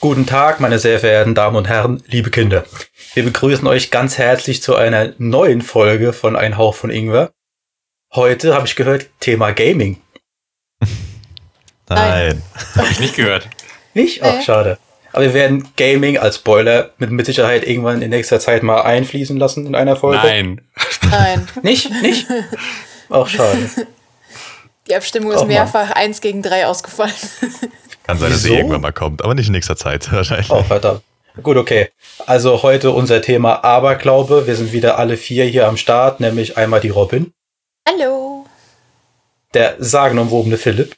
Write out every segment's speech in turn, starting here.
Guten Tag, meine sehr verehrten Damen und Herren, liebe Kinder. Wir begrüßen euch ganz herzlich zu einer neuen Folge von Ein Hauch von Ingwer. Heute habe ich gehört, Thema Gaming. Nein. Habe ich nicht gehört. Nicht? Ach, Nee. schade. Aber wir werden Gaming als Spoiler mit, mit Sicherheit irgendwann in nächster Zeit mal einfließen lassen in einer Folge. Nein. Nein. Nicht? Nicht? Auch schade. Die Abstimmung ist Mann. mehrfach 1 gegen 3 ausgefallen. Ah, Kann sein, dass sie Wieso? irgendwann mal kommt, aber nicht in nächster Zeit wahrscheinlich. Oh, verdammt. Gut, okay. Also heute unser Thema Aberglaube. Wir sind wieder alle vier hier am Start, nämlich einmal die Robin, Hallo. der sagenumwobene Philipp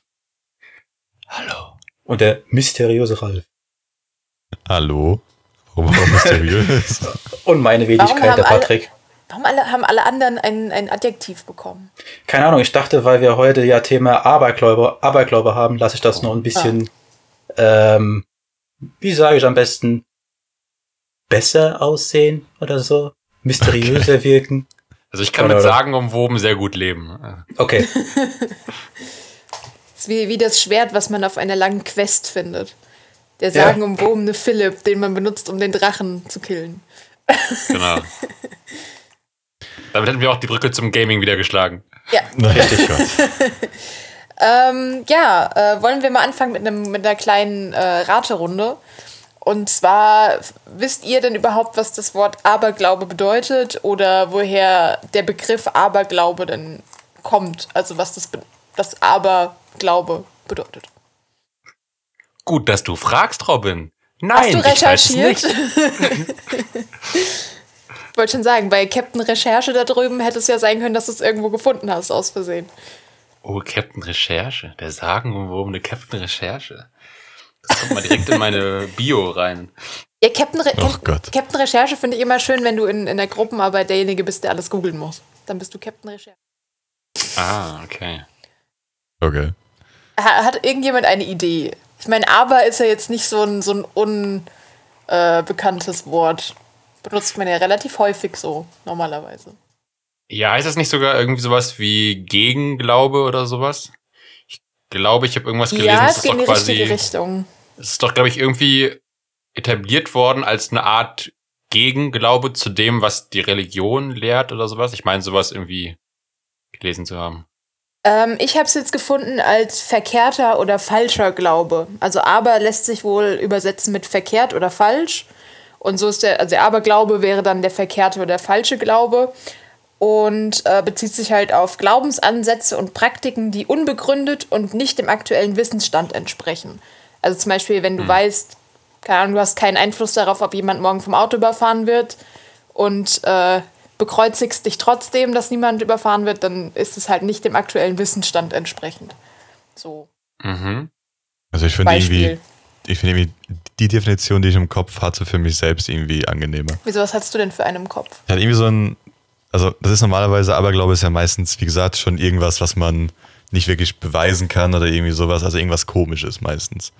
Hallo. und der mysteriöse Ralf. Hallo. Warum warum mysteriös? Und meine Wenigkeit, der alle- Patrick. Warum alle, haben alle anderen ein, ein Adjektiv bekommen? Keine Ahnung, ich dachte, weil wir heute ja Thema Aberglaube, Aberglaube haben, lasse ich das noch ein bisschen, ähm, wie sage ich am besten, besser aussehen oder so, mysteriöser wirken. Also ich kann Oder- mit oder? sagenumwoben sehr gut leben. Okay, Das ist wie, wie das Schwert, was man auf einer langen Quest findet. Der Ja. sagenumwobene Philipp, den man benutzt, um den Drachen zu killen. Genau. Damit hätten wir auch die Brücke zum Gaming wieder geschlagen. Ja. richtig. Ähm, ja, äh, wollen wir mal anfangen mit, einem, mit einer kleinen äh, Raterunde. Und zwar, wisst ihr denn überhaupt, was das Wort Aberglaube bedeutet oder woher der Begriff Aberglaube denn kommt? Also was das, das Aberglaube bedeutet. Gut, dass du fragst, Robin. Hast Nein, du weiß es recherchiert? Ich wollte schon sagen, bei Captain Recherche da drüben hätte es ja sein können, dass du es irgendwo gefunden hast, aus Versehen. Oh, Captain Recherche. Der sagenumwobene Captain Recherche. Das kommt mal direkt in meine Bio rein. Ja, Captain, Re Oh. Captain Recherche finde ich immer schön, wenn du in, in der Gruppenarbeit derjenige bist, der alles googeln muss. Dann bist du Captain Recherche. Ah, okay. Okay. Ha- Hat irgendjemand eine Idee? Ich meine, aber ist ja jetzt nicht so ein, so ein unbekanntes Wort. Benutzt man ja relativ häufig so, normalerweise. Ja, heißt das nicht sogar irgendwie sowas wie Gegenglaube oder sowas? Ich glaube, ich habe irgendwas gelesen. ja, es ist geht in doch die quasi. richtige Richtung. Es ist doch, glaube ich, irgendwie etabliert worden als eine Art Gegenglaube zu dem, was die Religion lehrt oder sowas. Ich meine, sowas irgendwie gelesen zu haben. Ähm, ich habe es jetzt gefunden als verkehrter oder falscher Glaube. Also aber lässt sich wohl übersetzen mit verkehrt oder falsch. Und so ist der, also der Aberglaube wäre dann der verkehrte oder der falsche Glaube. Und äh, bezieht sich halt auf Glaubensansätze und Praktiken, die unbegründet und nicht dem aktuellen Wissensstand entsprechen. Also zum Beispiel, wenn du weißt, keine Ahnung, du hast keinen Einfluss darauf, ob jemand morgen vom Auto überfahren wird und äh, bekreuzigst dich trotzdem, dass niemand überfahren wird, dann ist es halt nicht dem aktuellen Wissensstand entsprechend. So, Mhm. Also ich finde irgendwie, ich finde irgendwie die Definition, die ich im Kopf hatte, für mich selbst irgendwie angenehmer. Wieso, was hast du denn für einen im Kopf? Ich hatte irgendwie so ein, also das ist normalerweise, Aberglaube ist ja meistens, wie gesagt, schon irgendwas, was man nicht wirklich beweisen kann oder irgendwie sowas, also irgendwas komisches meistens.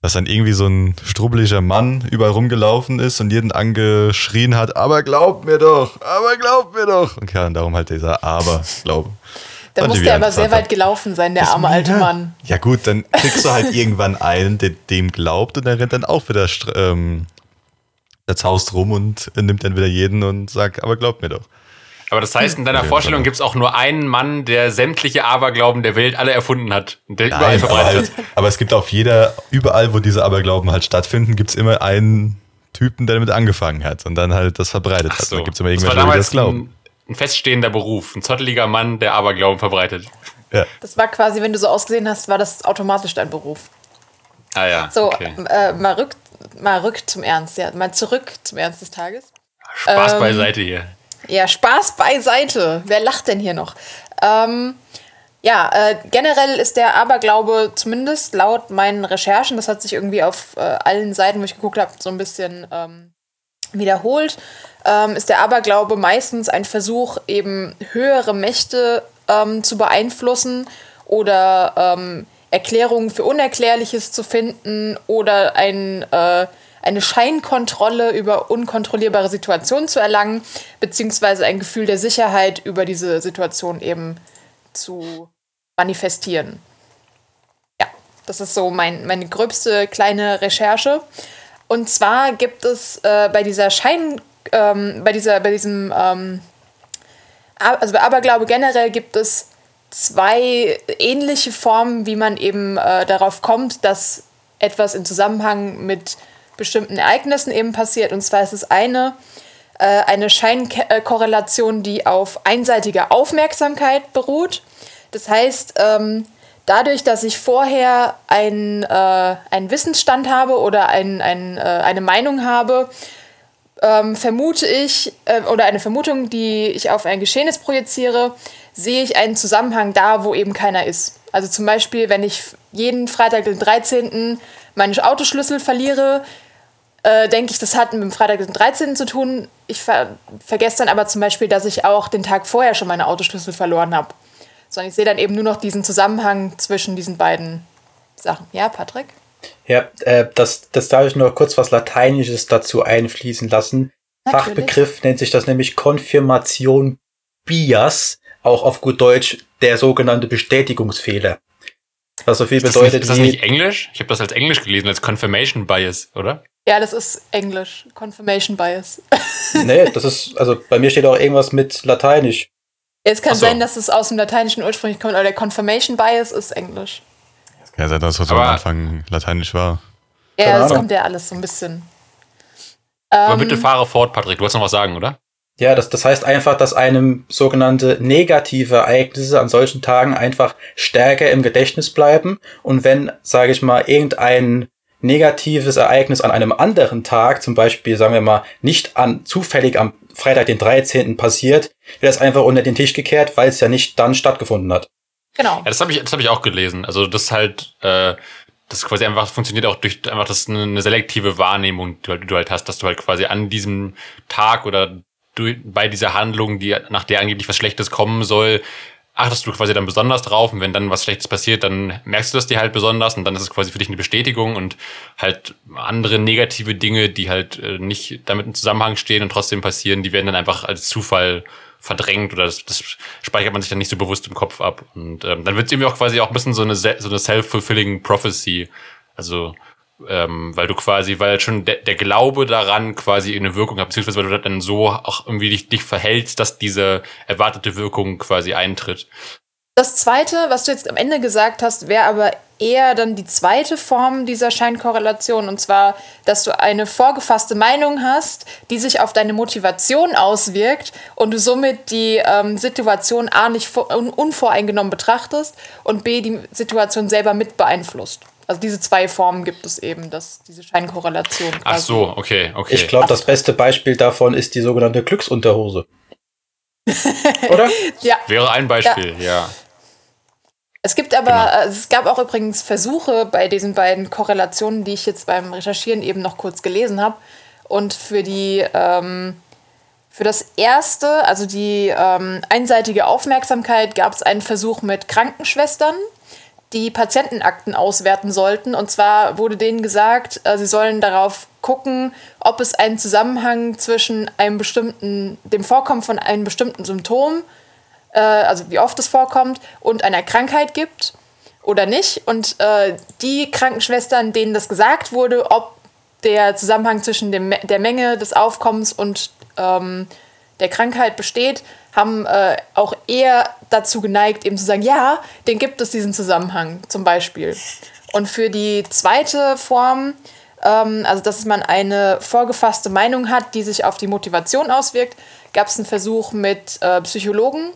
Dass dann irgendwie so ein strubbeliger Mann überall rumgelaufen ist und jeden angeschrien hat, aber glaub mir doch, aber glaub mir doch. Und ja, und darum halt dieser Aber-Glaube. Da muss der er aber sehr weit gelaufen sein, der arme alte. Mann. Ja gut, dann kriegst du halt irgendwann einen, der dem glaubt und der rennt dann auch wieder ähm, das Haus rum und nimmt dann wieder jeden und sagt, aber glaubt mir doch. Aber das heißt, in deiner Auf jeden Vorstellung gibt es auch nur einen Mann, der sämtliche Aberglauben der Welt alle erfunden hat und der überall Nein, aber, verbreitet halt, aber es gibt auf jeder, überall, wo diese Aberglauben halt stattfinden, gibt es immer einen Typen, der damit angefangen hat und dann halt das verbreitet Ach hat. so. Da gibt es immer das war irgendwelche, die das damals glauben. ein, ein feststehender Beruf, ein zotteliger Mann, der Aberglauben verbreitet. Ja. Das war quasi, wenn du so ausgesehen hast, war das automatisch dein Beruf. Ah ja, So, okay. äh, mal, rück, mal rück zum Ernst, ja. Mal zurück zum Ernst des Tages. Spaß ähm, beiseite hier. Ja, Spaß beiseite. Wer lacht denn hier noch? Ähm, Ja, äh, generell ist der Aberglaube zumindest laut meinen Recherchen, das hat sich irgendwie auf äh, allen Seiten, wo ich geguckt habe, so ein bisschen ähm, wiederholt, ähm, ist der Aberglaube meistens ein Versuch, eben höhere Mächte ähm, zu beeinflussen oder ähm, Erklärungen für Unerklärliches zu finden oder ein, äh, eine Scheinkontrolle über unkontrollierbare Situationen zu erlangen, beziehungsweise ein Gefühl der Sicherheit über diese Situation eben zu manifestieren. Ja, das ist so mein, meine gröbste kleine Recherche. Und zwar gibt es äh, bei dieser Schein, ähm, bei dieser, bei diesem, ähm, also bei Aberglaube generell gibt es zwei ähnliche Formen, wie man eben äh, darauf kommt, dass etwas in Zusammenhang mit bestimmten Ereignissen eben passiert. Und zwar ist es eine, äh, eine Scheinkorrelation, die auf einseitiger Aufmerksamkeit beruht. Das heißt, ähm, dadurch, dass ich vorher ein, äh, einen Wissensstand habe oder ein, ein, äh, eine Meinung habe, ähm, vermute ich, äh, oder eine Vermutung, die ich auf ein Geschehnis projiziere, sehe ich einen Zusammenhang da, wo eben keiner ist. Also zum Beispiel, wenn ich jeden Freitag den 13. meine Autoschlüssel verliere, äh, denke ich, das hat mit dem Freitag den 13. zu tun. Ich ver vergesse dann aber zum Beispiel, dass ich auch den Tag vorher schon meine Autoschlüssel verloren habe. Sondern ich sehe dann eben nur noch diesen Zusammenhang zwischen diesen beiden Sachen. Ja, Patrick? Ja, äh, das, das darf ich nur kurz was Lateinisches dazu einfließen lassen. Natürlich. Fachbegriff nennt sich das nämlich Konfirmation Bias, auch auf gut Deutsch der sogenannte Bestätigungsfehler. Was so viel ist das bedeutet. Nicht, ist das nicht Englisch? Ich habe das als Englisch gelesen, als Confirmation Bias, oder? Ja, das ist Englisch. Confirmation Bias. nee, das ist, also bei mir steht auch irgendwas mit Lateinisch. Es kann so. sein, dass es aus dem Lateinischen ursprünglich kommt, aber der Confirmation Bias ist Englisch. Es kann ja sein, dass es am Anfang Lateinisch war. Ja, das kommt ja alles so ein bisschen. Aber bitte ähm, fahre fort, Patrick. Du wolltest noch was sagen, oder? Ja, das, das heißt einfach, dass einem sogenannte negative Ereignisse an solchen Tagen einfach stärker im Gedächtnis bleiben. Und wenn, sage ich mal, irgendein negatives Ereignis an einem anderen Tag, zum Beispiel, sagen wir mal, nicht an zufällig am Freitag, den 13. passiert, wird das einfach unter den Tisch gekehrt, weil es ja nicht dann stattgefunden hat. Genau. Ja, das habe ich, das hab ich auch gelesen. Also das halt, äh, das quasi einfach funktioniert auch durch einfach das eine, eine selektive Wahrnehmung, die du halt hast, dass du halt quasi an diesem Tag oder du, bei dieser Handlung, die nach der angeblich was Schlechtes kommen soll, achtest du quasi dann besonders drauf und wenn dann was Schlechtes passiert, dann merkst du das dir halt besonders und dann ist es quasi für dich eine Bestätigung und halt andere negative Dinge, die halt äh, nicht damit im Zusammenhang stehen und trotzdem passieren, die werden dann einfach als Zufall verdrängt oder das, das speichert man sich dann nicht so bewusst im Kopf ab und ähm, dann wird es irgendwie auch quasi auch ein bisschen so eine so eine self-fulfilling prophecy, also ähm, weil du quasi, weil schon der, der Glaube daran quasi eine Wirkung hat, beziehungsweise weil du dann so auch irgendwie dich, dich verhältst, dass diese erwartete Wirkung quasi eintritt. Das zweite, was du jetzt am Ende gesagt hast, wäre aber eher dann die zweite Form dieser Scheinkorrelation. Und zwar, dass du eine vorgefasste Meinung hast, die sich auf deine Motivation auswirkt und du somit die ähm, Situation A nicht unvoreingenommen betrachtest und B die Situation selber mit beeinflusst. Also diese zwei Formen gibt es eben, dass diese Scheinkorrelation. Ach so, okay, okay. Ich glaube, das beste Beispiel davon ist die sogenannte Glücksunterhose. Oder? ja. Wäre ein Beispiel, ja. ja. Es gibt aber, genau. also es gab auch übrigens Versuche bei diesen beiden Korrelationen, die ich jetzt beim Recherchieren eben noch kurz gelesen habe. Und für die, ähm, für das erste, also die ähm, einseitige Aufmerksamkeit, gab es einen Versuch mit Krankenschwestern die Patientenakten auswerten sollten. Und zwar wurde denen gesagt, äh, sie sollen darauf gucken, ob es einen Zusammenhang zwischen einem bestimmten, dem Vorkommen von einem bestimmten Symptom, äh, also wie oft es vorkommt, und einer Krankheit gibt oder nicht. Und äh, die Krankenschwestern, denen das gesagt wurde, ob der Zusammenhang zwischen dem, der Menge des Aufkommens und ähm, der Krankheit besteht, haben äh, auch eher dazu geneigt, eben zu sagen, ja, den gibt es diesen Zusammenhang zum Beispiel. Und für die zweite Form, ähm, also dass man eine vorgefasste Meinung hat, die sich auf die Motivation auswirkt, gab es einen Versuch mit äh, Psychologen,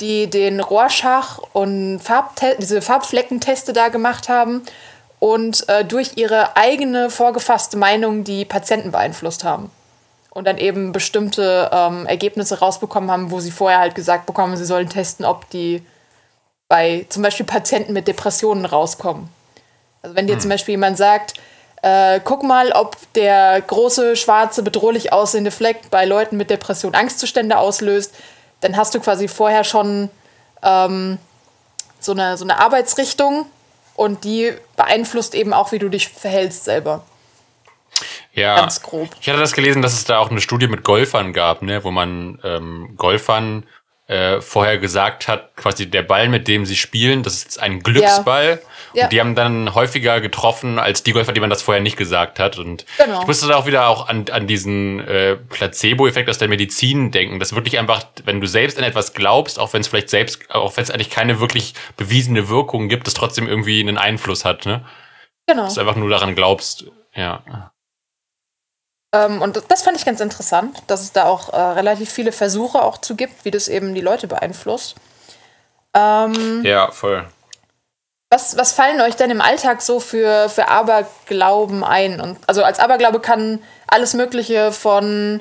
die den Rorschach und Farbte diese Farbfleckenteste da gemacht haben und äh, durch ihre eigene vorgefasste Meinung die Patienten beeinflusst haben und dann eben bestimmte ähm, Ergebnisse rausbekommen haben, wo sie vorher halt gesagt bekommen, sie sollen testen, ob die bei zum Beispiel Patienten mit Depressionen rauskommen. Also wenn dir zum Beispiel jemand sagt, äh, guck mal, ob der große, schwarze, bedrohlich aussehende Fleck bei Leuten mit Depression Angstzustände auslöst, dann hast du quasi vorher schon ähm, so, eine, so eine Arbeitsrichtung und die beeinflusst eben auch, wie du dich verhältst selber. Ja, Ganz grob. ich hatte das gelesen, dass es da auch eine Studie mit Golfern gab, ne, wo man ähm, Golfern äh, vorher gesagt hat, quasi der Ball, mit dem sie spielen, das ist ein Glücksball. Ja. Und die haben dann häufiger getroffen als die Golfer, die man das vorher nicht gesagt hat. Und Genau. ich musste da auch wieder auch an, an diesen äh, Placebo-Effekt aus der Medizin denken. Das wirklich einfach, wenn du selbst an etwas glaubst, auch wenn es vielleicht selbst, auch wenn es eigentlich keine wirklich bewiesene Wirkung gibt, das trotzdem irgendwie einen Einfluss hat, ne? Genau. Dass du einfach nur daran glaubst. Ja. Ähm, und das- fand ich ganz interessant, dass es da auch äh, relativ viele Versuche auch zu gibt, wie das eben die Leute beeinflusst. Ähm, Ja, voll. was, was fallen euch denn im Alltag so für, für Aberglauben ein? Und, also als Aberglaube kann alles Mögliche von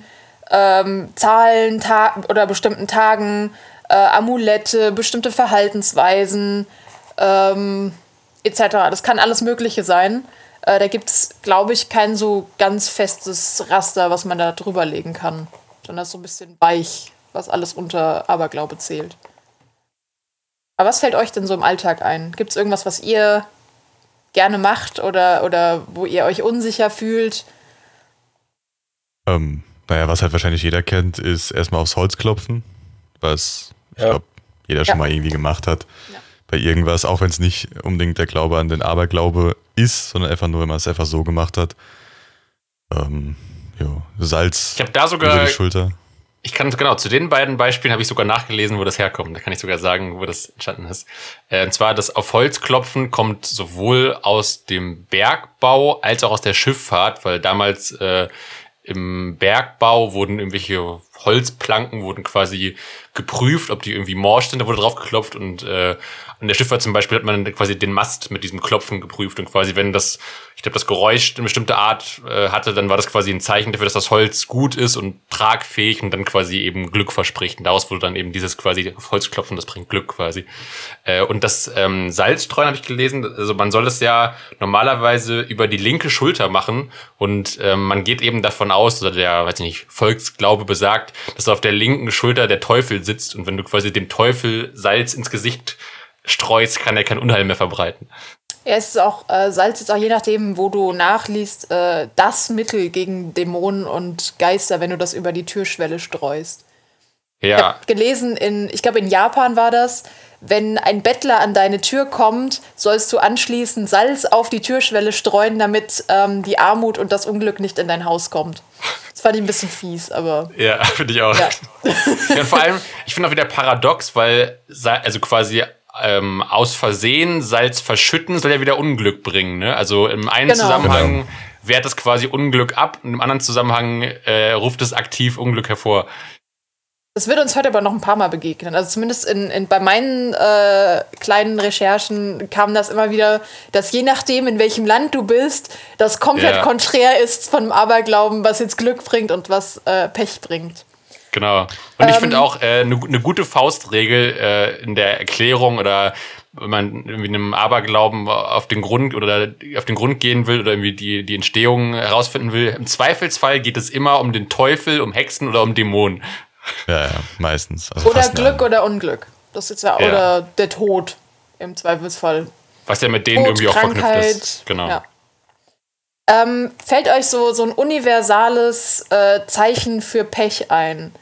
ähm, Zahlen Ta oder bestimmten Tagen, äh, Amulette, bestimmte Verhaltensweisen ähm, etc. Das kann alles Mögliche sein. Äh, da gibt es, glaube ich, kein so ganz festes Raster, was man da drüber legen kann. Sondern das ist so ein bisschen weich, was alles unter Aberglaube zählt. Aber was fällt euch denn so im Alltag ein? Gibt es irgendwas, was ihr gerne macht oder, oder wo ihr euch unsicher fühlt? Ähm, naja, was halt wahrscheinlich jeder kennt, ist erstmal aufs Holz klopfen, was ich Ja. glaube, jeder schon Ja. mal irgendwie gemacht hat. Ja. Bei irgendwas, auch wenn es nicht unbedingt der Glaube an den Aberglaube ist, sondern einfach nur, wenn man es einfach so gemacht hat. Ähm, jo, Salz Ich habe da über sogar die Schulter. Ich kann genau zu den beiden Beispielen habe ich sogar nachgelesen, wo das herkommt. Da kann ich sogar sagen, wo das entstanden ist. Äh, und zwar das auf Holz klopfen kommt sowohl aus dem Bergbau als auch aus der Schifffahrt, weil damals äh, im Bergbau wurden irgendwelche Holzplanken wurden quasi geprüft, ob die irgendwie morsch sind. Da wurde drauf geklopft und äh, an der Schifffahrt zum Beispiel hat man quasi den Mast mit diesem Klopfen geprüft und quasi wenn das, ich glaube, das Geräusch eine bestimmte Art äh, hatte, dann war das quasi ein Zeichen dafür, dass das Holz gut ist und tragfähig und dann quasi eben Glück verspricht. Und daraus wurde dann eben dieses quasi auf Holz klopfen, das bringt Glück quasi. Äh, und das ähm, Salzstreuen habe ich gelesen, also man soll das ja normalerweise über die linke Schulter machen und ähm, man geht eben davon aus, oder der, weiß ich nicht, Volksglaube besagt, dass auf der linken Schulter der Teufel sitzt und wenn du quasi dem Teufel Salz ins Gesicht streust, kann er kein Unheil mehr verbreiten. Ja, es ist auch, äh, Salz ist auch je nachdem, wo du nachliest, äh, das Mittel gegen Dämonen und Geister, wenn du das über die Türschwelle streust. Ich Ja, habe gelesen, in, ich glaube in Japan war das, wenn ein Bettler an deine Tür kommt, sollst du anschließend Salz auf die Türschwelle streuen, damit ähm, die Armut und das Unglück nicht in dein Haus kommt. Das fand ich ein bisschen fies, aber ja, finde ich auch. ja. Ja, und vor allem, ich finde auch wieder paradox, weil also quasi ähm, aus Versehen Salz verschütten soll ja wieder Unglück bringen. Ne? Also im einen Genau. Zusammenhang wehrt es quasi Unglück ab und im anderen Zusammenhang äh, ruft es aktiv Unglück hervor. Das wird uns heute aber noch ein paar Mal begegnen. Also zumindest in, in, bei meinen äh, kleinen Recherchen kam das immer wieder, dass je nachdem, in welchem Land du bist, das komplett Ja. konträr ist von dem Aberglauben, was jetzt Glück bringt und was äh, Pech bringt. Genau. Und ich Ähm, finde auch eine äh, ne ne gute Faustregel äh, in der Erklärung oder wenn man irgendwie einem Aberglauben auf den Grund oder auf den Grund gehen will oder irgendwie die, die Entstehung herausfinden will. Im Zweifelsfall geht es immer um den Teufel, um Hexen oder um Dämonen. Ja, ja, meistens. Also Oder Glück oder Unglück. Das ist ja, Ja. oder der Tod im Zweifelsfall. Was ja mit denen Tod, irgendwie auch verknüpft Krankheit. ist. Genau. Ja. Ähm, fällt euch so, so ein universales äh, Zeichen für Pech ein?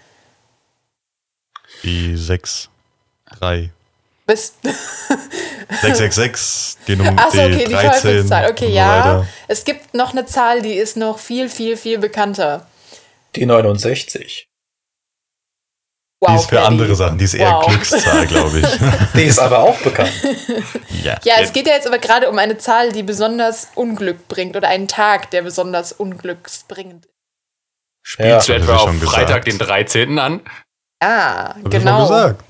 Die 6, 3, Bis 666, die Nummer Achso, okay, die 13 Teufelszahl. Okay, und so ja. weiter. Es gibt noch eine Zahl, die ist noch viel, viel, viel bekannter. Die 69. Wow, Die ist für Paddy. andere Sachen, die ist eher Wow. Glückszahl, glaube ich. Die ist aber auch bekannt. ja. Ja, es geht ja jetzt aber gerade um eine Zahl, die besonders Unglück bringt oder einen Tag, der besonders unglücksbringend ist. Spielst Ja, du etwa auf schon Freitag, gesagt. den 13. an? Ah, Hab ich schon genau. gesagt.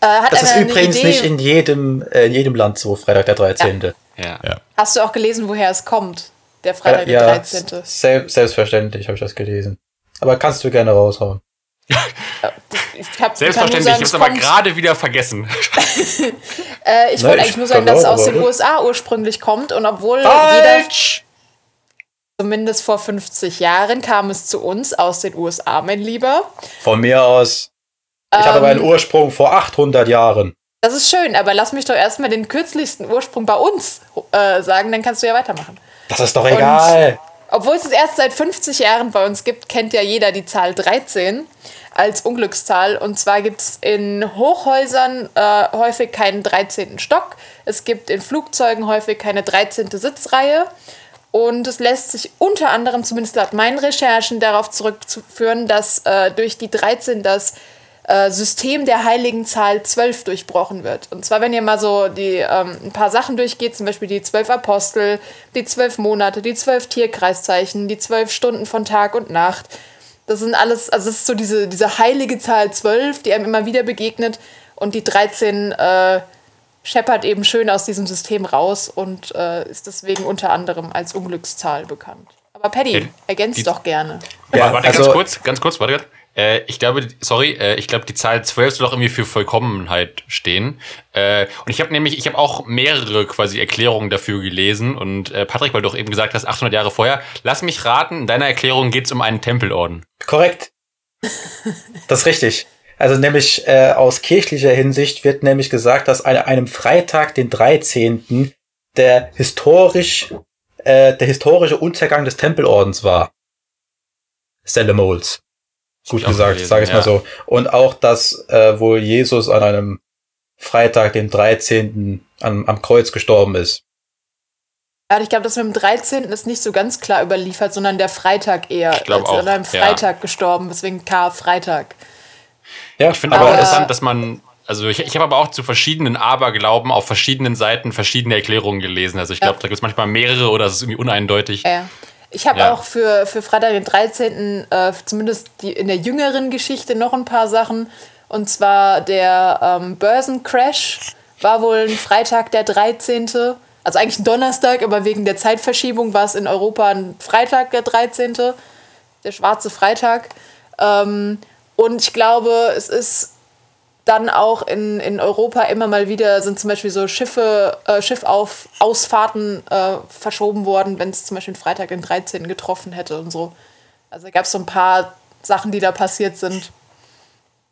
Äh, hat Das ist übrigens Idee? nicht in jedem, äh, in jedem Land so, Freitag der 13. Ja. Ja. Hast du auch gelesen, woher es kommt? Der Freitag, Äh, ja, der 13. sel selbstverständlich habe ich das gelesen. Aber kannst du gerne raushauen. Ich hab, Selbstverständlich, ich habe es aber gerade wieder vergessen. äh, ich wollte ich eigentlich nur sagen, dass es aus den USA ursprünglich kommt und obwohl jeder, Falsch! zumindest vor 50 Jahren, kam es zu uns aus den USA, mein Lieber. Von mir aus. Ich habe aber einen Ursprung vor 800 Jahren. Das ist schön, aber lass mich doch erstmal den kürzlichsten Ursprung bei uns äh, sagen, dann kannst du ja weitermachen. Das ist doch egal. Obwohl es es erst seit 50 Jahren bei uns gibt, kennt ja jeder die Zahl 13 als Unglückszahl. Und zwar gibt es in Hochhäusern äh, häufig keinen 13. Stock. Es gibt in Flugzeugen häufig keine 13. Sitzreihe. Und es lässt sich unter anderem, zumindest laut meinen Recherchen, darauf zurückführen, dass äh, durch die 13 das äh, System der heiligen Zahl 12 durchbrochen wird. Und zwar, wenn ihr mal so die, ähm, ein paar Sachen durchgeht, zum Beispiel die zwölf Apostel, die zwölf Monate, die zwölf Tierkreiszeichen, die zwölf Stunden von Tag und Nacht. Das sind alles, also es ist so diese, diese heilige Zahl 12, die einem immer wieder begegnet. Und die 13 äh, scheppert eben schön aus diesem System raus und äh, ist deswegen unter anderem als Unglückszahl bekannt. Aber Paddy, ergänzt doch gerne. Ja, warte, also- ganz kurz, ganz kurz, warte. Äh, ich glaube, sorry, äh, ich glaube, die Zahl 12 soll auch irgendwie für Vollkommenheit stehen. Äh, und ich habe nämlich, ich habe auch mehrere quasi Erklärungen dafür gelesen. Und äh, Patrick, weil du auch eben gesagt hast, 800 Jahre vorher, lass mich raten, in deiner Erklärung geht es um einen Tempelorden. Korrekt. Das ist richtig. Also nämlich äh, aus kirchlicher Hinsicht wird nämlich gesagt, dass an einem Freitag, den 13., der historisch, äh, der historische Untergang des Tempelordens war. Moles. Gut auch gesagt, sage ich ja. mal so. Und auch, dass äh, wohl Jesus an einem Freitag, dem 13. Am, am Kreuz gestorben ist. Ja, ich glaube, das mit dem 13. ist nicht so ganz klar überliefert, sondern der Freitag eher. Ich glaub als an auch, einem ja. Freitag gestorben, deswegen Karfreitag. Ja, Ich finde aber, Aber- interessant, dass man, also ich, ich habe aber auch zu verschiedenen Aberglauben auf verschiedenen Seiten verschiedene Erklärungen gelesen. Also ich glaube, Ja. da gibt es manchmal mehrere oder es ist irgendwie uneindeutig. Ja. Ich habe Ja. auch für, für Freitag den 13. Äh, zumindest die, in der jüngeren Geschichte noch ein paar Sachen. Und zwar der ähm, Börsencrash war wohl ein Freitag der 13. Also eigentlich ein Donnerstag, aber wegen der Zeitverschiebung war es in Europa ein Freitag der 13. Der schwarze Freitag. Ähm, und ich glaube, es ist dann auch in, in Europa immer mal wieder sind zum Beispiel so Schiffe, äh, Schiffauf Ausfahrten äh, verschoben worden, wenn es zum Beispiel Freitag den 13. getroffen hätte und so. Also gab es so ein paar Sachen, die da passiert sind,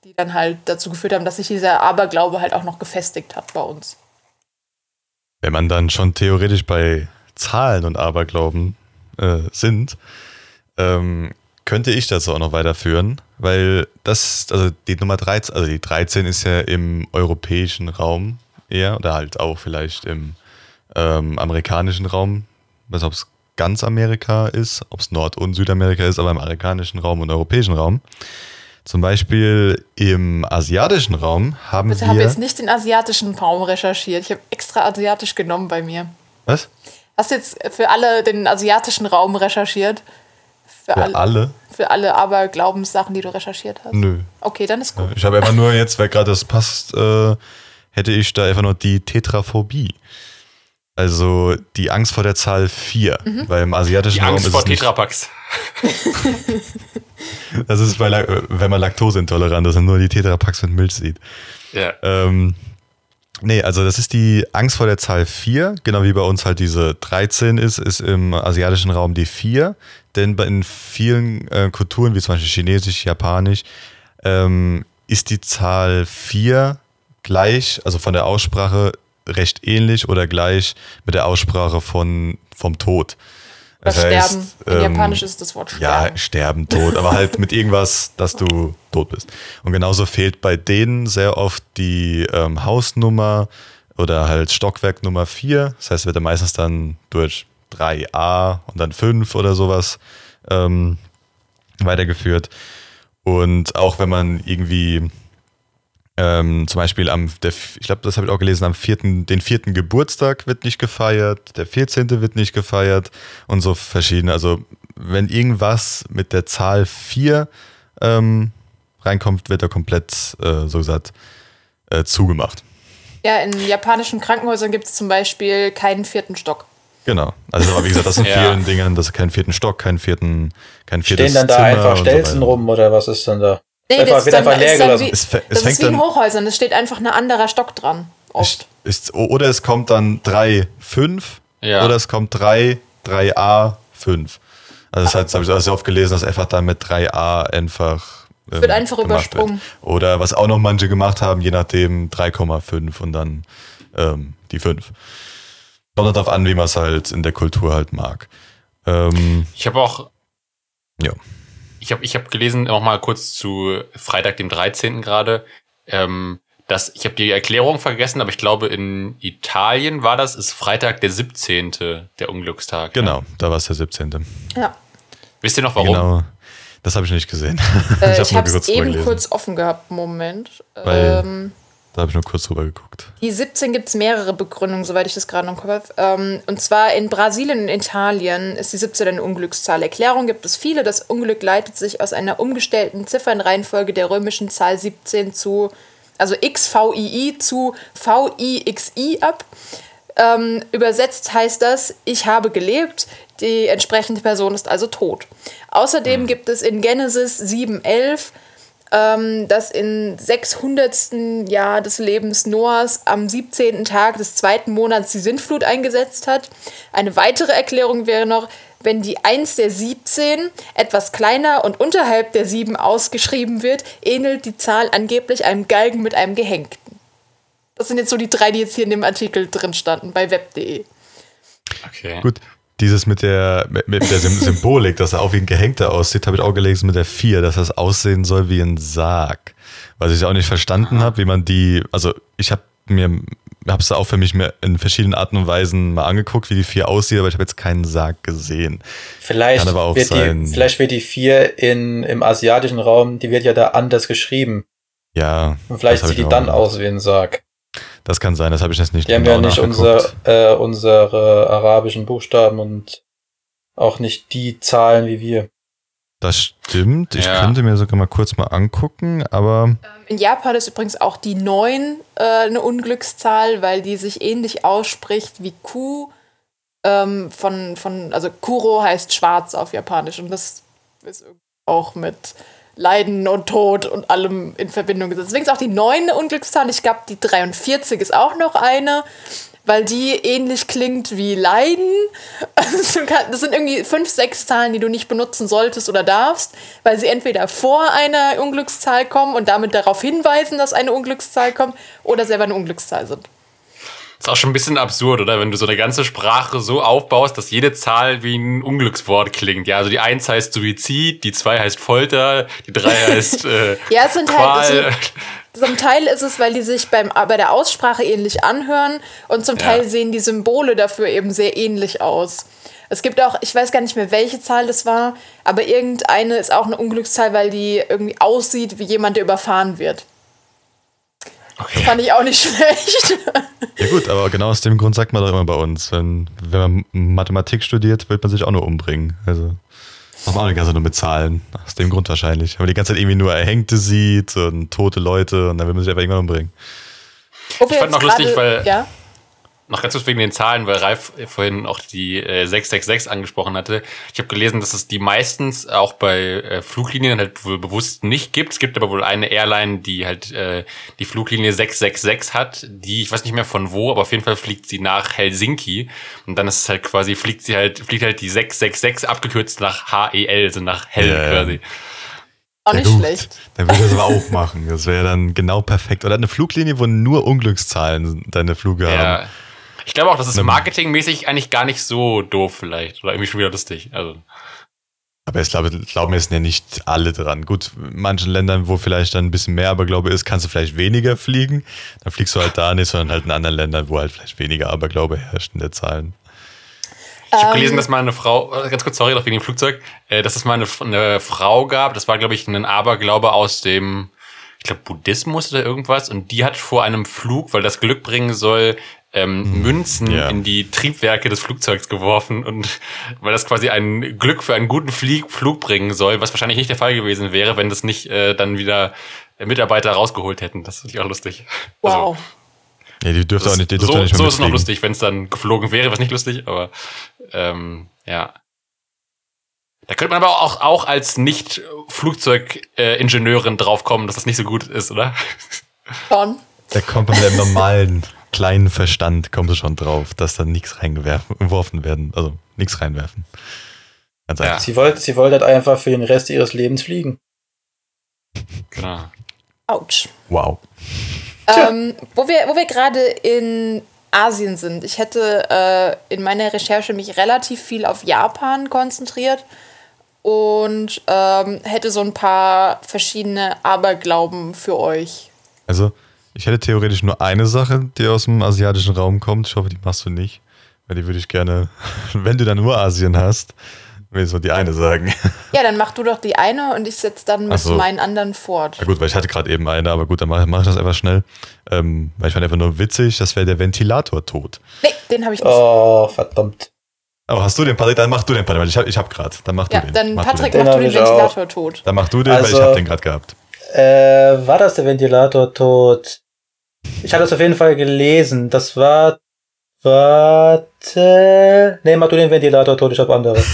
die dann halt dazu geführt haben, dass sich dieser Aberglaube halt auch noch gefestigt hat bei uns. Wenn man dann schon theoretisch bei Zahlen und Aberglauben äh, sind, ähm, könnte ich das auch noch weiterführen, weil das, also die Nummer 13, also die 13 ist ja im europäischen Raum eher oder halt auch vielleicht im ähm, amerikanischen Raum. Ich weiß nicht, ob es ganz Amerika ist, ob es Nord- und Südamerika ist, aber im amerikanischen Raum und europäischen Raum. Zum Beispiel im asiatischen Raum haben Bitte habe wir. jetzt nicht den asiatischen Raum recherchiert. Ich habe extra asiatisch genommen bei mir. was? Hast du jetzt für alle den asiatischen Raum recherchiert? Für, Für alle? Für alle Aberglaubenssachen, die du recherchiert hast? Nö. Okay, dann ist gut. Ich habe einfach nur jetzt, weil gerade das passt, äh, hätte ich da einfach nur die Tetraphobie. Also die Angst vor der Zahl 4. Mhm. Weil im asiatischen Die Raum Angst ist vor es nicht, Tetrapacks. Das ist, bei, La- wenn man laktoseintolerant ist und nur die Tetrapacks mit Milch sieht. Ja. Ähm, nee, also das ist die Angst vor der Zahl 4, genau wie bei uns halt diese 13 ist, ist im asiatischen Raum die 4. Denn bei- in vielen äh, Kulturen, wie zum Beispiel Chinesisch, Japanisch, ähm, ist die Zahl 4 gleich, also von der Aussprache recht ähnlich oder gleich mit der Aussprache von, vom Tod. Das heißt, sterben. In ähm, Japanisch ist das Wort ja, sterben. sterben, tot, aber halt mit irgendwas, dass du tot bist. Und genauso fehlt bei denen sehr oft die ähm, Hausnummer oder halt Stockwerk Nummer 4. Das heißt, wird dann meistens dann durch 3a und dann 5 oder sowas ähm, weitergeführt. Und auch wenn man irgendwie ähm, zum Beispiel am, der, ich glaube, das habe ich auch gelesen, am vierten, den vierten Geburtstag wird nicht gefeiert, der 14. wird nicht gefeiert und so verschiedene. Also wenn irgendwas mit der Zahl 4 ähm, reinkommt, wird er komplett, äh, so gesagt, äh, zugemacht. Ja, in japanischen Krankenhäusern gibt es zum Beispiel keinen vierten Stock. Genau. Also aber wie gesagt, das sind Ja. vielen Dingen, das ist kein vierten Stock, kein vierten, kein viertes Stehen dann da Zimmer einfach so Stelzen weiter. rum oder was ist denn da? Nee, Einfach- das, wird dann, einfach leer gelassen. wie, Es es das fängt ist wie in Hochhäusern, es steht einfach ein anderer Stock dran. Oft. Ist, oder es kommt dann 3, 5 Ja. oder es kommt 3, 3a, 5. Also das, heißt, das habe ich auch sehr oft gelesen, dass einfach dann mit 3a einfach. ähm, Wird einfach übersprungen. Wird. Oder was auch noch manche gemacht haben, je nachdem 3,5 und dann ähm, die 5. Kommt darauf an, wie man es halt in der Kultur halt mag. Ähm, Ich habe auch, ja. ich habe ich hab gelesen, noch mal kurz zu Freitag, dem 13. gerade, ähm, dass, ich habe die Erklärung vergessen, aber ich glaube, in Italien war das, ist Freitag der 17. der Unglückstag. Ja. Genau, da war es der 17. Ja. Wisst ihr noch warum? Genau. Das habe ich nicht gesehen. Äh, ich nur habe es eben gelesen. kurz offen gehabt, Moment. Weil- Ähm, Da habe ich nur kurz drüber geguckt. die 17 gibt es mehrere Begründungen, soweit ich das gerade noch im Kopf habe. Ähm, und zwar in Brasilien und Italien ist die 17 eine Unglückszahl. Erklärung gibt es viele. Das Unglück leitet sich aus einer umgestellten Ziffernreihenfolge der römischen Zahl 17 zu, also XVII zu VIXI ab. Ähm, übersetzt heißt das, ich habe gelebt, die entsprechende Person ist also tot. Außerdem gibt es in Genesis 7,11 ähm, dass im 600. Jahr des Lebens Noahs am 17. Tag des zweiten Monats die Sintflut eingesetzt hat. Eine weitere Erklärung wäre noch, wenn die 1 der 17 etwas kleiner und unterhalb der 7 ausgeschrieben wird, ähnelt die Zahl angeblich einem Galgen mit einem Gehängten. Das sind jetzt so die drei, die jetzt hier in dem Artikel drin standen bei web.de. Okay. Gut, dieses mit der, mit, mit der Sym- Symbolik, dass er auch wie ein Gehängter aussieht, habe ich auch gelesen mit der 4, dass das aussehen soll wie ein Sarg. Was ich auch nicht verstanden habe, wie man die, also ich habe mir, habe es auch für mich in verschiedenen Arten und Weisen mal angeguckt, wie die 4 aussieht, aber ich habe jetzt keinen Sarg gesehen. Vielleicht, Kann aber auch wird sein. die, vielleicht wird die 4 in, im asiatischen Raum, die wird ja da anders geschrieben. Ja. Und vielleicht sieht die dann auch aus wie ein Sarg. Das kann sein, das habe ich jetzt nicht Die haben genau ja nicht unser, äh, unsere arabischen Buchstaben und auch nicht die Zahlen wie wir. Das stimmt. Ich Ja. könnte mir sogar mal kurz mal angucken, aber In Japan ist übrigens auch die 9 äh, eine Unglückszahl, weil die sich ähnlich ausspricht wie Ku. Ähm, von, von, also Kuro heißt schwarz auf Japanisch und das ist auch mit Leiden und Tod und allem in Verbindung gesetzt. Deswegen ist auch die 9 eine Unglückszahl. Ich glaube, die 43 ist auch noch eine, weil die ähnlich klingt wie Leiden. Das sind irgendwie fünf, sechs Zahlen, die du nicht benutzen solltest oder darfst, weil sie entweder vor einer Unglückszahl kommen und damit darauf hinweisen, dass eine Unglückszahl kommt, oder selber eine Unglückszahl sind. Ist auch schon ein bisschen absurd, oder? Wenn du so eine ganze Sprache so aufbaust, dass jede Zahl wie ein Unglückswort klingt. Ja, also die 1 heißt Suizid, die 2 heißt Folter, die 3 heißt äh, Ja, es sind halt. Qual. Es sind, zum Teil ist es, weil die sich beim, bei der Aussprache ähnlich anhören und zum Ja. Teil sehen die Symbole dafür eben sehr ähnlich aus. Es gibt auch, ich weiß gar nicht mehr, welche Zahl das war, aber irgendeine ist auch eine Unglückszahl, weil die irgendwie aussieht wie jemand, der überfahren wird. Okay. Fand ich auch nicht schlecht. ja gut, aber genau aus dem Grund sagt man doch immer bei uns, wenn, wenn man Mathematik studiert, wird man sich auch nur umbringen. Also macht man auch die ganze Zeit nur mit Zahlen. Aus dem Grund wahrscheinlich. Wenn man die ganze Zeit irgendwie nur Erhängte sieht und tote Leute und dann will man sich einfach irgendwann umbringen. Wir Ich fand noch lustig, weil- Ja? Noch ganz kurz wegen den Zahlen, weil Ralf vorhin auch die äh, 666 angesprochen hatte. Ich habe gelesen, dass es die meistens auch bei äh, Fluglinien halt wohl bewusst nicht gibt. Es gibt aber wohl eine Airline, die halt äh, die Fluglinie 666 hat, die, ich weiß nicht mehr von wo, aber auf jeden Fall fliegt sie nach Helsinki. Und dann ist es halt quasi, fliegt sie halt, fliegt halt die 666 abgekürzt nach HEL, also nach Hell Ja, ja. quasi. Auch Ja, nicht gut. schlecht. Dann würde ich das aber auch machen. Das wäre dann genau perfekt. Oder eine Fluglinie, wo nur Unglückszahlen deine Flüge haben. Ich glaube auch, das ist marketingmäßig eigentlich gar nicht so doof vielleicht. Oder irgendwie schon wieder lustig. Also. Aber ich glaube, glauben jetzt ja nicht alle dran. Gut, in manchen Ländern, wo vielleicht dann ein bisschen mehr Aberglaube ist, kannst du vielleicht weniger fliegen. Dann fliegst du halt da nicht, sondern halt in anderen Ländern, wo halt vielleicht weniger Aberglaube herrscht in der Zahlen. Ich habe Ähm, gelesen, dass mal eine Frau, äh, ganz kurz, sorry, noch wegen dem Flugzeug, äh, dass es mal eine, eine Frau gab, das war, glaube ich, ein Aberglaube aus dem, ich glaube, Buddhismus oder irgendwas, und die hat vor einem Flug, weil das Glück bringen soll, ähm, Münzen ja. in die Triebwerke des Flugzeugs geworfen und weil das quasi ein Glück für einen guten Flieg, Flug bringen soll, was wahrscheinlich nicht der Fall gewesen wäre, wenn das nicht äh, dann wieder äh, Mitarbeiter rausgeholt hätten. Das finde ich auch lustig. Also, Wow. Nee, die dürfte auch nicht, die dürfte so nicht mehr so ist es noch lustig, wenn es dann geflogen wäre, was nicht lustig, aber ähm, ja. Da könnte man aber auch, auch als Nicht-Flugzeugingenieurin draufkommen, dass das nicht so gut ist, oder? Schon. Da kommt man mit dem normalen kleinen Verstand, kommt du schon drauf, dass da nichts reingeworfen werden. Also nichts reinwerfen. Ganz Ja. einfach. Sie wollte, sie wollte halt einfach für den Rest ihres Lebens fliegen. Genau. Autsch. Wow. Ähm, wo wir, wo wir gerade in Asien sind. Ich hätte äh, in meiner Recherche mich relativ viel auf Japan konzentriert und ähm, hätte so ein paar verschiedene Aberglauben für euch. Also, ich hätte theoretisch nur eine Sache, die aus dem asiatischen Raum kommt. Ich hoffe, die machst du nicht. Weil die würde ich gerne, wenn du dann nur Asien hast, will ich so die eine sagen. Ja, dann mach du doch die eine und ich setze dann mit so. meinen anderen fort. Ja gut, weil ich hatte gerade eben eine, aber gut, dann mache mach ich das einfach schnell. Ähm, weil ich fand einfach nur witzig, das wäre der Ventilator-Tod. Nee, den habe ich nicht. Oh, verdammt. Aber hast du den, Patrick? Dann mach du den, Patrick, weil ich habe ich hab gerade. Dann mach ja, du den. dann mach Patrick, Du den. Den mach du hab den ich auch. Ventilator tot. Dann mach du den, weil ich Also- habe den gerade gehabt. Äh, war das der Ventilator tot? Ich habe das auf jeden Fall gelesen. Das war. Warte. Nee, mach du den Ventilator tot, ich hab andere.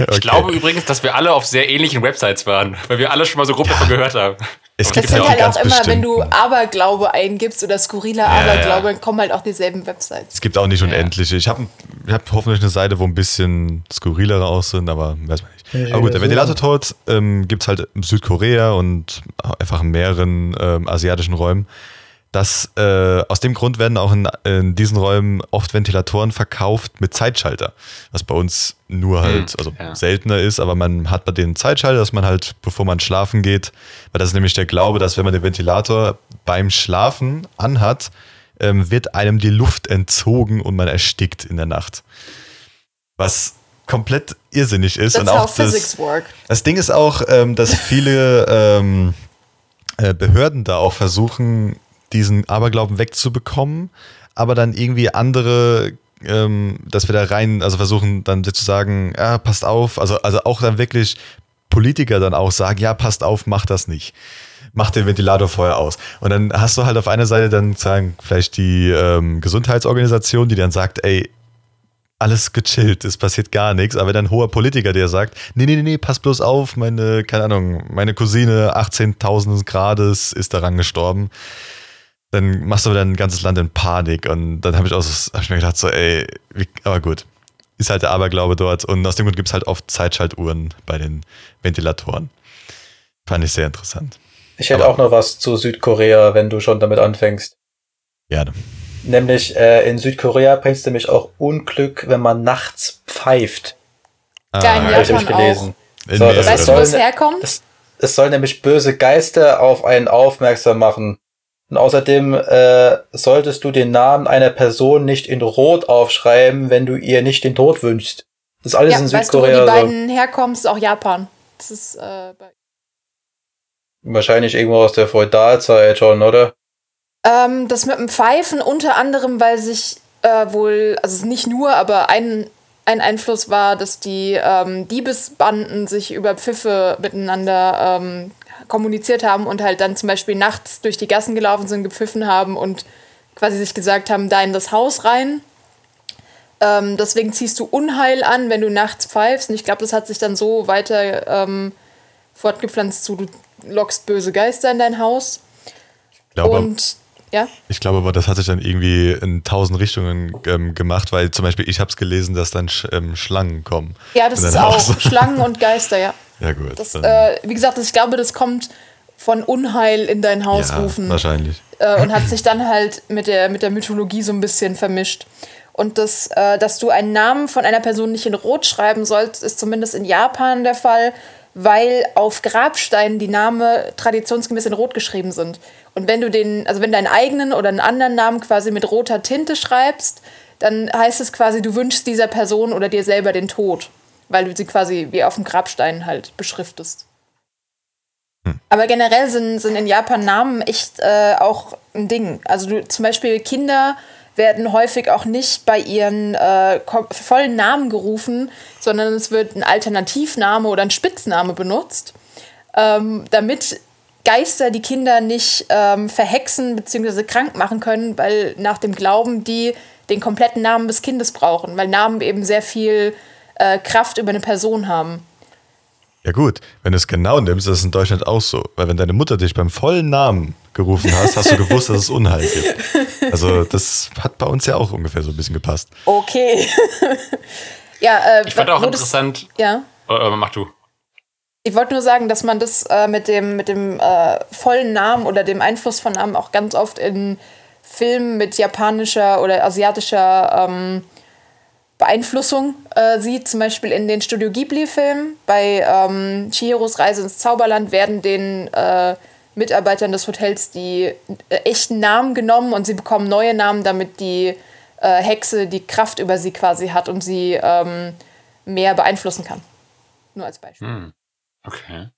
Okay. Ich glaube übrigens, dass wir alle auf sehr ähnlichen Websites waren, weil wir alle schon mal so grob davon gehört haben. es gibt sind ja halt ganz auch immer, wenn du. Aberglaube eingibst oder skurriler Ja, ja. Aberglaube, dann kommen halt auch dieselben Websites. Es gibt auch nicht unendliche. Ich habe ich hab hoffentlich eine Seite, wo ein bisschen skurrilere aus sind, aber weiß man nicht. Aber gut, der Ventilator-Tod ähm, gibt es halt in Südkorea und einfach in mehreren ähm, asiatischen Räumen. Das, äh, aus dem Grund werden auch in, in diesen Räumen oft Ventilatoren verkauft mit Zeitschalter. Was bei uns nur halt, also ja. seltener ist, aber man hat bei denen Zeitschalter, dass man halt, bevor man schlafen geht, weil das ist nämlich der Glaube, dass wenn man den Ventilator beim Schlafen anhat, ähm, wird einem die Luft entzogen und man erstickt in der Nacht. Was komplett irrsinnig ist. That's und auch das, work. das Ding ist auch, ähm, dass viele ähm, äh, Behörden da auch versuchen, diesen Aberglauben wegzubekommen, aber dann irgendwie andere, ähm, dass wir da rein, also versuchen dann zu sagen, ja, passt auf, also, also auch dann wirklich Politiker dann auch sagen, ja, passt auf, mach das nicht. Mach den Ventilator vorher aus. Und dann hast du halt auf einer Seite dann sagen, vielleicht die ähm, Gesundheitsorganisation, die dann sagt, ey, alles gechillt, es passiert gar nichts. Aber dann hoher Politiker, der sagt, nee, nee, nee, nee, pass bloß auf, meine, keine Ahnung, meine Cousine 18.000 Grades ist daran gestorben, dann machst du dann ein ganzes Land in Panik. Und dann habe ich, auch so- hab ich mir gedacht, so, ey, wie, aber gut, ist halt der Aberglaube dort. Und aus dem Grund gibt es halt oft Zeitschaltuhren bei den Ventilatoren. Fand ich sehr interessant. Ich hätte Aber- auch noch was zu Südkorea, wenn du schon damit anfängst. Gerne. Nämlich äh, in Südkorea bringst du nämlich auch Unglück, wenn man nachts pfeift. Ja, in Ah, Habe ich Japan nämlich gelesen. in So. Weißt du, wo es sollen- herkommt? Es, es soll nämlich böse Geister auf einen aufmerksam machen. Und außerdem äh, solltest du den Namen einer Person nicht in Rot aufschreiben, wenn du ihr nicht den Tod wünschst. Das ist alles Ja, in weißt du, wo die Südkorea so. beiden herkommen? Ist auch Japan. Das ist äh, bei Wahrscheinlich irgendwo aus der Feudalzeit schon, oder? Ähm, das mit dem Pfeifen unter anderem, weil sich äh, wohl, also nicht nur, aber ein, ein Einfluss war, dass die ähm, Diebesbanden sich über Pfiffe miteinander ähm, kommuniziert haben und halt dann zum Beispiel nachts durch die Gassen gelaufen sind, gepfiffen haben und quasi sich gesagt haben, da in das Haus rein. Ähm, deswegen ziehst du Unheil an, wenn du nachts pfeifst. Und ich glaube, das hat sich dann so weiter ähm, fortgepflanzt zu, du lockst böse Geister in dein Haus. Ich glaube, Und ja. Ich glaube aber, das hat sich dann irgendwie in tausend Richtungen ähm, gemacht, weil zum Beispiel ich habe es gelesen, dass dann Sch ähm, Schlangen kommen. Ja, das ist auch so- Schlangen und Geister, ja. Ja gut. Das, äh, wie gesagt, ich glaube, das kommt von Unheil in dein Haus ja, rufen wahrscheinlich. äh, und hat sich dann halt mit der, mit der Mythologie so ein bisschen vermischt. Und das, äh, dass du einen Namen von einer Person nicht in Rot schreiben sollst, ist zumindest in Japan der Fall, weil auf Grabsteinen die Namen traditionsgemäß in Rot geschrieben sind. Und wenn du den, also wenn deinen eigenen oder einen anderen Namen quasi mit roter Tinte schreibst, dann heißt es quasi, du wünschst dieser Person oder dir selber den Tod, weil du sie quasi wie auf dem Grabstein halt beschriftest. Aber generell sind, sind in Japan Namen echt äh, auch ein Ding. Also du, zum Beispiel Kinder werden häufig auch nicht bei ihren äh, vollen Namen gerufen, sondern es wird ein Alternativname oder ein Spitzname benutzt, ähm, damit Geister die Kinder nicht ähm, verhexen bzw. krank machen können, weil nach dem Glauben die den kompletten Namen des Kindes brauchen, weil Namen eben sehr viel äh, Kraft über eine Person haben. Ja gut, wenn du es genau nimmst, ist es in Deutschland auch so. Weil wenn deine Mutter dich beim vollen Namen gerufen hast, hast du gewusst, dass es Unheil gibt. Also das hat bei uns ja auch ungefähr so ein bisschen gepasst. Okay. ja, äh, Ich fand auch interessant. Ja. Äh, äh, mach du. Ich wollte nur sagen, dass man das äh, mit dem, mit dem äh, vollen Namen oder dem Einfluss von Namen auch ganz oft in Filmen mit japanischer oder asiatischer ähm, Beeinflussung äh, sieht. Zum Beispiel in den Studio Ghibli-Filmen. Bei ähm, Chihiros Reise ins Zauberland werden den äh, Mitarbeitern des Hotels die äh, echten Namen genommen und sie bekommen neue Namen, damit die äh, Hexe die Kraft über sie quasi hat und sie ähm, mehr beeinflussen kann. Nur als Beispiel. Hm. Okay.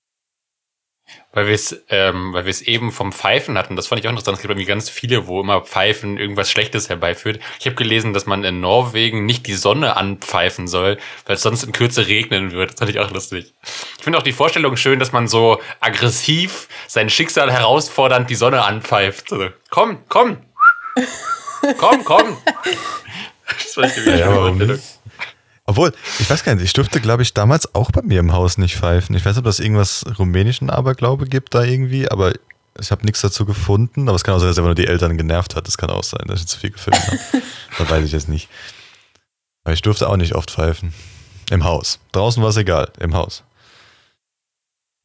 Weil wir es, ähm, weil wir es eben vom Pfeifen hatten, das fand ich auch interessant. Es gibt irgendwie ganz viele, wo immer Pfeifen irgendwas Schlechtes herbeiführt. Ich habe gelesen, dass man in Norwegen nicht die Sonne anpfeifen soll, weil es sonst in Kürze regnen wird. Das fand ich auch lustig. Ich finde auch die Vorstellung schön, dass man so aggressiv sein Schicksal herausfordernd die Sonne anpfeift. So, komm, komm! komm, komm! Das fand ich irgendwie Ja, Obwohl, ich weiß gar nicht, ich durfte, glaube ich, damals auch bei mir im Haus nicht pfeifen. Ich weiß nicht, ob das irgendwas rumänischen Aberglaube gibt da irgendwie, aber ich habe nichts dazu gefunden. Aber es kann auch sein, dass er einfach nur die Eltern genervt hat. Das kann auch sein, dass ich zu viel gefilmt habe. das weiß ich jetzt nicht. Aber ich durfte auch nicht oft pfeifen. Im Haus. Draußen war es egal, im Haus.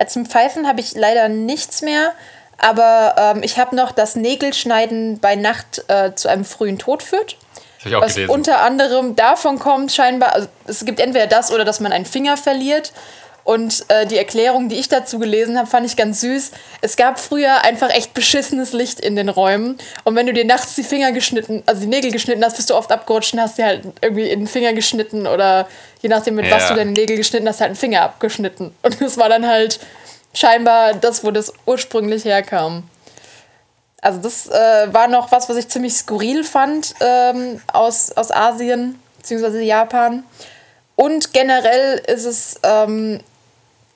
Zum Pfeifen habe ich leider nichts mehr, aber ähm, ich habe noch, dass Nägelschneiden bei Nacht äh, zu einem frühen Tod führt. Was gelesen. unter anderem davon kommt, scheinbar, also es gibt entweder das oder dass man einen Finger verliert. Und äh, die Erklärung, die ich dazu gelesen habe, fand ich ganz süß. Es gab früher einfach echt beschissenes Licht in den Räumen. Und wenn du dir nachts die Finger geschnitten, also die Nägel geschnitten hast, bist du oft abgerutscht und hast dir halt irgendwie in den Finger geschnitten oder je nachdem, mit was Ja. du deine Nägel geschnitten hast, halt einen Finger abgeschnitten. Und das war dann halt scheinbar das, wo das ursprünglich herkam. Also das äh, war noch was, was ich ziemlich skurril fand ähm, aus, aus Asien bzw. Japan. Und generell ist es ähm,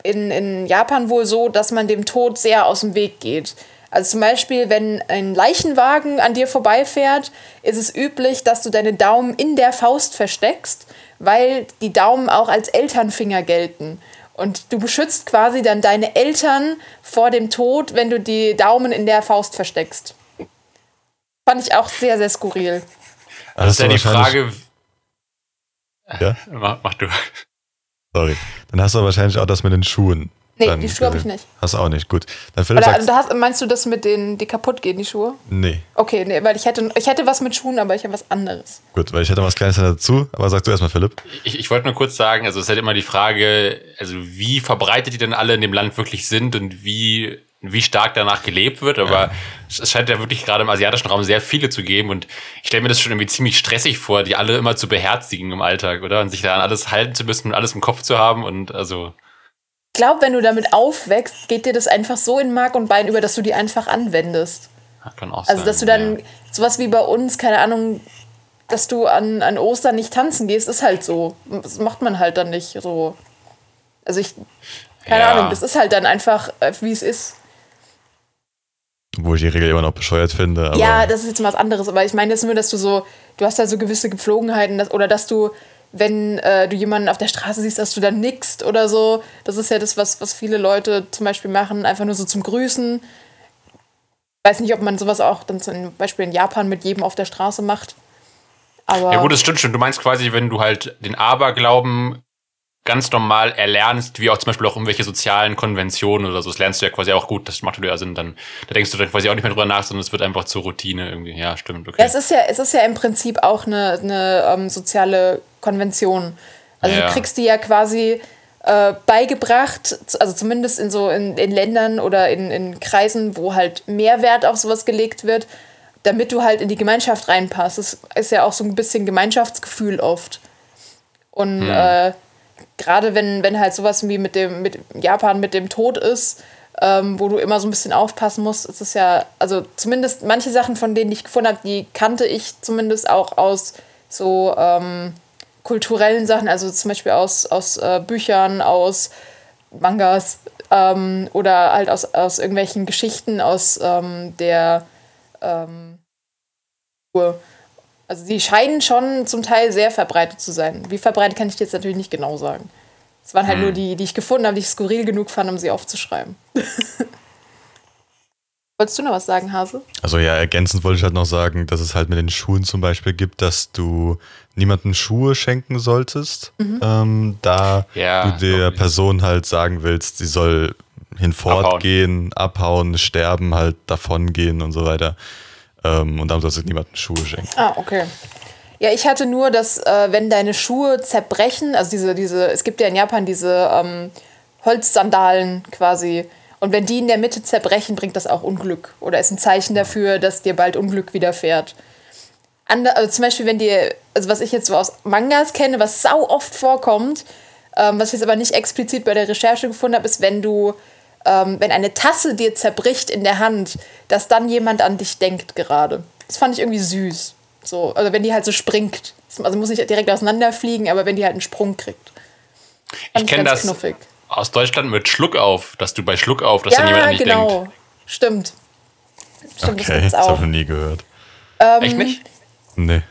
in, in Japan wohl so, dass man dem Tod sehr aus dem Weg geht. Also zum Beispiel, wenn ein Leichenwagen an dir vorbeifährt, ist es üblich, dass du deine Daumen in der Faust versteckst, weil die Daumen auch als Elternfinger gelten. Und du beschützt quasi dann deine Eltern vor dem Tod, wenn du die Daumen in der Faust versteckst. Fand ich auch sehr, sehr skurril. Das ist ja die Frage. Ja? Mach, mach du. Sorry. Dann hast du wahrscheinlich auch das mit den Schuhen. Nee, dann die Schuhe hab ich gesehen. nicht. Hast du auch nicht. Gut. Dann Philipp Oder sagt, da hast, meinst du das mit denen, die kaputt gehen, die Schuhe? nee. Okay, nee, weil ich hätte, ich hätte was mit Schuhen, aber ich habe was anderes. Gut, weil ich hätte was Kleines dazu, aber sag du erstmal, Philipp. Ich, ich wollte nur kurz sagen, also es ist halt immer die Frage, also wie verbreitet die denn alle in dem Land wirklich sind und wie, wie stark danach gelebt wird. Aber es, es scheint ja wirklich gerade im asiatischen Raum sehr viele zu geben und ich stelle mir das schon irgendwie ziemlich stressig vor, die alle immer zu beherzigen im Alltag, oder? Und sich da an alles halten zu müssen und alles im Kopf zu haben und also. Ich glaube, wenn du damit aufwächst, geht dir das einfach so in Mark und Bein über, dass du die einfach anwendest. ja, Kann auch Also, dass du sein, dann ja. sowas wie bei uns, keine Ahnung, dass du an, an Ostern nicht tanzen gehst, ist halt so. Das macht man halt dann nicht so. Also, ich, keine Ja. Ahnung, das ist halt dann einfach, äh, wie es ist. Wo ich die Regel immer noch bescheuert finde. Aber Ja, das ist jetzt was anderes, aber ich meine jetzt nur, dass du so, du hast da so gewisse Gepflogenheiten, dass, oder dass du, wenn äh, du jemanden auf der Straße siehst, dass du dann nickst oder so. Das ist ja das, was, was viele Leute zum Beispiel machen, einfach nur so zum Grüßen. Weiß nicht, ob man sowas auch dann zum Beispiel in Japan mit jedem auf der Straße macht. Aber Ja gut, das stimmt schon. Du meinst quasi, wenn du halt den Aberglauben ganz normal erlernst, wie auch zum Beispiel auch irgendwelche sozialen Konventionen oder so, das lernst du ja quasi auch gut, das macht ja Sinn, dann da denkst du dann quasi auch nicht mehr drüber nach, sondern es wird einfach zur Routine irgendwie. Ja, stimmt, okay. Ja, es ist ja, es ist ja im Prinzip auch eine, eine ähm, soziale Konvention. Also Ja. du kriegst die ja quasi äh, beigebracht, also zumindest in so in, in Ländern oder in, in Kreisen, wo halt mehr Wert auf sowas gelegt wird, damit du halt in die Gemeinschaft reinpasst. Das ist ja auch so ein bisschen Gemeinschaftsgefühl oft. Und äh, gerade wenn, wenn halt sowas wie mit dem mit Japan mit dem Tod ist, ähm, wo du immer so ein bisschen aufpassen musst, ist es ja, also zumindest manche Sachen, von denen ich gefunden habe, die kannte ich zumindest auch aus so ähm, kulturellen Sachen, also zum Beispiel aus, aus äh, Büchern, aus Mangas ähm, oder halt aus, aus irgendwelchen Geschichten aus ähm, der ähm, Kultur. Also die scheinen schon zum Teil sehr verbreitet zu sein. Wie verbreitet kann ich dir jetzt natürlich nicht genau sagen. Das waren halt nur die, die ich gefunden habe, die ich skurril genug fand, um sie aufzuschreiben. Wolltest du noch was sagen, Hase? Also ja, ergänzend wollte ich halt noch sagen, dass es halt mit den Schuhen zum Beispiel gibt, dass du niemandem Schuhe schenken solltest, ähm, da Ja, du der. Person halt sagen willst, sie soll hinfortgehen, abhauen. sterben, halt davongehen und so weiter. Ähm, und dann sollst du niemandem Schuhe schenken. Ah, okay. Ja, ich hatte nur, dass äh, wenn deine Schuhe zerbrechen, also diese, diese, es gibt ja in Japan diese ähm, Holzsandalen quasi, und wenn die in der Mitte zerbrechen, bringt das auch Unglück oder ist ein Zeichen dafür, dass dir bald Unglück widerfährt. Ander, also zum Beispiel, wenn dir, also was ich jetzt so aus Mangas kenne, was sau oft vorkommt, ähm, was ich jetzt aber nicht explizit bei der Recherche gefunden habe, ist, wenn du, ähm, wenn eine Tasse dir zerbricht in der Hand, dass dann jemand an dich denkt gerade. Das fand ich irgendwie süß. So, also wenn die halt so springt. Also muss nicht direkt auseinanderfliegen, aber wenn die halt einen Sprung kriegt. Ich kenne das knuffig. aus Deutschland mit Schluck auf, dass du bei Schluck auf, dass dann jemand Ja, an dich genau. denkt. Stimmt. Stimmt, Okay, das das habe auch. ich noch nie gehört. Echt nicht? Nee.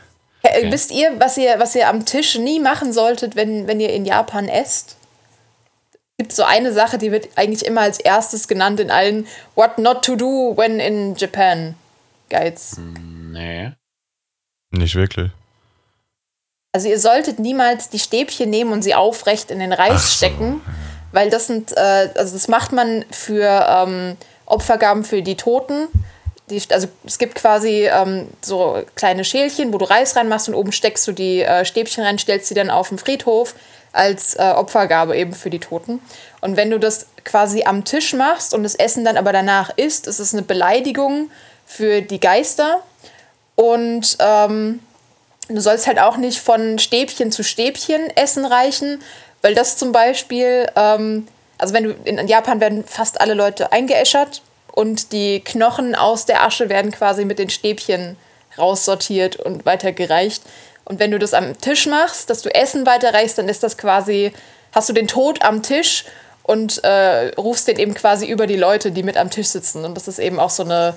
Äh, Wisst ihr, was ihr, was ihr am Tisch nie machen solltet, wenn, wenn ihr in Japan esst? Es gibt so eine Sache, die wird eigentlich immer als erstes genannt in allen What not to do when in Japan Guides. Nee. Nicht wirklich. Also ihr solltet niemals die Stäbchen nehmen und sie aufrecht in den Reis Ach so, stecken, weil das sind, äh, also das macht man für ähm, Opfergaben für die Toten. Die, also es gibt quasi ähm, so kleine Schälchen, wo du Reis reinmachst und oben steckst du die äh, Stäbchen rein, stellst sie dann auf den Friedhof als äh, Opfergabe eben für die Toten. Und wenn du das quasi am Tisch machst und das Essen dann aber danach isst, ist es eine Beleidigung für die Geister. Und ähm, Du sollst halt auch nicht von Stäbchen zu Stäbchen Essen reichen, weil das zum Beispiel, ähm, also wenn du in Japan werden fast alle Leute eingeäschert und die Knochen aus der Asche werden quasi mit den Stäbchen raussortiert und weitergereicht. Und wenn du das am Tisch machst, dass du Essen weiterreichst, dann ist das quasi, hast du den Tod am Tisch und äh, rufst den eben quasi über die Leute, die mit am Tisch sitzen. Und das ist eben auch so eine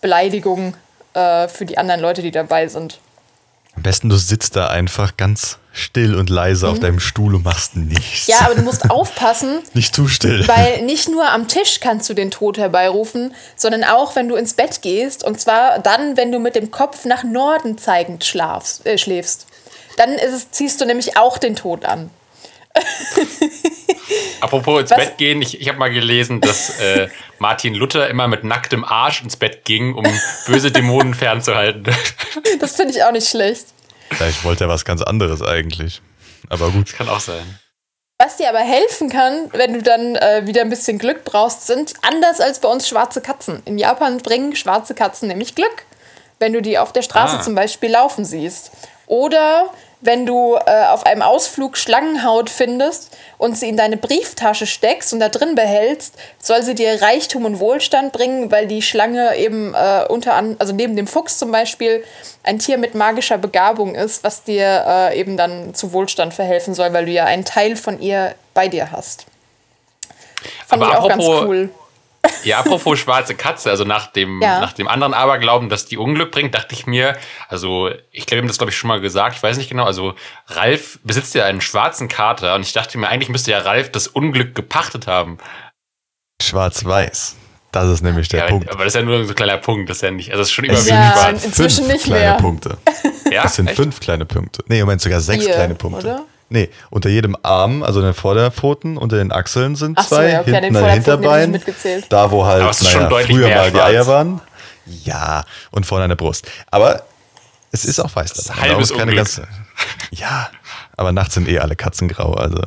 Beleidigung äh, für die anderen Leute, die dabei sind. Am besten du sitzt da einfach ganz still und leise auf deinem Stuhl und machst nichts. Mhm. Ja, aber du musst aufpassen, Nicht zu still. weil nicht nur am Tisch kannst du den Tod herbeirufen, sondern auch, wenn du ins Bett gehst. Und zwar dann, wenn du mit dem Kopf nach Norden zeigend schlafst, äh, schläfst. Dann es, ziehst du nämlich auch den Tod an. Apropos ins Was? Bett gehen, ich, ich habe mal gelesen, dass äh, Martin Luther immer mit nacktem Arsch ins Bett ging, um böse Dämonen fernzuhalten. Das finde ich auch nicht schlecht. Vielleicht wollte er was ganz anderes eigentlich. Aber gut. Kann auch sein. Was dir aber helfen kann, wenn du dann äh, wieder ein bisschen Glück brauchst, sind anders als bei uns schwarze Katzen. In Japan bringen schwarze Katzen nämlich Glück, wenn du die auf der Straße Ah. zum Beispiel laufen siehst. Oder wenn du äh, auf einem Ausflug Schlangenhaut findest und sie in deine Brieftasche steckst und da drin behältst, soll sie dir Reichtum und Wohlstand bringen, weil die Schlange eben äh, unter an, also neben dem Fuchs zum Beispiel ein Tier mit magischer Begabung ist, was dir äh, eben dann zu Wohlstand verhelfen soll, weil du ja einen Teil von ihr bei dir hast. Fand Aber ich auch ganz cool. Ja, apropos schwarze Katze, also nach dem, Ja. nach dem anderen Aberglauben, dass die Unglück bringt, dachte ich mir, also ich glaube, ihm das glaube ich schon mal gesagt, ich weiß nicht genau, also Ralf besitzt ja einen schwarzen Kater und ich dachte mir, eigentlich müsste ja Ralf das Unglück gepachtet haben. Schwarz-Weiß. Das ist nämlich der ja, Punkt. Aber das ist ja nur so ein kleiner Punkt, das ist ja nicht, also das ist schon überwiegend Ja, schwarz. inzwischen fünf nicht kleine mehr. Punkte. Ja, Das sind echt? fünf kleine Punkte. Nee, im Moment sogar sechs Vier, kleine Punkte. oder? Nee, unter jedem Arm, also in den Vorderpfoten, unter den Achseln sind Ach so, zwei, ja, okay, hinten an den Hinterbeinen, nicht mitgezählt. da wo halt naja, früher mehr mal die. Eier waren. Ja, und vorne an der Brust. Aber es ist auch weiß. ist dabei. halbes keine ganze- Ja, aber nachts sind eh alle Katzen grau, also.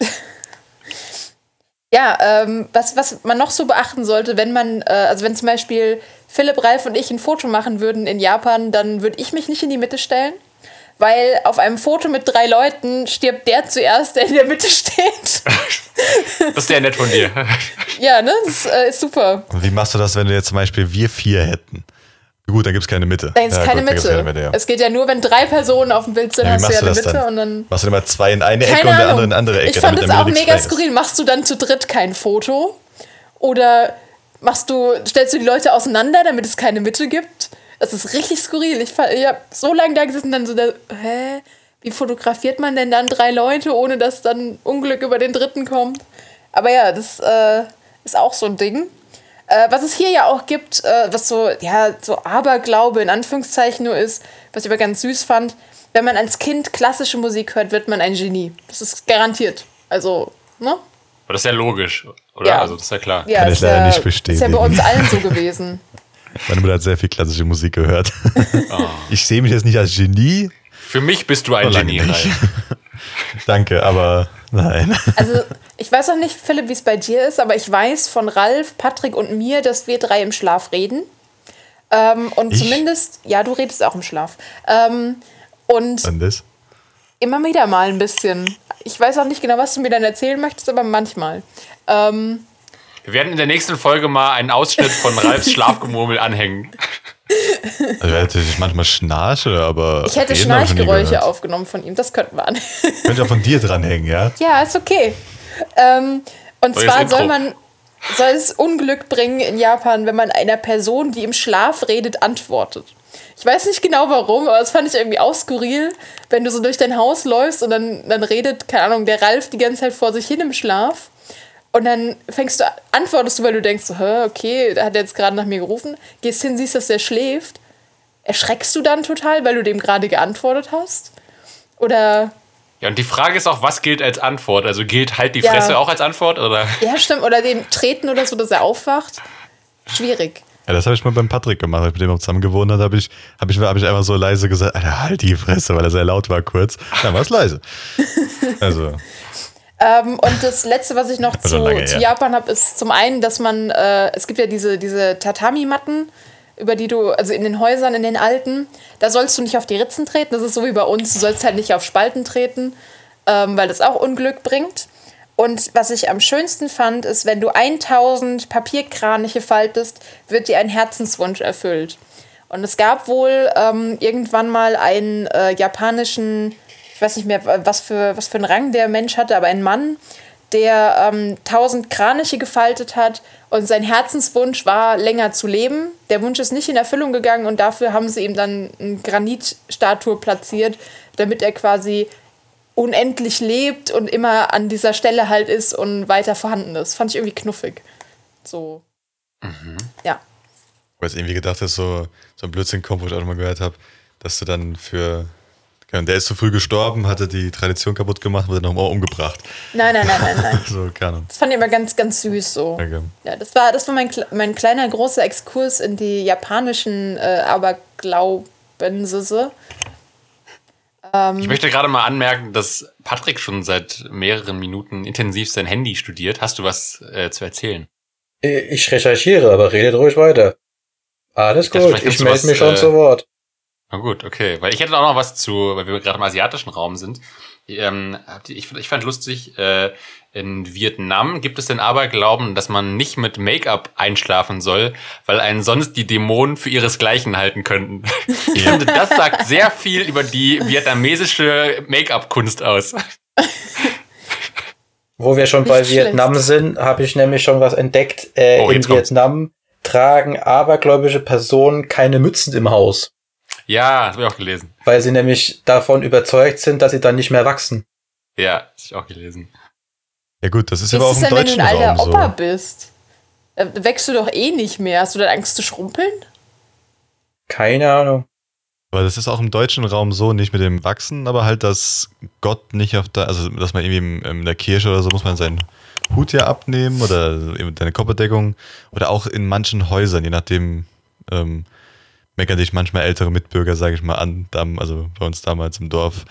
Ja, ähm, was, was man noch so beachten sollte, wenn man, äh, also wenn zum Beispiel Philipp, Ralf und ich ein Foto machen würden in Japan, dann würde ich mich nicht in die Mitte stellen, weil auf einem Foto mit drei Leuten stirbt der zuerst, der in der Mitte steht. Das ist sehr nett von dir. ja, ne? Das äh, ist super. Und wie machst du das, wenn wir jetzt zum Beispiel wir vier hätten? Gut, dann gibt es keine Mitte. Da ist Ja, keine gut, dann gibt's Mitte. keine Mitte ja. Es geht ja nur, wenn drei Personen auf dem Bild sind, Ja, wie hast du ja machst du eine das Mitte dann? und dann. Machst du immer zwei in eine Ecke und der andere in eine andere Ecke? ich fand damit das in der auch mega ist? skurril. Machst du dann zu dritt kein Foto? Oder machst du, stellst du die Leute auseinander, damit es keine Mitte gibt? Das ist richtig skurril. Ich, ich habe so lange da gesessen und dann so, da, hä? Wie fotografiert man denn dann drei Leute, ohne dass dann Unglück über den dritten kommt? Aber ja, das äh, ist auch so ein Ding. Äh, was es hier ja auch gibt, äh, was so, ja, so Aberglaube in Anführungszeichen nur ist, was ich aber ganz süß fand, wenn man als Kind klassische Musik hört, wird man ein Genie. Das ist garantiert. Also, ne? Aber das ist ja logisch, oder? Ja. Also das ist ja klar. Ja, Kann ich ist leider ja, nicht Ist ja bestätigen. bei uns allen so gewesen. Meine Mutter hat sehr viel klassische Musik gehört. Oh. Ich sehe mich jetzt nicht als Genie. Für mich bist du ein Genie. Danke, aber nein. Also, ich weiß auch nicht, Philipp, wie es bei dir ist, aber ich weiß von Ralf, Patrick und mir, dass wir drei im Schlaf reden. Ähm, und Ich? zumindest, ja, du redest auch im Schlaf. Ähm, und das? immer wieder mal ein bisschen. Ich weiß auch nicht genau, was du mir dann erzählen möchtest, aber manchmal. Ähm, Wir werden in der nächsten Folge mal einen Ausschnitt von Ralfs Schlafgemurmel anhängen. Also, weil ich manchmal schnarche, aber. ich hätte Schnarchgeräusche aufgenommen von ihm, das könnten wir an. Könnte ja von dir dranhängen, ja? ja, ist okay. Ähm, und So, zwar Intro. soll man soll es Unglück bringen in Japan, wenn man einer Person, die im Schlaf redet, antwortet. Ich weiß nicht genau warum, aber das fand ich irgendwie auch skurril, wenn du so durch dein Haus läufst und dann, dann redet, keine Ahnung, der Ralf die ganze Zeit vor sich hin im Schlaf. Und dann fängst du, antwortest du, weil du denkst, so, Hä, okay, der hat jetzt gerade nach mir gerufen, gehst hin, siehst, dass der schläft. Erschreckst du dann total, weil du dem gerade geantwortet hast? Oder Ja, und die Frage ist auch, was gilt als Antwort? Also gilt halt die Ja. Fresse auch als Antwort? Oder? Ja, stimmt. Oder den treten oder so, dass er aufwacht. Schwierig. Ja, das habe ich mal beim Patrick gemacht, als ich mit dem auch zusammen gewohnt habe, habe ich, hab ich, hab ich einfach so leise gesagt, Alter, halt die Fresse, weil er sehr laut war kurz. Dann war es leise. Also, Ähm, und das Letzte, was ich noch zu, lange zu. Japan habe, ist zum einen, dass man, äh, es gibt ja diese, diese Tatami-Matten, über die du, also in den Häusern, in den alten, da sollst du nicht auf die Ritzen treten. Das ist so wie bei uns, du sollst halt nicht auf Spalten treten, ähm, weil das auch Unglück bringt. Und was ich am schönsten fand, ist, wenn du 1000 Papierkraniche faltest, wird dir ein Herzenswunsch erfüllt. Und es gab wohl ähm, irgendwann mal einen äh, japanischen, ich weiß nicht mehr, was für, was für einen Rang der Mensch hatte, aber ein Mann, der ähm, 1000 Kraniche gefaltet hat und sein Herzenswunsch war, länger zu leben. Der Wunsch ist nicht in Erfüllung gegangen und dafür haben sie ihm dann eine Granitstatue platziert, damit er quasi unendlich lebt und immer an dieser Stelle halt ist und weiter vorhanden ist. Fand ich irgendwie knuffig. So. Ja. weil es irgendwie gedacht ist, so, so ein Blödsinn kommt, wo ich auch mal gehört habe, dass du dann für, ja, der ist zu früh gestorben, hatte die Tradition kaputt gemacht, wurde nochmal umgebracht. Nein, nein, nein, nein, nein. So, keine Ahnung. Das fand ich immer ganz, ganz süß so. Okay. Ja, das war, das war mein, mein kleiner, großer Exkurs in die japanischen äh, Aberglaubensisse. Ich möchte gerade mal anmerken, dass Patrick schon seit mehreren Minuten intensiv sein Handy studiert. Hast du was äh, zu erzählen? Ich recherchiere, aber redet ruhig weiter. Alles gut, ich du melde mich schon äh, zu Wort. Na gut, okay. Weil ich hätte auch noch was zu, weil wir gerade im asiatischen Raum sind. Ähm, ich, ich fand lustig, äh, in Vietnam gibt es den Aberglauben, dass man nicht mit Make-up einschlafen soll, weil einen sonst die Dämonen für ihresgleichen halten könnten. Ich finde, das sagt sehr viel über die vietnamesische Make-up-Kunst aus. Wo wir schon bei. Vietnam sind, habe ich nämlich schon was entdeckt. Äh, Oh, in jetzt kommt's. Vietnam tragen abergläubische Personen keine Mützen im Haus, Ja, das habe ich auch gelesen. weil sie nämlich davon überzeugt sind, dass sie dann nicht mehr wachsen. Ja, das habe ich auch gelesen. Ja gut, das ist aber ist auch im denn, wenn du deutschen ein alter Raum Opa so. bist? Äh, Wächst du doch eh nicht mehr. Hast du dann Angst zu schrumpeln? Keine Ahnung. Aber das ist auch im deutschen Raum so, nicht mit dem Wachsen, aber halt, dass Gott nicht auf da, also dass man irgendwie in der Kirche oder so muss man seinen Hut ja abnehmen oder eben seine Kopfbedeckung oder auch in manchen Häusern, je nachdem, ähm, meckern dich manchmal ältere Mitbürger, sage ich mal, an, also bei uns damals im Dorf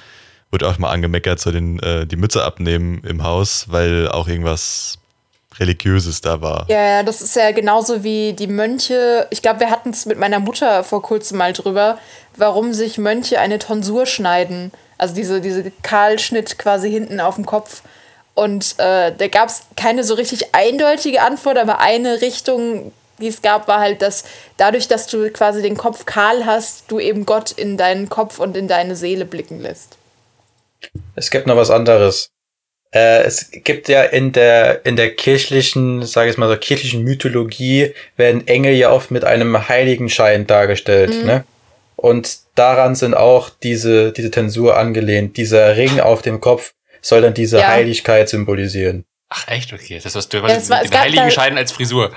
wurde auch mal angemeckert, so den, äh, die Mütze abnehmen im Haus, weil auch irgendwas Religiöses da war. Ja, ja, das ist ja genauso wie die Mönche. Ich glaube, wir hatten es mit meiner Mutter vor kurzem mal drüber, warum sich Mönche eine Tonsur schneiden. Also diese, diese Kahlschnitt quasi hinten auf dem Kopf. Und äh, da gab es keine so richtig eindeutige Antwort, aber eine Richtung, die es gab, war halt, dass dadurch, dass du quasi den Kopf kahl hast, du eben Gott in deinen Kopf und in deine Seele blicken lässt. Es gibt noch was anderes. Äh, es gibt ja in der, in der kirchlichen, sage ich mal so, kirchlichen Mythologie werden Engel ja oft mit einem Heiligenschein dargestellt, ne? Und daran sind auch diese, diese Tensur angelehnt. Dieser Ring auf dem Kopf soll dann diese Ja. Heiligkeit symbolisieren. Ach, echt? Okay. Das hast du Ja, es war- den gab Heiligen da- Schein als Frisur.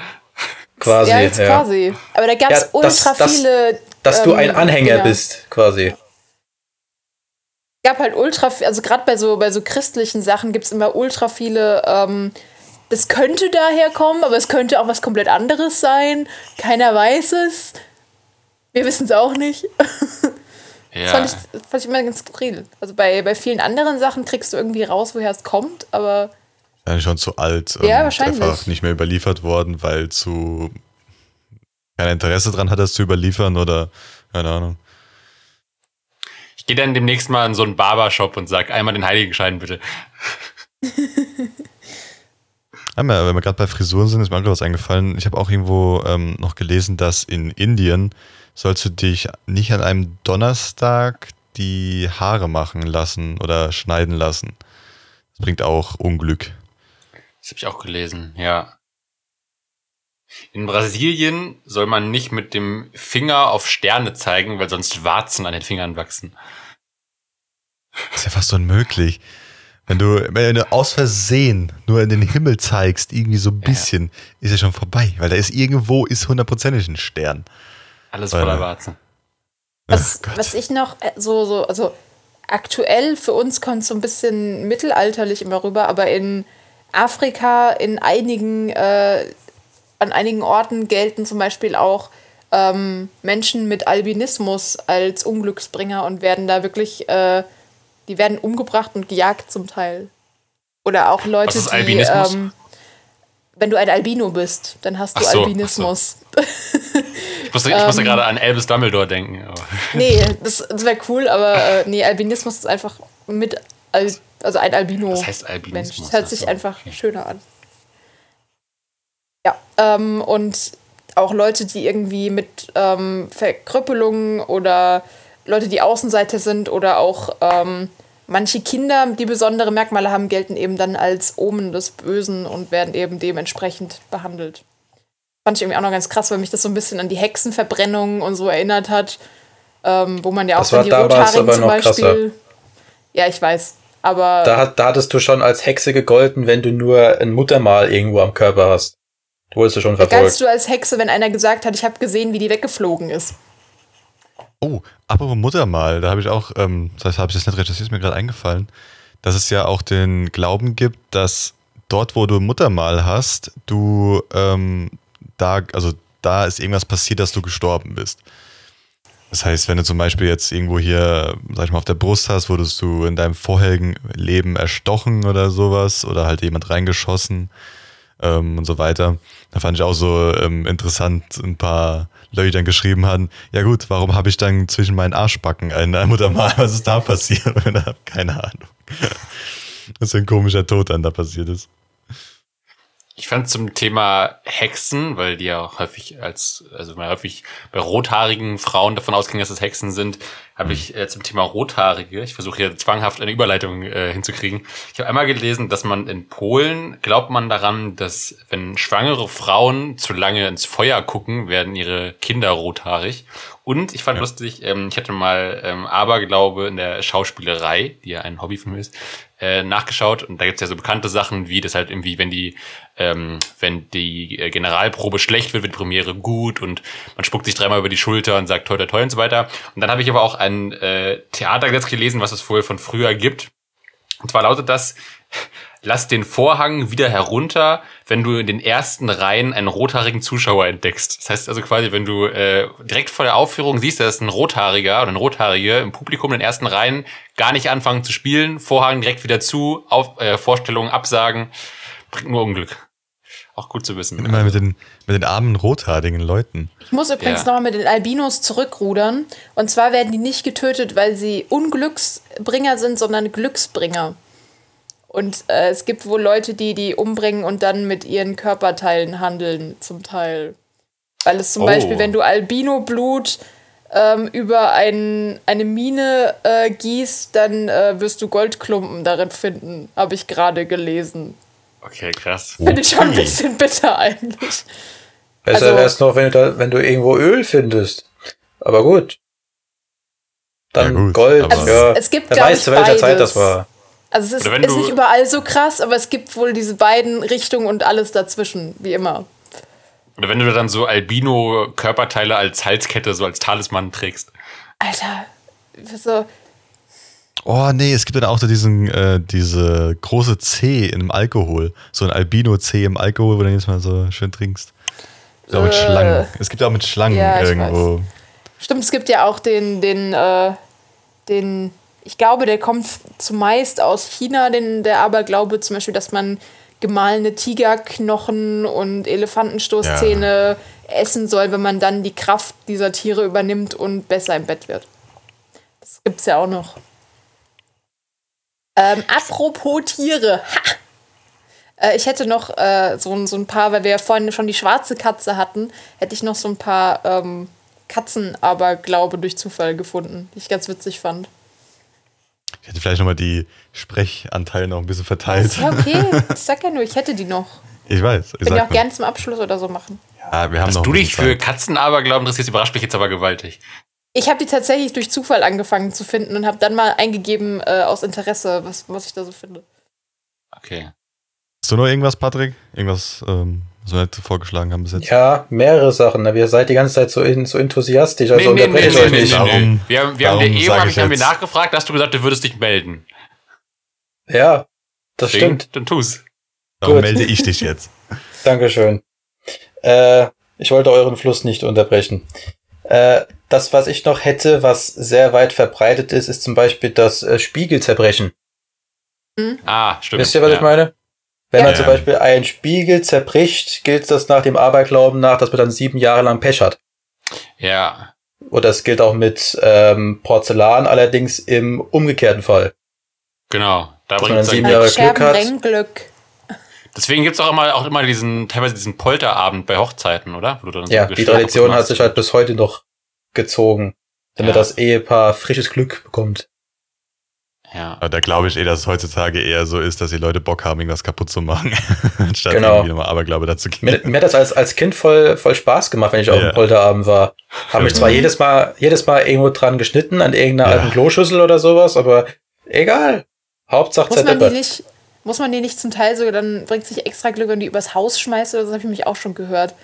Quasi. ja, jetzt ja. quasi. Aber da gab es Ja, das- ultra das- viele. Dass du ähm, ein Anhänger Dinger. bist, quasi. gab halt ultra, viel- also gerade bei so, bei so christlichen Sachen gibt es immer ultra viele, ähm, das könnte daher kommen, aber es könnte auch was komplett anderes sein. Keiner weiß es. Wir wissen es auch nicht. Das Ja. fand, ich, das fand ich immer ganz skurril. Also bei, bei vielen anderen Sachen kriegst du irgendwie raus, woher es kommt, aber Eigentlich schon zu alt Ja, und wahrscheinlich. einfach nicht mehr überliefert worden, weil zu kein Interesse dran hat, das zu überliefern oder keine Ahnung. Ich gehe dann demnächst mal in so einen Barbershop und sag einmal den Heiligenschein bitte. Einmal, wenn wir gerade bei Frisuren sind, ist mir auch was eingefallen. Ich habe auch irgendwo ähm, noch gelesen, dass in Indien sollst du dich nicht an einem Donnerstag die Haare machen lassen oder schneiden lassen. Das bringt auch Unglück. Das habe ich auch gelesen, ja. In Brasilien soll man nicht mit dem Finger auf Sterne zeigen, weil sonst Warzen an den Fingern wachsen. Das ist ja fast unmöglich. Wenn du, wenn du aus Versehen nur in den Himmel zeigst, irgendwie so ein bisschen, ist ja schon vorbei, weil da ist irgendwo ist hundertprozentig ein Stern. Alles voller Warzen. Was, Gott. was ich noch äh, so, so, also aktuell für uns kommt so ein bisschen mittelalterlich immer rüber, aber in Afrika, in einigen, äh, an einigen Orten gelten zum Beispiel auch ähm, Menschen mit Albinismus als Unglücksbringer und werden da wirklich, äh, die werden umgebracht und gejagt zum Teil. Oder auch Leute, die, ähm, wenn du ein Albino bist, dann hast du so. Albinismus. Ich musste, ich musste gerade an Albus Dumbledore denken. Nee, das, das wäre cool, aber äh, nee, Albinismus ist einfach mit, Al also ein Albino. Was heißt Mensch. Albinismus? Das hört sich so, einfach okay. schöner an. Ja, ähm, und auch Leute, die irgendwie mit ähm, Verkrüppelungen oder Leute, die Außenseiter sind oder auch ähm, manche Kinder, die besondere Merkmale haben, gelten eben dann als Omen des Bösen und werden eben dementsprechend behandelt. Fand ich irgendwie auch noch ganz krass, weil mich das so ein bisschen an die Hexenverbrennung und so erinnert hat, ähm, wo man ja auch Das dann war die damals Rothaarigen aber zum Beispiel. Ja, ich weiß. Aber Da, hat, da hattest du schon als Hexe gegolten, wenn du nur ein Muttermal irgendwo am Körper hast. Du wurdest du schon da galtst verfolgt. du als Hexe, wenn einer gesagt hat, ich habe gesehen, wie die weggeflogen ist. Oh, apropos Muttermal, da habe ich auch, ähm, das heißt, habe ich das nicht recherchiert, ist mir gerade eingefallen, dass es ja auch den Glauben gibt, dass dort, wo du Muttermal hast, du ähm, da, also da ist irgendwas passiert, dass du gestorben bist. Das heißt, wenn du zum Beispiel jetzt irgendwo hier, sag ich mal, auf der Brust hast, wurdest du in deinem vorherigen Leben erstochen oder sowas oder halt jemand reingeschossen ähm, und so weiter. Da fand ich auch so ähm, interessant, ein paar Leute dann geschrieben hatten, ja gut, warum habe ich dann zwischen meinen Arschbacken ein ein Muttermal, was ist da passiert? Keine Ahnung. Was für ein komischer Tod dann da passiert ist. Ich fand zum Thema Hexen, weil die ja auch häufig als, also man häufig bei rothaarigen Frauen davon ausging, dass es Hexen sind, habe ich äh, zum Thema Rothaarige, ich versuche hier zwanghaft eine Überleitung äh, hinzukriegen. Ich habe einmal gelesen, dass man in Polen glaubt man daran, dass wenn schwangere Frauen zu lange ins Feuer gucken, werden ihre Kinder rothaarig. Und ich fand lustig, ähm, ich hatte mal ähm, Aberglaube in der Schauspielerei, die ja ein Hobby von mir ist, äh, nachgeschaut und da gibt's ja so bekannte Sachen wie das halt irgendwie, wenn die, ähm, wenn die äh, Generalprobe schlecht wird, wird die Premiere gut und man spuckt sich dreimal über die Schulter und sagt toi toi toi und so weiter. Und dann habe ich aber auch ein äh, Theatergesetz gelesen, was es wohl von früher gibt. Und zwar lautet das, lass den Vorhang wieder herunter, wenn du in den ersten Reihen einen rothaarigen Zuschauer entdeckst. Das heißt also quasi, wenn du äh, direkt vor der Aufführung siehst, dass ein Rothaariger oder ein Rothaarige im Publikum in den ersten Reihen gar nicht anfangen zu spielen, Vorhang direkt wieder zu, auf, äh, Vorstellungen absagen, bringt nur Unglück. Auch gut zu wissen. Immer mit den, mit den armen rothaarigen Leuten. Ich muss übrigens Ja. nochmal mit den Albinos zurückrudern. Und zwar werden die nicht getötet, weil sie Unglücksbringer sind, sondern Glücksbringer. Und äh, es gibt wohl Leute, die die umbringen und dann mit ihren Körperteilen handeln, zum Teil. Weil es zum Oh. Beispiel, wenn du Albino-Blut ähm, über ein, eine Mine äh, gießt, dann äh, wirst du Goldklumpen darin finden, habe ich gerade gelesen. Okay, krass. Finde ich schon ein bisschen bitter eigentlich. Besser also- wär's noch, wenn du, da, wenn du irgendwo Öl findest. Aber gut. dann Ja, gut, Gold. Also ja. es, es gibt, Wer glaube weiß, ich, zu welcher beides. Zeit das war. Also es ist, ist du- nicht überall so krass, aber es gibt wohl diese beiden Richtungen und alles dazwischen, wie immer. Oder wenn du dann so Albino-Körperteile als Halskette, so als Talisman trägst. Alter, so, Oh nee, es gibt dann auch so diesen, äh, diese große C im Alkohol. So ein Albino-C im Alkohol, wo du dann jetzt mal so schön trinkst. So mit Äh. Schlangen. Es gibt auch mit Schlangen Ja, irgendwo. Stimmt, es gibt ja auch den, den, äh, den, ich glaube, der kommt zumeist aus China, den, der Aberglaube zum Beispiel, dass man gemahlene Tigerknochen und Elefantenstoßzähne essen soll, wenn man dann die Kraft dieser Tiere übernimmt und besser im Bett wird. Das gibt's ja auch noch. Ähm, apropos Tiere. Ha! Äh, ich hätte noch äh, so, ein- so ein paar, weil wir ja vorhin schon die schwarze Katze hatten, hätte ich noch so ein paar ähm, Katzenaberglaube durch Zufall gefunden, die ich ganz witzig fand. Ich hätte vielleicht nochmal die Sprechanteile noch ein bisschen verteilt. Ja, okay. Ich sag ja nur, ich hätte die noch. Ich weiß. Ich Können wir auch gerne zum Abschluss oder so machen. Ja, wir haben Dass noch du dich bisschen für Zeit. Katzenaberglauben interessierst, überrascht mich jetzt aber gewaltig. Ich habe die tatsächlich durch Zufall angefangen zu finden und habe dann mal eingegeben äh, aus Interesse, was, was ich da so finde. Okay. Hast du noch irgendwas, Patrick? Irgendwas, ähm, was wir nicht vorgeschlagen haben bis jetzt? Ja, mehrere Sachen. ne? Ihr seid die ganze Zeit so, in, so enthusiastisch, also Nee, nee, unterbreche nee, nee, nicht. nee, nee. Warum- Wir haben, wir haben dir eben hab ich ich haben wir jetzt? nachgefragt, hast du gesagt, du würdest dich melden. Ja, das Deswegen, stimmt. Dann tu's. Darum Gut. melde ich dich jetzt. Dankeschön. Äh, ich wollte euren Fluss nicht unterbrechen. Äh, das, was ich noch hätte, was sehr weit verbreitet ist, ist zum Beispiel das äh, Spiegelzerbrechen. Ah, stimmt. Wisst ihr, was ja. ich meine? Wenn Ja. man zum Beispiel einen Spiegel zerbricht, gilt das nach dem Aberglauben nach, dass man dann sieben Jahre lang Pech hat. Ja. Oder es gilt auch mit ähm, Porzellan, allerdings im umgekehrten Fall. Genau. Da Dass man bringt dann es sieben Jahre Glück hat. Glück. Deswegen gibt's auch immer, auch immer diesen, teilweise diesen Polterabend bei Hochzeiten, oder? Wo du dann so Ja, die Tradition hat sich halt bis heute noch gezogen, damit Ja. das Ehepaar frisches Glück bekommt. Ja. Aber da glaube ich eh, dass es heutzutage eher so ist, dass die Leute Bock haben, irgendwas kaputt zu machen, anstatt Genau. irgendwie nochmal Aberglaube dazu Mir, gehen. mir hat das als, als Kind voll, voll Spaß gemacht, wenn ich auf Ja. dem Polterabend war. Habe mich zwar jedes Mal, jedes Mal irgendwo dran geschnitten, an irgendeiner Ja. alten Kloschüssel oder sowas, aber egal. Hauptsache Muss man, die nicht, muss man die nicht zum Teil sogar, dann bringt sich extra Glück, wenn die übers Haus schmeißt oder so, das habe ich mich auch schon gehört.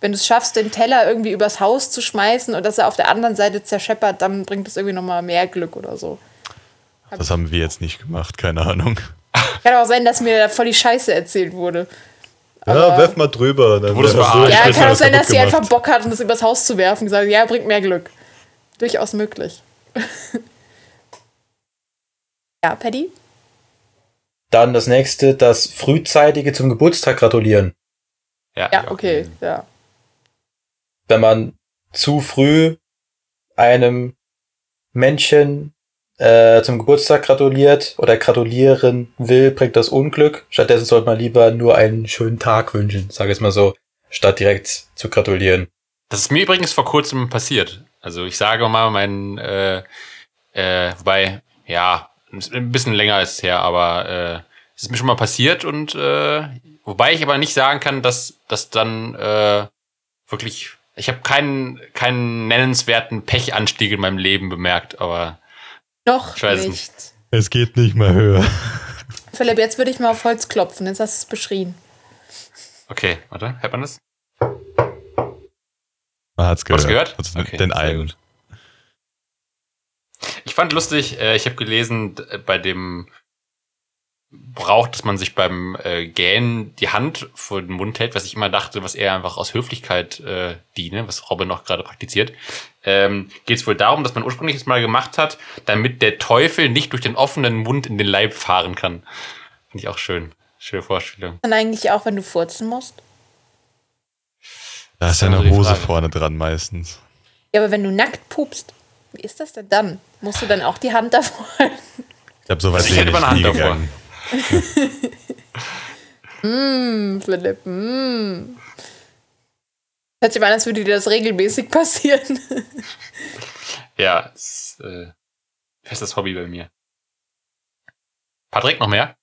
Wenn du es schaffst, den Teller irgendwie übers Haus zu schmeißen und dass er auf der anderen Seite zerscheppert, dann bringt es irgendwie nochmal mehr Glück oder so. Das haben wir jetzt nicht gemacht, keine Ahnung. Kann auch sein, dass mir da voll die Scheiße erzählt wurde. Ja, werf mal drüber. Dann hast du verarscht. Ja, kann auch sein, dass sie einfach. Bock hat, um das übers Haus zu werfen. Gesagt, ja, bringt mehr Glück. Durchaus möglich. ja, Paddy? Dann das nächste, das frühzeitige zum Geburtstag gratulieren. Ja, Ja, okay, ja. Wenn man zu früh einem Männchen äh, zum Geburtstag gratuliert oder gratulieren will, bringt das Unglück. Stattdessen sollte man lieber nur einen schönen Tag wünschen, sage ich mal so, statt direkt zu gratulieren. Das ist mir übrigens vor kurzem passiert. Also ich sage mal, mein, äh, äh, wobei, ja, ein bisschen länger ist es her, aber äh, es ist mir schon mal passiert und äh, wobei ich aber nicht sagen kann, dass das dann äh, wirklich, ich habe keinen keinen nennenswerten Pechanstieg in meinem Leben bemerkt, aber Noch Ich weiß es nicht. Es geht nicht mehr höher. Philipp, jetzt würde ich mal auf Holz klopfen. Jetzt hast du es beschrien. okay, warte, hört man das? Man hat's Hast du gehört. gehört? Also Okay, den einen. Ich fand lustig, äh, ich habe gelesen, d- bei dem Brauch, dass man sich beim äh, Gähnen die Hand vor den Mund hält, was ich immer dachte, was eher einfach aus Höflichkeit äh, diene, was Robin noch gerade praktiziert, ähm, geht es wohl darum, dass man ursprünglich es mal gemacht hat, damit der Teufel nicht durch den offenen Mund in den Leib fahren kann. Finde ich auch schön. Schöne Vorstellung. Dann eigentlich auch, wenn du furzen musst. Da ist ja eine so Hose Frage. vorne dran meistens. Ja, aber wenn du nackt pupst, wie ist das denn dann? Musst du dann auch die Hand davor halten? Ich habe soweit Also ich hätte bin mal eine nie Hand davor. gegangen. Hm, Philipp, hm. Hört sich mal an, als würde dir das regelmäßig passieren. Ja, ist äh, festes Hobby bei mir. Patrick, noch mehr?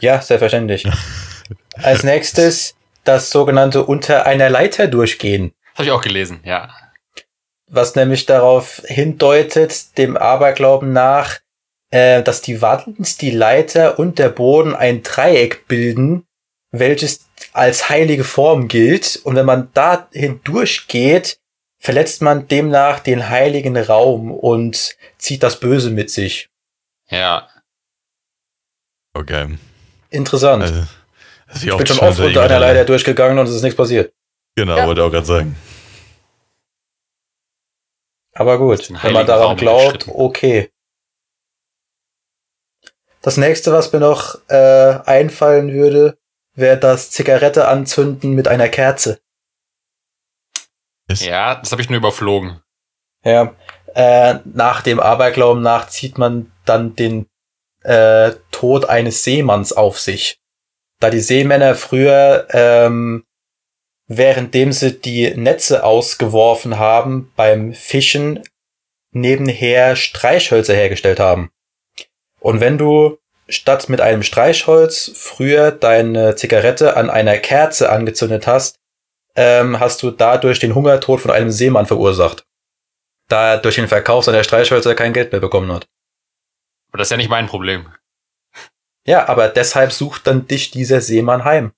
Ja, selbstverständlich. Als nächstes das sogenannte unter einer Leiter durchgehen. Das habe ich auch gelesen, ja. was nämlich darauf hindeutet, dem Aberglauben nach, äh, dass die Wand, die Leiter und der Boden ein Dreieck bilden, welches als heilige Form gilt. Und wenn man da hindurchgeht, verletzt man demnach den heiligen Raum und zieht das Böse mit sich. Ja. Okay. Interessant. Also, ich bin schon oft unter einer Leiter durchgegangen und es ist nichts passiert. Genau, Ja. wollte auch gerade sagen. Aber gut, wenn man daran Raum glaubt, okay. Das nächste, was mir noch äh, einfallen würde, wäre das Zigarette anzünden mit einer Kerze. Ist, Ja, das habe ich nur überflogen. Ja, äh, nach dem Aberglauben nach zieht man dann den äh, Tod eines Seemanns auf sich. Da die Seemänner früher, ähm, währenddem sie die Netze ausgeworfen haben, beim Fischen nebenher Streichhölzer hergestellt haben. Und wenn du statt mit einem Streichholz früher deine Zigarette an einer Kerze angezündet hast, ähm, hast du dadurch den Hungertod von einem Seemann verursacht da er durch den Verkauf seiner Streichhölzer kein Geld mehr bekommen hat. Aber das ist ja nicht mein Problem. Ja, aber deshalb sucht dann dich dieser Seemann heim.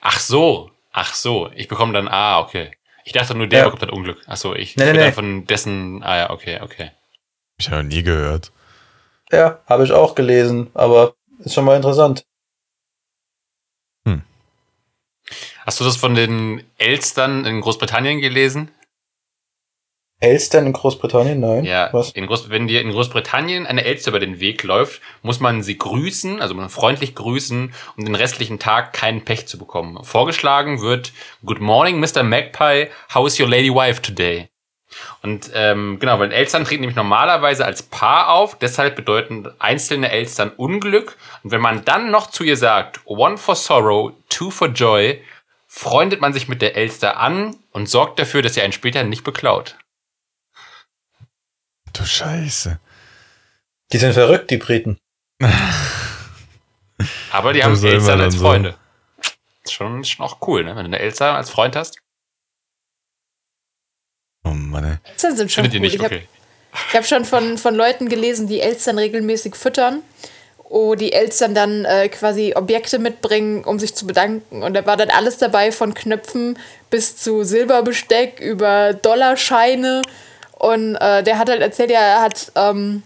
Ach so. Ach so. Ich bekomme dann, ah, okay. Ich dachte nur, der Ja. bekommt das Unglück. Ach so, ich Nee, ich nee, werd nee. dann von dessen, ah ja, okay, okay. ich habe noch nie gehört. Ja, habe ich auch gelesen, aber ist schon mal interessant. Hast du das von den Elstern in Großbritannien gelesen? Elstern in Großbritannien? Nein. Ja, Was? in Groß wenn dir in Großbritannien eine Elster über den Weg läuft, muss man sie grüßen, also man freundlich grüßen, um den restlichen Tag keinen Pech zu bekommen. Vorgeschlagen wird Good morning, Mr. Magpie, how is your lady wife today? Und ähm, genau, weil Elstern treten nämlich normalerweise als Paar auf, deshalb bedeuten einzelne Elstern Unglück. Und wenn man dann noch zu ihr sagt, one for sorrow, two for joy, freundet man sich mit der Elster an und sorgt dafür, dass sie einen später nicht beklaut. Du Scheiße. Die sind verrückt, die Briten. Aber die haben Elstern als so. Freunde. Ist schon, schon auch cool, ne? Wenn du eine Elster als Freund hast. Oh Mann, ey. Elstern sind schon Findet ihr cool. nicht, Ich habe okay. hab schon von, von Leuten gelesen, die Elstern regelmäßig füttern. Wo die Elstern dann äh, quasi Objekte mitbringen, um sich zu bedanken. Und da war dann alles dabei, von Knöpfen bis zu Silberbesteck über Dollarscheine. Und äh, der hat halt erzählt, ja, er hat, ähm,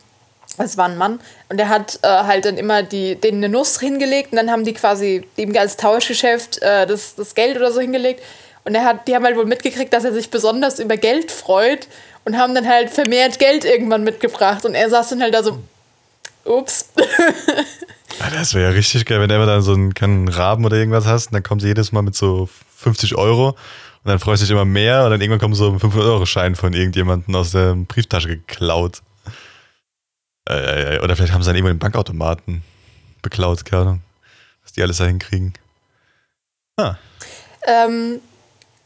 das war ein Mann, und der hat äh, halt dann immer die, denen eine Nuss hingelegt und dann haben die quasi ihm als Tauschgeschäft äh, das, das Geld oder so hingelegt. Und er hat, die haben halt wohl mitgekriegt, dass er sich besonders über Geld freut und haben dann halt vermehrt Geld irgendwann mitgebracht. Und er saß dann halt da so, ups. Ah, Das wäre ja richtig geil, wenn du immer dann so einen, keinen Raben oder irgendwas hast und dann kommt sie jedes Mal mit so 50 Euro und dann freust du dich immer mehr und dann irgendwann kommt so ein 500-Euro-Schein von irgendjemandem aus der Brieftasche geklaut. Äh, oder vielleicht haben sie dann irgendwo den Bankautomaten beklaut, keine Ahnung. Was die alles da hinkriegen. Ah, Ähm,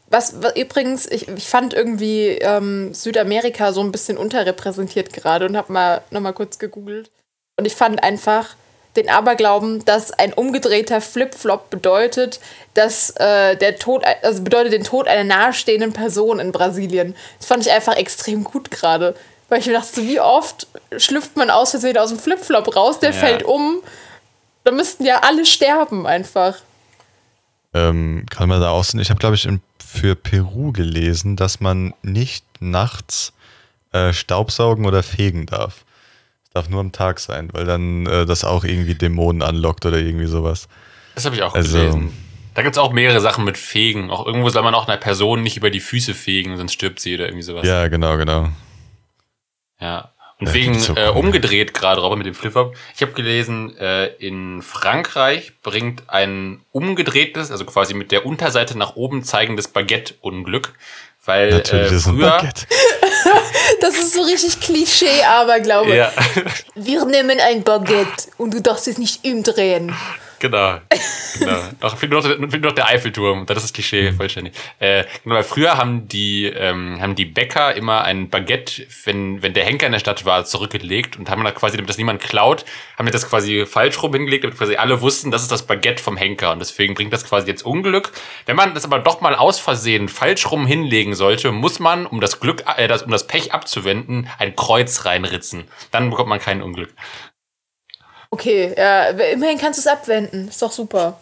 was, was übrigens, ich, ich fand irgendwie ähm, Südamerika so ein bisschen unterrepräsentiert gerade und habe mal nochmal kurz gegoogelt. Und ich fand einfach den Aberglauben, dass ein umgedrehter Flip-Flop bedeutet, dass äh, der Tod, also bedeutet den Tod einer nahestehenden Person in Brasilien. Das fand ich einfach extrem gut gerade. Weil ich mir dachte, wie oft schlüpft man aus Versehen aus dem Flip-Flop raus, der Ja. fällt um. Da müssten ja alle sterben einfach. ähm, kann man da aussehen. Ich habe, glaube ich, in, für Peru gelesen, dass man nicht nachts äh, Staubsaugen oder fegen darf. Es darf nur am Tag sein, weil dann äh, das auch irgendwie Dämonen anlockt oder irgendwie sowas. Das habe ich auch Also- gelesen. Da gibt es auch mehrere Sachen mit Fegen. Auch irgendwo soll man auch einer Person nicht über die Füße fegen, sonst stirbt sie oder irgendwie sowas. Ja, genau, genau. Ja. Und wegen äh, umgedreht gerade, Robert, mit dem Flip-Flop. Ich habe gelesen, äh, in Frankreich bringt ein umgedrehtes, also quasi mit der Unterseite nach oben zeigendes Baguette Unglück. Weil Natürlich äh, ist früher. Baguette. Das ist so richtig Klischee, aber glaube Ja. Wir nehmen ein Baguette und du darfst es nicht umdrehen. Genau, genau. Noch, fehlt nur noch, fehlt nur noch der Eiffelturm, dann ist das Klischee vollständig. Äh, genau, weil früher haben die, ähm, haben die Bäcker immer ein Baguette, wenn, wenn der Henker in der Stadt war, zurückgelegt und haben da quasi, damit das niemand klaut, haben wir das quasi falsch rum hingelegt, damit quasi alle wussten, das ist das Baguette vom Henker und deswegen bringt das quasi jetzt Unglück. Wenn man das aber doch mal aus Versehen falsch rum hinlegen sollte, muss man, um das Glück, äh, das, um das Pech abzuwenden, ein Kreuz reinritzen. Dann bekommt man kein Unglück. Okay, ja, immerhin kannst du es abwenden. Ist doch super.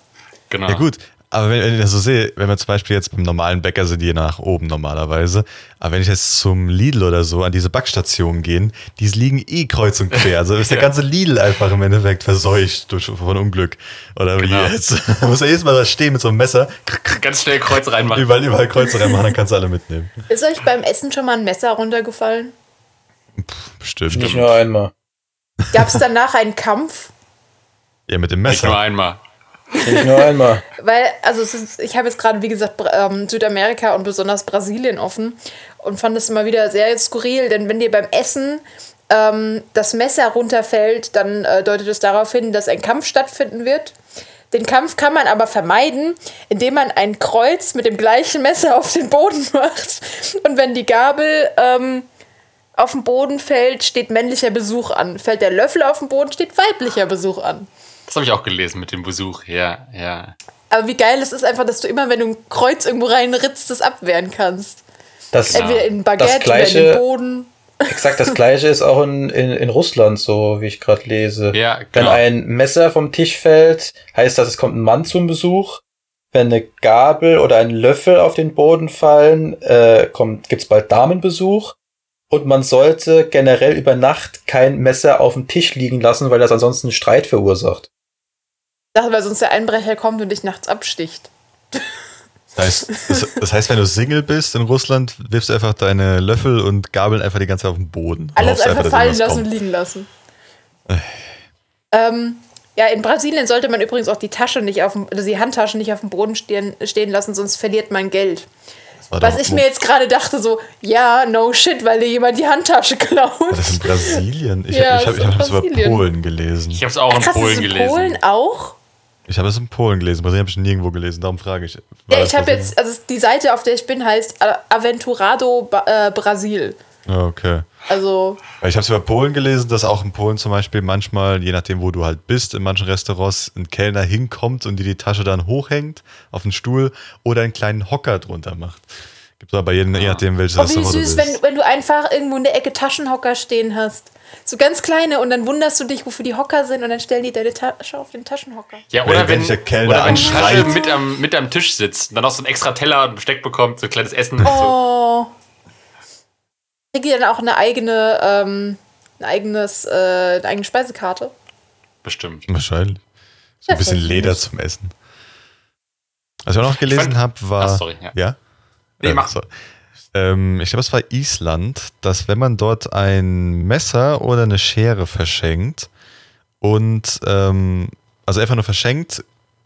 Genau. Ja gut, aber wenn, wenn ich das so sehe, wenn wir zum Beispiel jetzt beim normalen Bäcker sind die nach oben normalerweise, aber wenn ich jetzt zum Lidl oder so an diese Backstationen gehen, die liegen eh kreuz und quer. Also ist der Ja. ganze Lidl einfach im Endeffekt verseucht durch, von Unglück. Oder wie Genau. jetzt? Man muss ja jedes Mal da stehen mit so einem Messer, Ganz schnell Kreuz reinmachen. überall, überall Kreuze reinmachen, dann kannst du alle mitnehmen. Ist euch beim Essen schon mal ein Messer runtergefallen? Bestimmt. Nicht nur einmal. Gab es danach einen Kampf? Ja, mit dem Nicht nur Messer. einmal. Nicht nur einmal. Weil, also ist, ich habe jetzt gerade, wie gesagt, ähm, Südamerika und besonders Brasilien offen und fand es immer wieder sehr skurril, denn wenn dir beim Essen ähm, das Messer runterfällt, dann äh, deutet es darauf hin, dass ein Kampf stattfinden wird. Den Kampf kann man aber vermeiden, indem man ein Kreuz mit dem gleichen Messer auf den Boden macht. Und wenn die Gabel ähm, auf den Boden fällt, steht männlicher Besuch an. Fällt der Löffel auf den Boden, steht weiblicher Besuch an. Das habe ich auch gelesen mit dem Besuch. Ja, ja. Aber wie geil es ist einfach, dass du immer, wenn du ein Kreuz irgendwo reinritzt, das abwehren kannst. Das, Entweder in ein Baguette Das oder in den Gleiche- Boden. Exakt das gleiche ist auch in, in, in Russland so, wie ich gerade lese. Ja, Wenn genau. ein Messer vom Tisch fällt, heißt das, es kommt ein Mann zum Besuch. Wenn eine Gabel oder ein Löffel auf den Boden fallen, äh, kommt, gibt's bald Damenbesuch. Und man sollte generell über Nacht kein Messer auf dem Tisch liegen lassen, weil das ansonsten Streit verursacht. Dachte, weil sonst der Einbrecher kommt und dich nachts absticht. Das heißt, das, das heißt, wenn du Single bist in Russland, wirfst du einfach deine Löffel und Gabeln einfach die ganze Zeit auf den Boden. Alles einfach dass fallen lassen und liegen lassen. ähm, ja, in Brasilien sollte man übrigens auch die Tasche nicht auf dem, also die Handtasche nicht auf dem Boden stehen, stehen lassen, sonst verliert man Geld. Was ich mir jetzt gerade dachte, so, ja, no shit, weil dir jemand die Handtasche klaut. War das in Brasilien? Ich, Ja, ich habe das ist in es über. Polen gelesen. Ich habe es auch in Krass, das Polen in gelesen. Polen auch? Ich habe es in Polen gelesen. Brasilien habe ich nirgendwo gelesen. Darum frage ich. Ja, ich habe jetzt, also die Seite, auf der ich bin, heißt Aventurado äh, Brasil. Ah, okay. Also, Weil ich habe es über Polen gelesen, dass auch in Polen zum Beispiel manchmal, je nachdem, wo du halt bist, in manchen Restaurants ein Kellner hinkommt und dir die Tasche dann hochhängt auf den Stuhl oder einen kleinen Hocker drunter macht. Gibt es aber je, je nachdem, welches oh, wie Restaurant du süß, bist. wenn, wenn du einfach irgendwo in der Ecke Taschenhocker stehen hast. So ganz kleine und dann wunderst du dich, wofür die Hocker sind und dann stellen die deine Tasche auf den Taschenhocker. Ja, oder wenn wenn, der Kellner oder wenn die. Tasche mit am, mit am Tisch sitzt und dann noch so ein extra Teller und Besteck bekommt, so ein kleines Essen. So. Kriegt ihr dann auch eine eigene, ähm, ein eigenes, äh, eine eigene Speisekarte? Bestimmt. Wahrscheinlich. So ein bisschen Leder süß. zum Essen. Was ich auch noch gelesen habe, war. Ach, sorry, ja. ja? Nee, Äh, mach. so. Ähm, ich glaube, es war Island, dass wenn man dort ein Messer oder eine Schere verschenkt und ähm, also einfach nur verschenkt,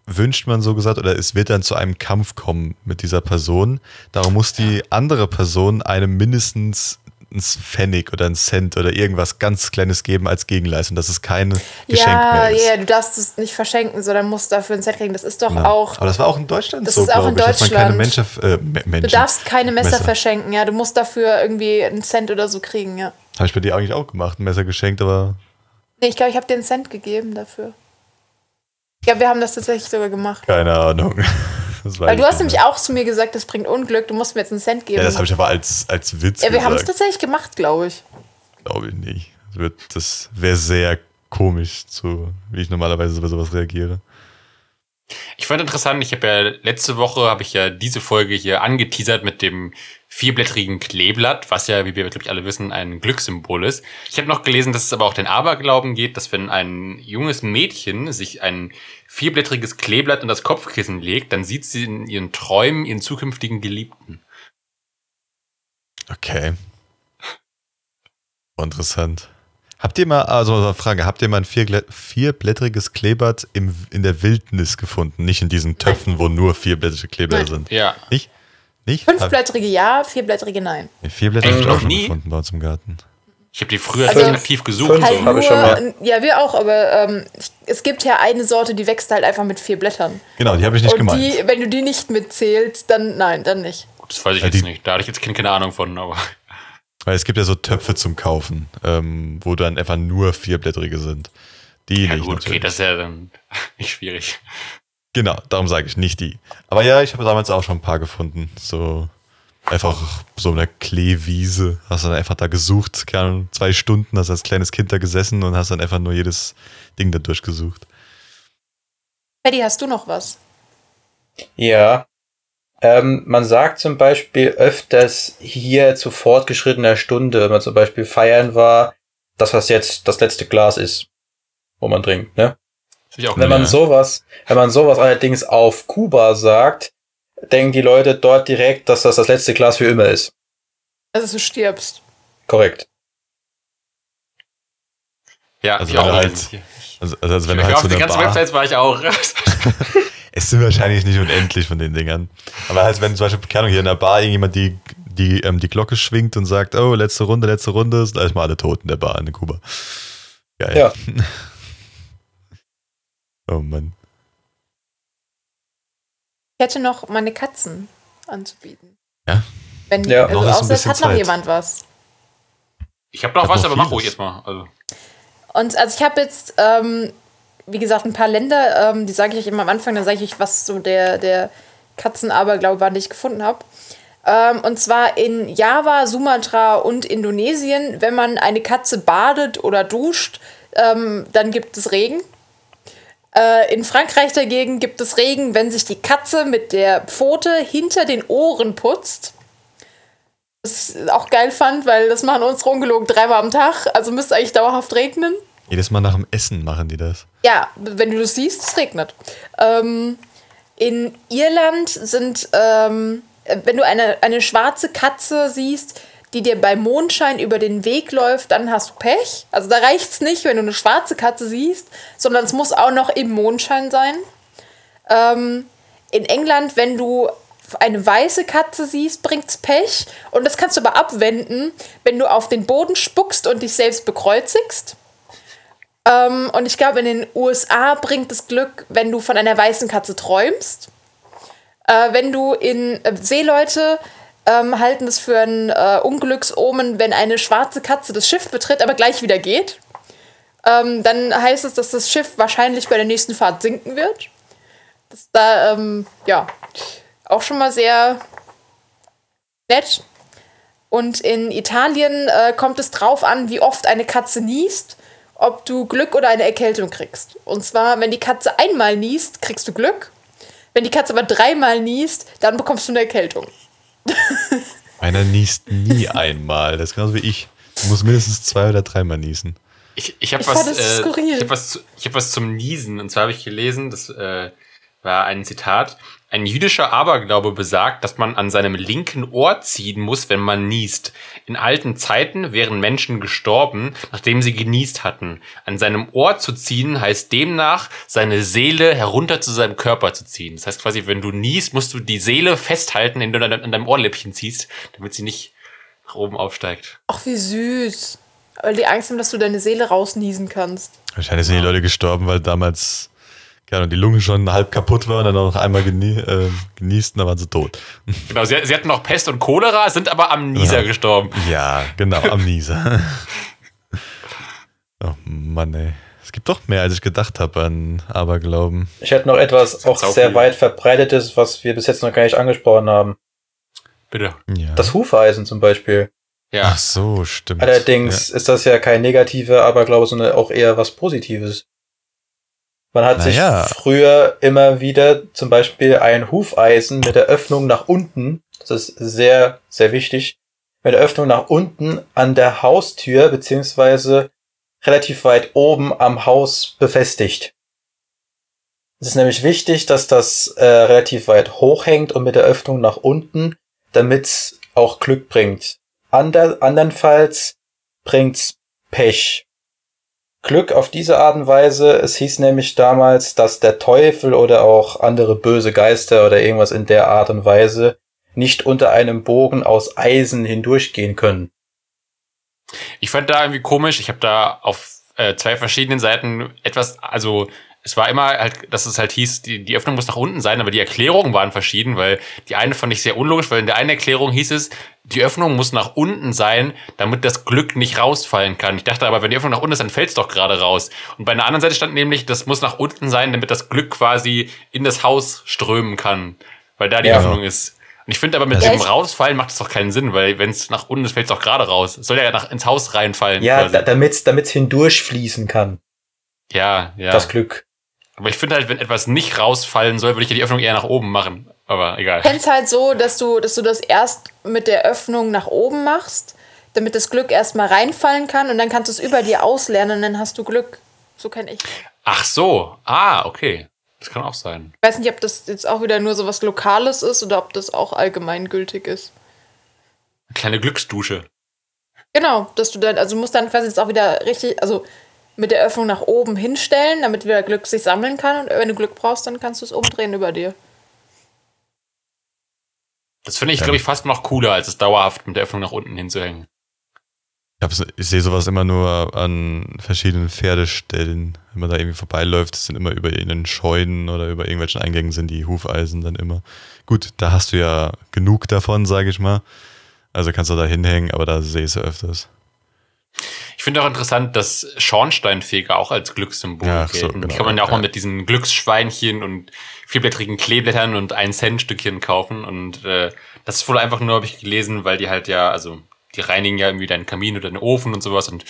wünscht man so gesagt, oder es wird dann zu einem Kampf kommen mit dieser Person. Darum muss die andere Person einem mindestens ein Pfennig oder ein Cent oder irgendwas ganz Kleines geben als Gegenleistung, dass es kein Geschenk ja, mehr ist. ja, du darfst es nicht verschenken, sondern musst dafür ein Set kriegen. Das ist doch Genau. auch. Aber das war auch in Deutschland Das so, ist auch in ich, man keine Deutschland. Menschen, äh, Me- Menschen. Du darfst keine Messer, Messer. verschenken, ja. Du musst dafür irgendwie einen Cent oder so kriegen, ja. Habe ich bei dir eigentlich auch gemacht, ein Messer geschenkt, aber Nee, ich glaube, ich habe dir einen Cent gegeben dafür. Ja, wir haben das tatsächlich sogar gemacht. keine Ahnung. Weil du hast nämlich auch zu mir gesagt, das bringt Unglück, du musst mir jetzt einen Cent geben. Ja, das habe ich aber als, als Witz ja, wir haben es tatsächlich gemacht, glaube ich. Glaube ich nicht. Das, das wäre sehr komisch, zu, wie ich normalerweise bei sowas reagiere. Ich fand interessant, ich habe ja letzte Woche, habe ich ja diese Folge hier angeteasert mit dem vierblättrigen Kleeblatt, was ja, wie wir, glaube ich, alle wissen, ein Glückssymbol ist. Ich habe noch gelesen, dass es aber auch den Aberglauben geht, dass wenn ein junges Mädchen sich ein vierblättriges Kleeblatt in das Kopfkissen legt, dann sieht sie in ihren Träumen ihren zukünftigen Geliebten. Okay. Interessant. Habt ihr mal, also eine Frage, habt ihr mal ein vierglä- vierblättriges Kleeblatt im, in der Wildnis gefunden? Nicht in diesen Töpfen, wo nur vierblättrige Kleeblätter sind. Ja. Nicht? Nicht? Fünfblättrige ja, vierblättrige nein. Nee, Vierblätter habe ich auch noch schon nie? gefunden bei uns im Garten. Ich habe die früher Also, aktiv gesucht. Halt so. hab ich schon nur, ja, wir auch, aber ähm, es gibt ja eine Sorte, die wächst halt einfach mit vier Blättern. Genau, die habe ich nicht Und gemeint. die, wenn du die nicht mitzählst, dann nein, dann nicht. Das weiß ich Ja, jetzt die- nicht. Da hatte ich jetzt keine, keine Ahnung von, aber. Weil es gibt ja so Töpfe zum Kaufen, ähm, wo dann einfach nur vierblättrige sind. Die Ja, nicht. gut, okay, das ist ja dann nicht schwierig. Genau, darum sage ich nicht die. Aber ja, ich habe damals auch schon ein paar gefunden. So einfach so eine Kleewiese. Hast dann einfach da gesucht, keine zwei Stunden, hast als kleines Kind da gesessen und hast dann einfach nur jedes Ding da durchgesucht. Paddy, hast du noch was? Ja. Ähm, man sagt zum Beispiel öfters hier zu fortgeschrittener Stunde, wenn man zum Beispiel feiern war, dass das jetzt das letzte Glas ist, wo man trinkt, ne? Wenn man sowas, wenn man sowas allerdings auf Kuba sagt, denken die Leute dort direkt, dass das das letzte Glas für immer ist. Also du stirbst. Korrekt. Ja, Also ich auch halt-. Also, also als wenn Ich du halt auf so die ganzen Bar, Websites war ich auch. Es sind wahrscheinlich nicht unendlich von den Dingern. Aber halt, wenn zum Beispiel, keine Ahnung, hier in der Bar irgendjemand die, die, ähm, die Glocke schwingt und sagt, oh, letzte Runde, letzte Runde, sind erstmal alle tot in der Bar in Kuba. Geil. Ja. oh Mann. Ich hätte noch meine Katzen anzubieten. Ja? Wenn, Ja. also Noch außer hat noch Zeit. jemand was. Ich habe noch Hat was, noch aber mach ruhig jetzt mal. Also, Und also ich habe jetzt, ähm, wie gesagt, ein paar Länder, ähm, die sage ich immer am Anfang, dann sage ich was so der, der Katzenaberglaube war, den ich gefunden habe. Ähm, und zwar in Java, Sumatra und Indonesien, wenn man eine Katze badet oder duscht, ähm, dann gibt es Regen. Äh, in Frankreich dagegen gibt es Regen, wenn sich die Katze mit der Pfote hinter den Ohren putzt. Was ich auch geil fand, weil das machen unsere ungelogen dreimal am Tag, also müsste eigentlich dauerhaft regnen. Jedes Mal nach dem Essen machen die das. Ja, wenn du das siehst, es regnet. Ähm, in Irland sind, ähm, wenn du eine, eine schwarze Katze siehst, die dir bei Mondschein über den Weg läuft, dann hast du Pech. Also da reicht es nicht, wenn du eine schwarze Katze siehst, sondern es muss auch noch im Mondschein sein. Ähm, in England, wenn du eine weiße Katze siehst, bringt's Pech. Und das kannst du aber abwenden, wenn du auf den Boden spuckst und dich selbst bekreuzigst. Ähm, und ich glaube, in den USA bringt es Glück, wenn du von einer weißen Katze träumst. Äh, wenn du in äh, Seeleute ähm, halten es für ein äh, Unglücksomen, wenn eine schwarze Katze das Schiff betritt, aber gleich wieder geht. Ähm, dann heißt es, dass das Schiff wahrscheinlich bei der nächsten Fahrt sinken wird. Das ist da, ähm, ja, auch schon mal sehr nett. Und in Italien äh, kommt es drauf an, wie oft eine Katze niest, ob du Glück oder eine Erkältung kriegst. Und zwar, wenn die Katze einmal niest, kriegst du Glück. Wenn die Katze aber dreimal niest, dann bekommst du eine Erkältung. Einer niest nie einmal. Das ist genauso wie ich. Du musst mindestens zwei oder dreimal niesen. ich ich habe was, äh, ich hab was, ich hab was zum Niesen. Und zwar habe ich gelesen, das äh, war ein Zitat. Ein jüdischer Aberglaube besagt, dass man an seinem linken Ohr ziehen muss, wenn man niest. In alten Zeiten wären Menschen gestorben, nachdem sie genießt hatten. An seinem Ohr zu ziehen heißt demnach, seine Seele herunter zu seinem Körper zu ziehen. Das heißt quasi, wenn du niest, musst du die Seele festhalten, indem du an an deinem Ohrläppchen ziehst, damit sie nicht nach oben aufsteigt. Ach, wie süß. Weil die Angst haben, dass du deine Seele rausniesen kannst. Wahrscheinlich sind die Leute gestorben, weil damals keine Ahnung, die Lunge schon halb kaputt war und dann noch einmal genie äh, genießt und dann waren sie tot. Genau, sie, sie hatten noch Pest und Cholera, sind aber am Nieser Ja. gestorben. Ja, genau, am Nieser. oh Mann, ey. Es gibt doch mehr, als ich gedacht habe an Aberglauben. Ich hätte noch etwas auch sehr viel. weit verbreitetes, was wir bis jetzt noch gar nicht angesprochen haben. Bitte. Ja. Das Hufeisen zum Beispiel. Ja. Ach so, stimmt. Allerdings ist das ja kein negativer Aberglaube, sondern auch eher was Positives. Man hat Naja. sich früher immer wieder zum Beispiel ein Hufeisen mit der Öffnung nach unten, das ist sehr, sehr wichtig, mit der Öffnung nach unten an der Haustür beziehungsweise relativ weit oben am Haus befestigt. Es ist nämlich wichtig, dass das äh, relativ weit hoch hängt und mit der Öffnung nach unten, damit auch Glück bringt. Ander, andernfalls bringt's Pech. Glück auf diese Art und Weise. Es hieß nämlich damals, dass der Teufel oder auch andere böse Geister oder irgendwas in der Art und Weise nicht unter einem Bogen aus Eisen hindurchgehen können. Ich fand da irgendwie komisch, ich habe da auf äh, zwei verschiedenen Seiten etwas, also es war immer halt, dass es halt hieß, die, die Öffnung muss nach unten sein, aber die Erklärungen waren verschieden, weil die eine fand ich sehr unlogisch, weil in der einen Erklärung hieß es, die Öffnung muss nach unten sein, damit das Glück nicht rausfallen kann. Ich dachte aber, wenn die Öffnung nach unten ist, dann fällt es doch gerade raus. Und bei einer anderen Seite stand nämlich, das muss nach unten sein, damit das Glück quasi in das Haus strömen kann, weil da die Ja. Öffnung ist. Und ich finde aber mit dem Rausfallen macht es doch keinen Sinn, weil wenn es nach unten ist, fällt es doch gerade raus. Es soll ja nach, ins Haus reinfallen. Ja, damit es hindurchfließen kann, ja, ja. das Glück. Aber ich finde halt, wenn etwas nicht rausfallen soll, würde ich ja die Öffnung eher nach oben machen. Aber egal. kenn's halt so, dass du, dass du das erst mit der Öffnung nach oben machst, damit das Glück erstmal reinfallen kann und dann kannst du es über dir auslernen und dann hast du Glück. So kenne ich. Ach so. Ah, okay. Das kann auch sein. Ich weiß nicht, ob das jetzt auch wieder nur so was Lokales ist oder ob das auch allgemeingültig ist. Eine kleine Glücksdusche. Genau, dass du dann, also du musst dann quasi jetzt auch wieder richtig, also mit der Öffnung nach oben hinstellen, damit wieder Glück sich sammeln kann. Und wenn du Glück brauchst, dann kannst du es umdrehen über dir. Das finde ich, glaube ich, fast noch cooler, als es dauerhaft mit der Öffnung nach unten hinzuhängen. Ich, ich sehe sowas immer nur an verschiedenen Pferdestellen. Wenn man da irgendwie vorbeiläuft, das sind immer über ihren Scheunen oder über irgendwelchen Eingängen sind die Hufeisen dann immer. Gut, da hast du ja genug davon, sage ich mal. Also kannst du da hinhängen, aber da sehe ich es ja öfters. Ich finde auch interessant, dass Schornsteinfeger auch als Glückssymbol Ja, so, gelten. die genau, kann man ja auch ja. mal mit diesen Glücksschweinchen und vierblättrigen Kleeblättern und ein Cent Stückchen kaufen. Und äh, das ist wohl einfach nur, habe ich gelesen, weil die halt ja, also die reinigen ja irgendwie deinen Kamin oder deinen Ofen und sowas und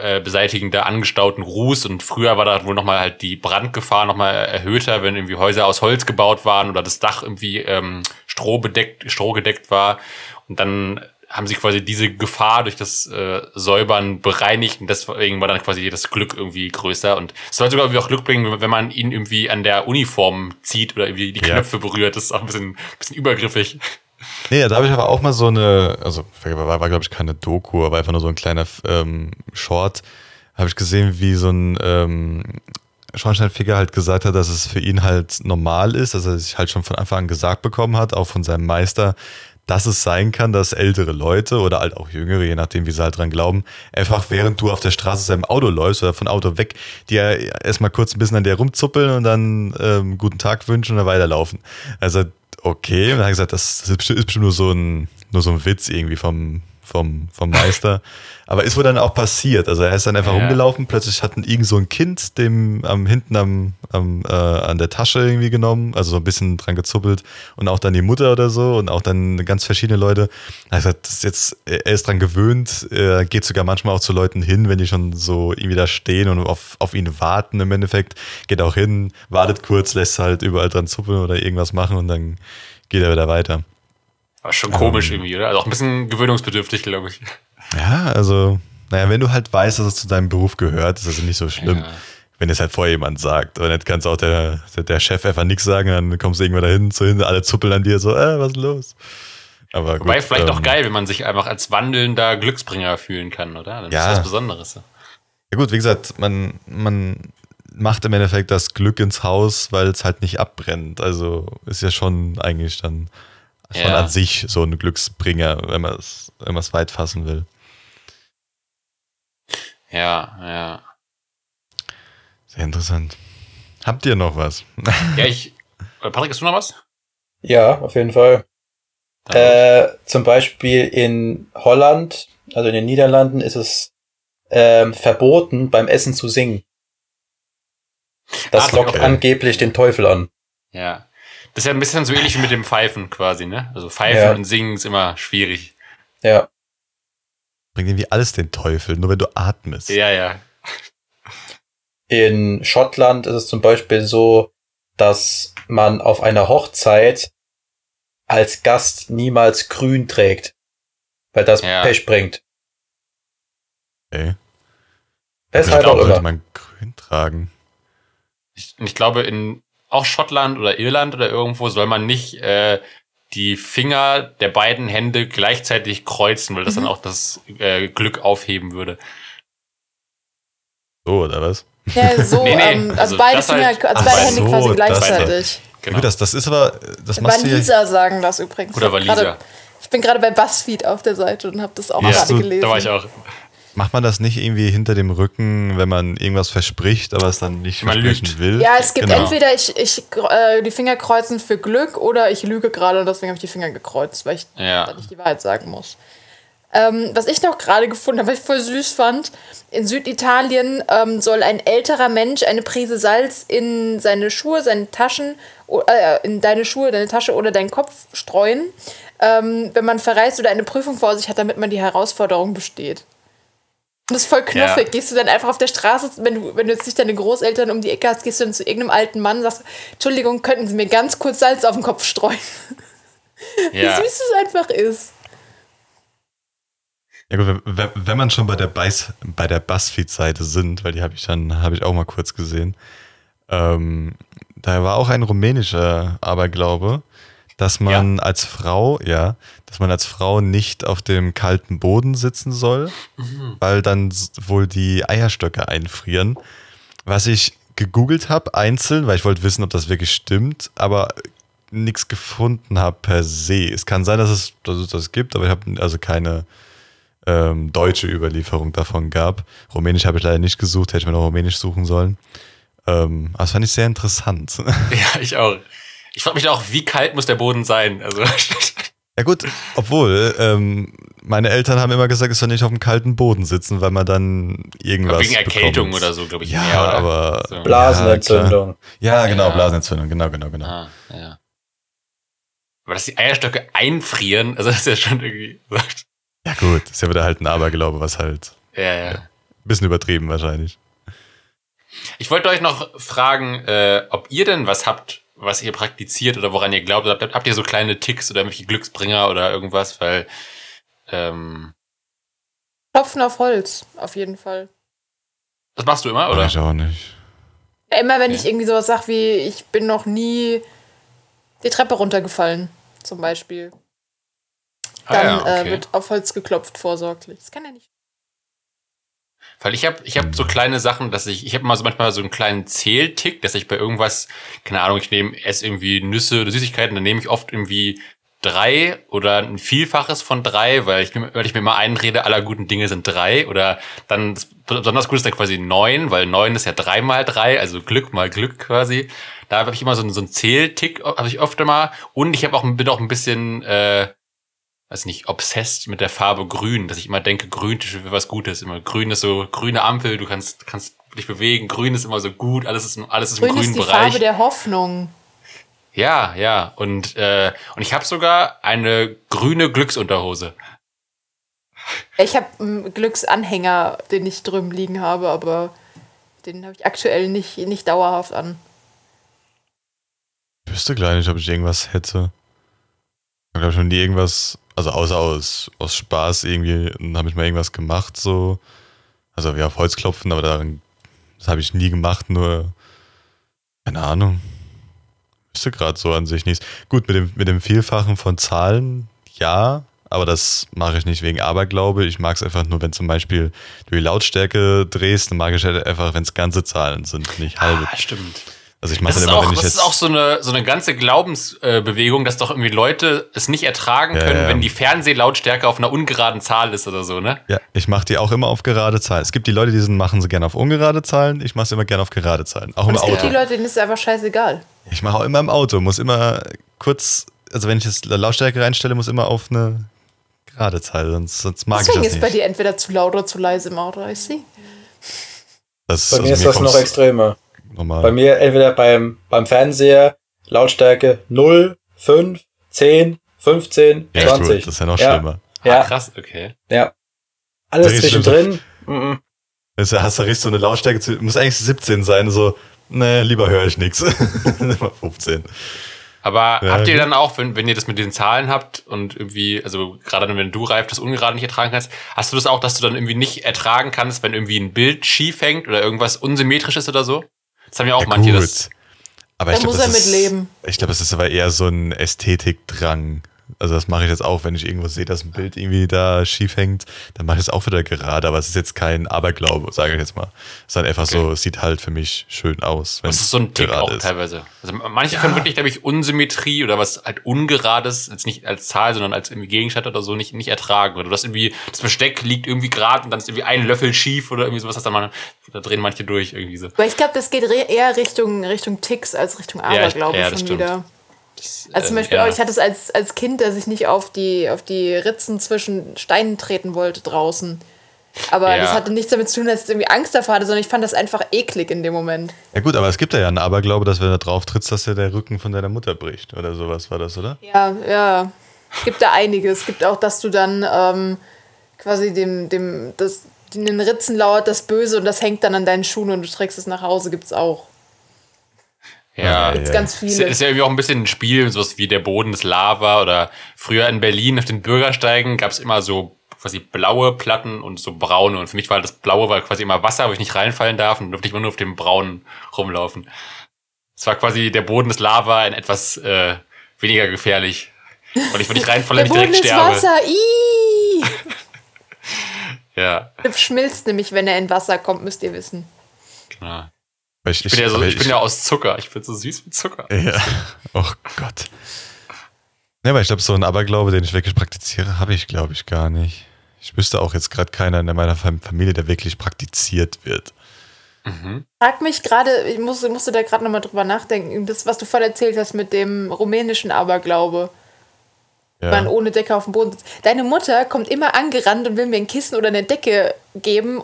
äh, beseitigen da angestauten Ruß. Und früher war da wohl nochmal halt die Brandgefahr nochmal erhöhter, wenn irgendwie Häuser aus Holz gebaut waren oder das Dach irgendwie ähm, Stroh bedeckt, Stroh gedeckt war. Und dann haben sie quasi diese Gefahr durch das äh, Säubern bereinigt und deswegen war dann quasi das Glück irgendwie größer und es soll sogar irgendwie auch Glück bringen, wenn man ihn irgendwie an der Uniform zieht oder irgendwie die Ja. Knöpfe berührt. Das ist auch ein bisschen, bisschen übergriffig. Nee, da habe ich aber auch mal so eine, also war, war glaube ich keine Doku, aber einfach nur so ein kleiner ähm, Short, habe ich gesehen, wie so ein ähm, Schornsteinfeger halt gesagt hat, dass es für ihn halt normal ist, dass er sich halt schon von Anfang an gesagt bekommen hat, auch von seinem Meister, dass es sein kann, dass ältere Leute oder halt auch jüngere, je nachdem, wie sie halt dran glauben, einfach während du auf der Straße seinem Auto läufst oder von Auto weg, dir erstmal kurz ein bisschen an der rumzuppeln und dann ähm, guten Tag wünschen und dann weiterlaufen. Also, okay, und dann hat er gesagt, das ist bestimmt nur so ein, nur so ein Witz irgendwie vom, vom, vom Meister. Aber ist wohl dann auch passiert. Also er ist dann einfach Ja. rumgelaufen, plötzlich hat ein, irgend so ein Kind dem am, hinten am, am, äh, an der Tasche irgendwie genommen, also so ein bisschen dran gezuppelt und auch dann die Mutter oder so und auch dann ganz verschiedene Leute. Er hat gesagt, das ist jetzt, er ist dran gewöhnt, er geht sogar manchmal auch zu Leuten hin, wenn die schon so irgendwie da stehen und auf, auf ihn warten im Endeffekt, geht auch hin, wartet kurz, lässt halt überall dran zuppeln oder irgendwas machen und dann geht er wieder weiter. Aber schon komisch irgendwie, oder? Also auch ein bisschen gewöhnungsbedürftig, glaube ich. Ja, also, naja, wenn du halt weißt, dass es zu deinem Beruf gehört, ist das nicht so schlimm. Ja. Wenn es halt vorher jemand sagt. Und jetzt kannst auch der, der, Chef einfach nichts sagen, dann kommst du irgendwann dahin, zu hin, alle zuppeln an dir so, äh, was ist los? Aber Wobei gut, vielleicht auch ähm, geil, wenn man sich einfach als wandelnder Glücksbringer fühlen kann, oder? Dann Ja. ist was Besonderes. Ja gut, wie gesagt, man, man macht im Endeffekt das Glück ins Haus, weil es halt nicht abbrennt. Also ist ja schon eigentlich dann schon Ja. an sich so ein Glücksbringer, wenn man es wenn man es weit fassen will. Ja, ja. Sehr interessant. Habt ihr noch was? Ja, ich. äh, Patrick, hast du noch was? Ja, auf jeden Fall. Äh, zum Beispiel in Holland, also in den Niederlanden, ist es ähm, verboten, beim Essen zu singen. Das Ah, lockt okay. angeblich den Teufel an. Ja. Das ist ja ein bisschen so ähnlich wie mit dem Pfeifen quasi, ne? Also Pfeifen Ja. und Singen ist immer schwierig. Ja. Bringt irgendwie alles den Teufel, nur wenn du atmest. Ja, ja. In Schottland ist es zum Beispiel so, dass man auf einer Hochzeit als Gast niemals grün trägt, weil das Ja. Pech bringt. Okay. Weshalb Warum auch sollte immer. man grün tragen? Ich, ich glaube, in auch Schottland oder Irland oder irgendwo soll man nicht äh, die Finger der beiden Hände gleichzeitig kreuzen, weil das dann auch das äh, Glück aufheben würde. So, oder was? Ja, so, Nee, nee, ähm, also, also beide das Finger, halt- also beide so, Hände quasi das- gleichzeitig. Ja, Genau. gut, das, das ist aber, das machst ja. Waliser sagen das übrigens. Oder gerade- Ich bin gerade bei BuzzFeed auf der Seite und habe das auch Ja, gerade so, gelesen. Da war ich auch. Macht man das nicht irgendwie hinter dem Rücken, wenn man irgendwas verspricht, aber es dann nicht Man versprechen lügt. will? Ja, es gibt Genau. entweder ich, ich äh, die Finger kreuzen für Glück oder ich lüge gerade und deswegen habe ich die Finger gekreuzt, weil ich Ja. dann nicht die Wahrheit sagen muss. Ähm, was ich noch gerade gefunden habe, was ich voll süß fand, in Süditalien ähm, soll ein älterer Mensch eine Prise Salz in seine Schuhe, seine Taschen, äh, in deine Schuhe, deine Tasche oder deinen Kopf streuen, ähm, wenn man verreist oder eine Prüfung vor sich hat, damit man die Herausforderung besteht. Das ist voll knuffig. Ja. Gehst du dann einfach auf der Straße, wenn du, wenn du jetzt nicht deine Großeltern um die Ecke hast, gehst du dann zu irgendeinem alten Mann und sagst, Entschuldigung, könnten Sie mir ganz kurz Salz auf den Kopf streuen? Wie Ja. süß es einfach ist. Ja gut, wenn, wenn- wenn man schon bei der, Beiß, bei der Buzzfeed-Seite sind, weil die habe ich dann, habe ich auch mal kurz gesehen, ähm, da war auch ein rumänischer Aberglaube, dass man als Frau, ja, dass man als Frau nicht auf dem kalten Boden sitzen soll, weil dann wohl die Eierstöcke einfrieren. Was ich gegoogelt habe, einzeln, weil ich wollte wissen, ob das wirklich stimmt, aber nichts gefunden habe per se. Es kann sein, dass es, dass es das gibt, aber ich habe also keine ähm, deutsche Überlieferung davon gab. Rumänisch habe ich leider nicht gesucht, hätte ich mir noch Rumänisch suchen sollen. Ähm, aber das fand ich sehr interessant. Ja, ich auch. Ich frage mich auch, wie kalt muss der Boden sein? Also, ja gut, obwohl ähm, meine Eltern haben immer gesagt, es soll nicht auf dem kalten Boden sitzen, weil man dann irgendwas wegen Erkältung bekommt. oder so, glaube ich. Ja, mehr, oder? aber So. Blasenentzündung. Ja, genau, Ja. Blasenentzündung, genau, genau, genau. Ah, ja. Aber dass die Eierstöcke einfrieren, also das ist ja schon irgendwie. Ja gut, ist ja wieder halt ein Aberglaube, was halt Ja, ja. ein bisschen übertrieben wahrscheinlich. Ich wollte euch noch fragen, äh, ob ihr denn was habt, was ihr praktiziert oder woran ihr glaubt. Habt, habt ihr so kleine Ticks oder irgendwelche Glücksbringer oder irgendwas? Weil, ähm, Klopfen auf Holz, auf jeden Fall. das machst du immer, Oder? oder? Ich auch nicht. Ja, immer wenn Okay. ich irgendwie sowas sage wie, ich bin noch nie die Treppe runtergefallen, zum Beispiel. Dann Ah, ja, äh, okay. wird auf Holz geklopft, vorsorglich. Das kann ja nicht. Weil ich habe ich hab so kleine Sachen, dass ich, ich habe mal so manchmal so einen kleinen Zähltick, dass ich bei irgendwas, keine Ahnung, ich nehme esse irgendwie Nüsse oder Süßigkeiten, dann nehme ich oft irgendwie drei oder ein Vielfaches von drei, weil ich, weil ich mir mal einrede, aller guten Dinge sind drei oder dann das besonders gut ist dann quasi neun, weil neun ist ja drei mal drei, also Glück mal Glück quasi. Da habe ich immer so einen, so einen Zähltick, habe ich öfter mal und ich habe auch bin auch ein bisschen äh, weiß nicht, obsessed mit der Farbe grün, dass ich immer denke, grün ist für was Gutes. Immer grün ist so, grüne Ampel, du kannst, kannst dich bewegen, grün ist immer so gut, alles ist, alles ist im Grün ist grünen die Bereich. Farbe der Hoffnung. ja, ja. Und, äh, und ich habe sogar eine grüne Glücksunterhose. Ich habe einen Glücksanhänger, den ich drüben liegen habe, aber den habe ich aktuell nicht, nicht dauerhaft an. Ich wüsste gleich nicht, ob ich irgendwas hätte. Ich glaube schon nie irgendwas, also außer aus, aus Spaß irgendwie, habe ich mal irgendwas gemacht, so. Also wie auf Holz klopfen, aber daran, das habe ich nie gemacht, nur, keine Ahnung. Wüsste gerade so an sich nichts. Gut, mit dem, mit dem Vielfachen von Zahlen, ja, aber das mache ich nicht wegen Aberglaube. Ich mag es einfach nur, wenn zum Beispiel du die Lautstärke drehst, dann mag ich halt einfach, wenn es ganze Zahlen sind, nicht halbe. Ah, stimmt. Also ich mache Das ist, immer, auch, wenn ich das jetzt. ist auch so eine, so eine ganze Glaubensbewegung, dass doch irgendwie Leute es nicht ertragen Ja, können, ja. wenn die Fernsehlautstärke auf einer ungeraden Zahl ist oder so, ne? Ja, ich mache die auch immer auf gerade Zahlen. Es gibt die Leute, die sind, machen sie gerne auf ungerade Zahlen. Ich mache sie immer gerne auf gerade Zahlen. Auch Und im es gibt Auto. die Leute, denen ist es einfach scheißegal. Ich mache auch immer im Auto. Muss immer kurz, also wenn ich jetzt Lautstärke reinstelle, muss immer auf eine gerade Zahl. Sonst, sonst mag Deswegen ich ist das bei nicht. dir entweder zu laut oder zu leise im Auto. Ich sehe. Das, Bei mir ist mir das noch extremer. Normal. Bei mir entweder beim, beim Fernseher Lautstärke 0, 5, 10, 15, ja, 20. Gut, das ist ja noch Ja. schlimmer. Ja, Ah, krass, okay. ja. Alles Richtig zwischendrin. mhm. Das ist- hast du richtig so eine Lautstärke, zu, muss eigentlich 17 sein. So, ne, lieber höre ich nichts. 15. Aber Ja, habt ihr dann auch, wenn, wenn ihr das mit den Zahlen habt und irgendwie, also gerade wenn du reif das ungerade nicht ertragen kannst, hast du das auch, dass du dann irgendwie nicht ertragen kannst, wenn irgendwie ein Bild schief hängt oder irgendwas unsymmetrisch ist oder so? Das haben ja auch Ja, manche gut. das. Aber Da ich glaub, muss das er ist, mit leben. Ich glaube, es ist aber eher so ein Ästhetikdrang. Also das mache ich jetzt auch, wenn ich irgendwo sehe, dass ein Bild irgendwie da schief hängt, dann mache ich es auch wieder gerade. Aber es ist jetzt kein Aberglaube, sage ich jetzt mal. Es ist halt einfach so, es sieht halt für mich schön aus. wenn Das ist so ein Tick auch ist. teilweise. Also manche können wirklich, glaube ich, Unsymmetrie oder was halt Ungerades, jetzt nicht als Zahl, sondern als irgendwie Gegenstand oder so nicht, nicht ertragen. Oder das irgendwie, das Besteck liegt irgendwie gerade und dann ist irgendwie ein Löffel schief oder irgendwie sowas, das dann mal, da drehen manche durch irgendwie so. Aber ich glaube, das geht eher Richtung, Richtung Ticks als Richtung Ja, ich- Aberglaube ja, das schon stimmt. wieder. Das, Also zum äh, Beispiel ja. auch, ich hatte es als, als Kind, dass ich nicht auf die, auf die Ritzen zwischen Steinen treten wollte draußen. Aber Ja. das hatte nichts damit zu tun, dass ich irgendwie Angst davor hatte, sondern ich fand das einfach eklig in dem Moment. Ja gut, aber es gibt ja einen Aberglaube, dass wenn du drauf trittst, dass dir der Rücken von deiner Mutter bricht. Oder sowas war das, oder? Ja, ja. Es gibt da einiges. Es gibt auch, dass du dann ähm, quasi dem, dem, das, in den Ritzen lauert das Böse und das hängt dann an deinen Schuhen und du trägst es nach Hause, gibt's auch. Ja. Gibt's ganz Ist, viele. ist ja irgendwie auch ein bisschen ein Spiel, sowas wie der Boden des Lava oder früher in Berlin auf den Bürgersteigen gab es immer so quasi blaue Platten und so braune. Und für mich war das blaue war quasi immer Wasser, wo ich nicht reinfallen darf und durfte ich immer nur auf dem braunen rumlaufen. Es war quasi der Boden des Lava in etwas äh, weniger gefährlich. Und ich, wenn ich reinfalle, Der nicht Boden direkt ist sterbe. Wasser. Ja, Der schmilzt nämlich, wenn er in Wasser kommt, müsst ihr wissen. genau. Weil Ich, Ich bin ja, so, aber ich bin ja aus Zucker. Ich bin so süß wie Zucker. Ja. Oh Gott. Ne, aber ich glaube, so ein Aberglaube, den ich wirklich praktiziere, habe ich, glaube ich, gar nicht. Ich wüsste auch jetzt gerade keiner in meiner Fam- Familie, der wirklich praktiziert wird. Frag mich gerade, ich musste, musste da gerade nochmal drüber nachdenken, das, was du vorhin erzählt hast mit dem rumänischen Aberglaube. Ja. Man ohne Decke auf dem Boden sitzt. Deine Mutter kommt immer angerannt und will mir ein Kissen oder eine Decke geben,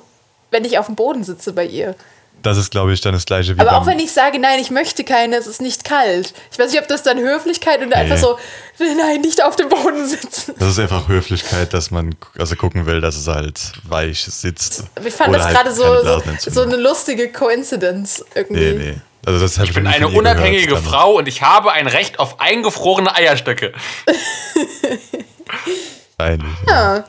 wenn ich auf dem Boden sitze bei ihr. Das ist, glaube ich, dann das gleiche wie Aber beim, auch wenn ich sage, nein, ich möchte keine, es ist nicht kalt. Ich weiß nicht, ob das dann Höflichkeit oder einfach Nee. so, nein, nicht auf dem Boden sitzen. Das ist einfach Höflichkeit, dass man also gucken will, dass es halt weich sitzt. Ich fand Oder das halt gerade so, so, eine lustige Coincidence irgendwie. Nee, nee. Also das Ich bin eine unabhängige gehört, Frau und ich habe ein Recht auf eingefrorene Eierstöcke. Eigentlich. Ja.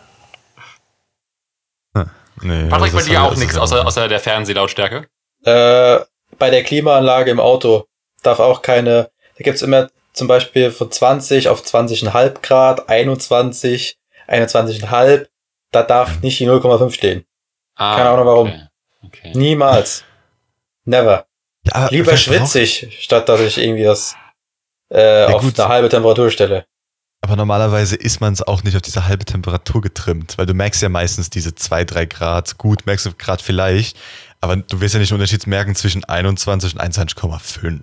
Nee, Patrick, bei dir ich- auch nichts außer, ja- außer der Fernsehlautstärke. Äh, bei der Klimaanlage im Auto darf auch keine, da gibt's immer zum Beispiel von 20 auf 20,5 Grad, 21, 21,5, da darf nicht die 0,5 stehen. Ah, Keine Ahnung warum. Okay. okay. Niemals. Never. Ja, Lieber schwitze ich, statt dass ich irgendwie das äh, auf gut. eine halbe Temperatur stelle. Aber normalerweise ist man es auch nicht auf diese halbe Temperatur getrimmt, weil du merkst ja meistens diese 2, 3 Grad. Gut, merkst du gerade vielleicht, aber du wirst ja nicht den Unterschied merken zwischen 21 und 21,5.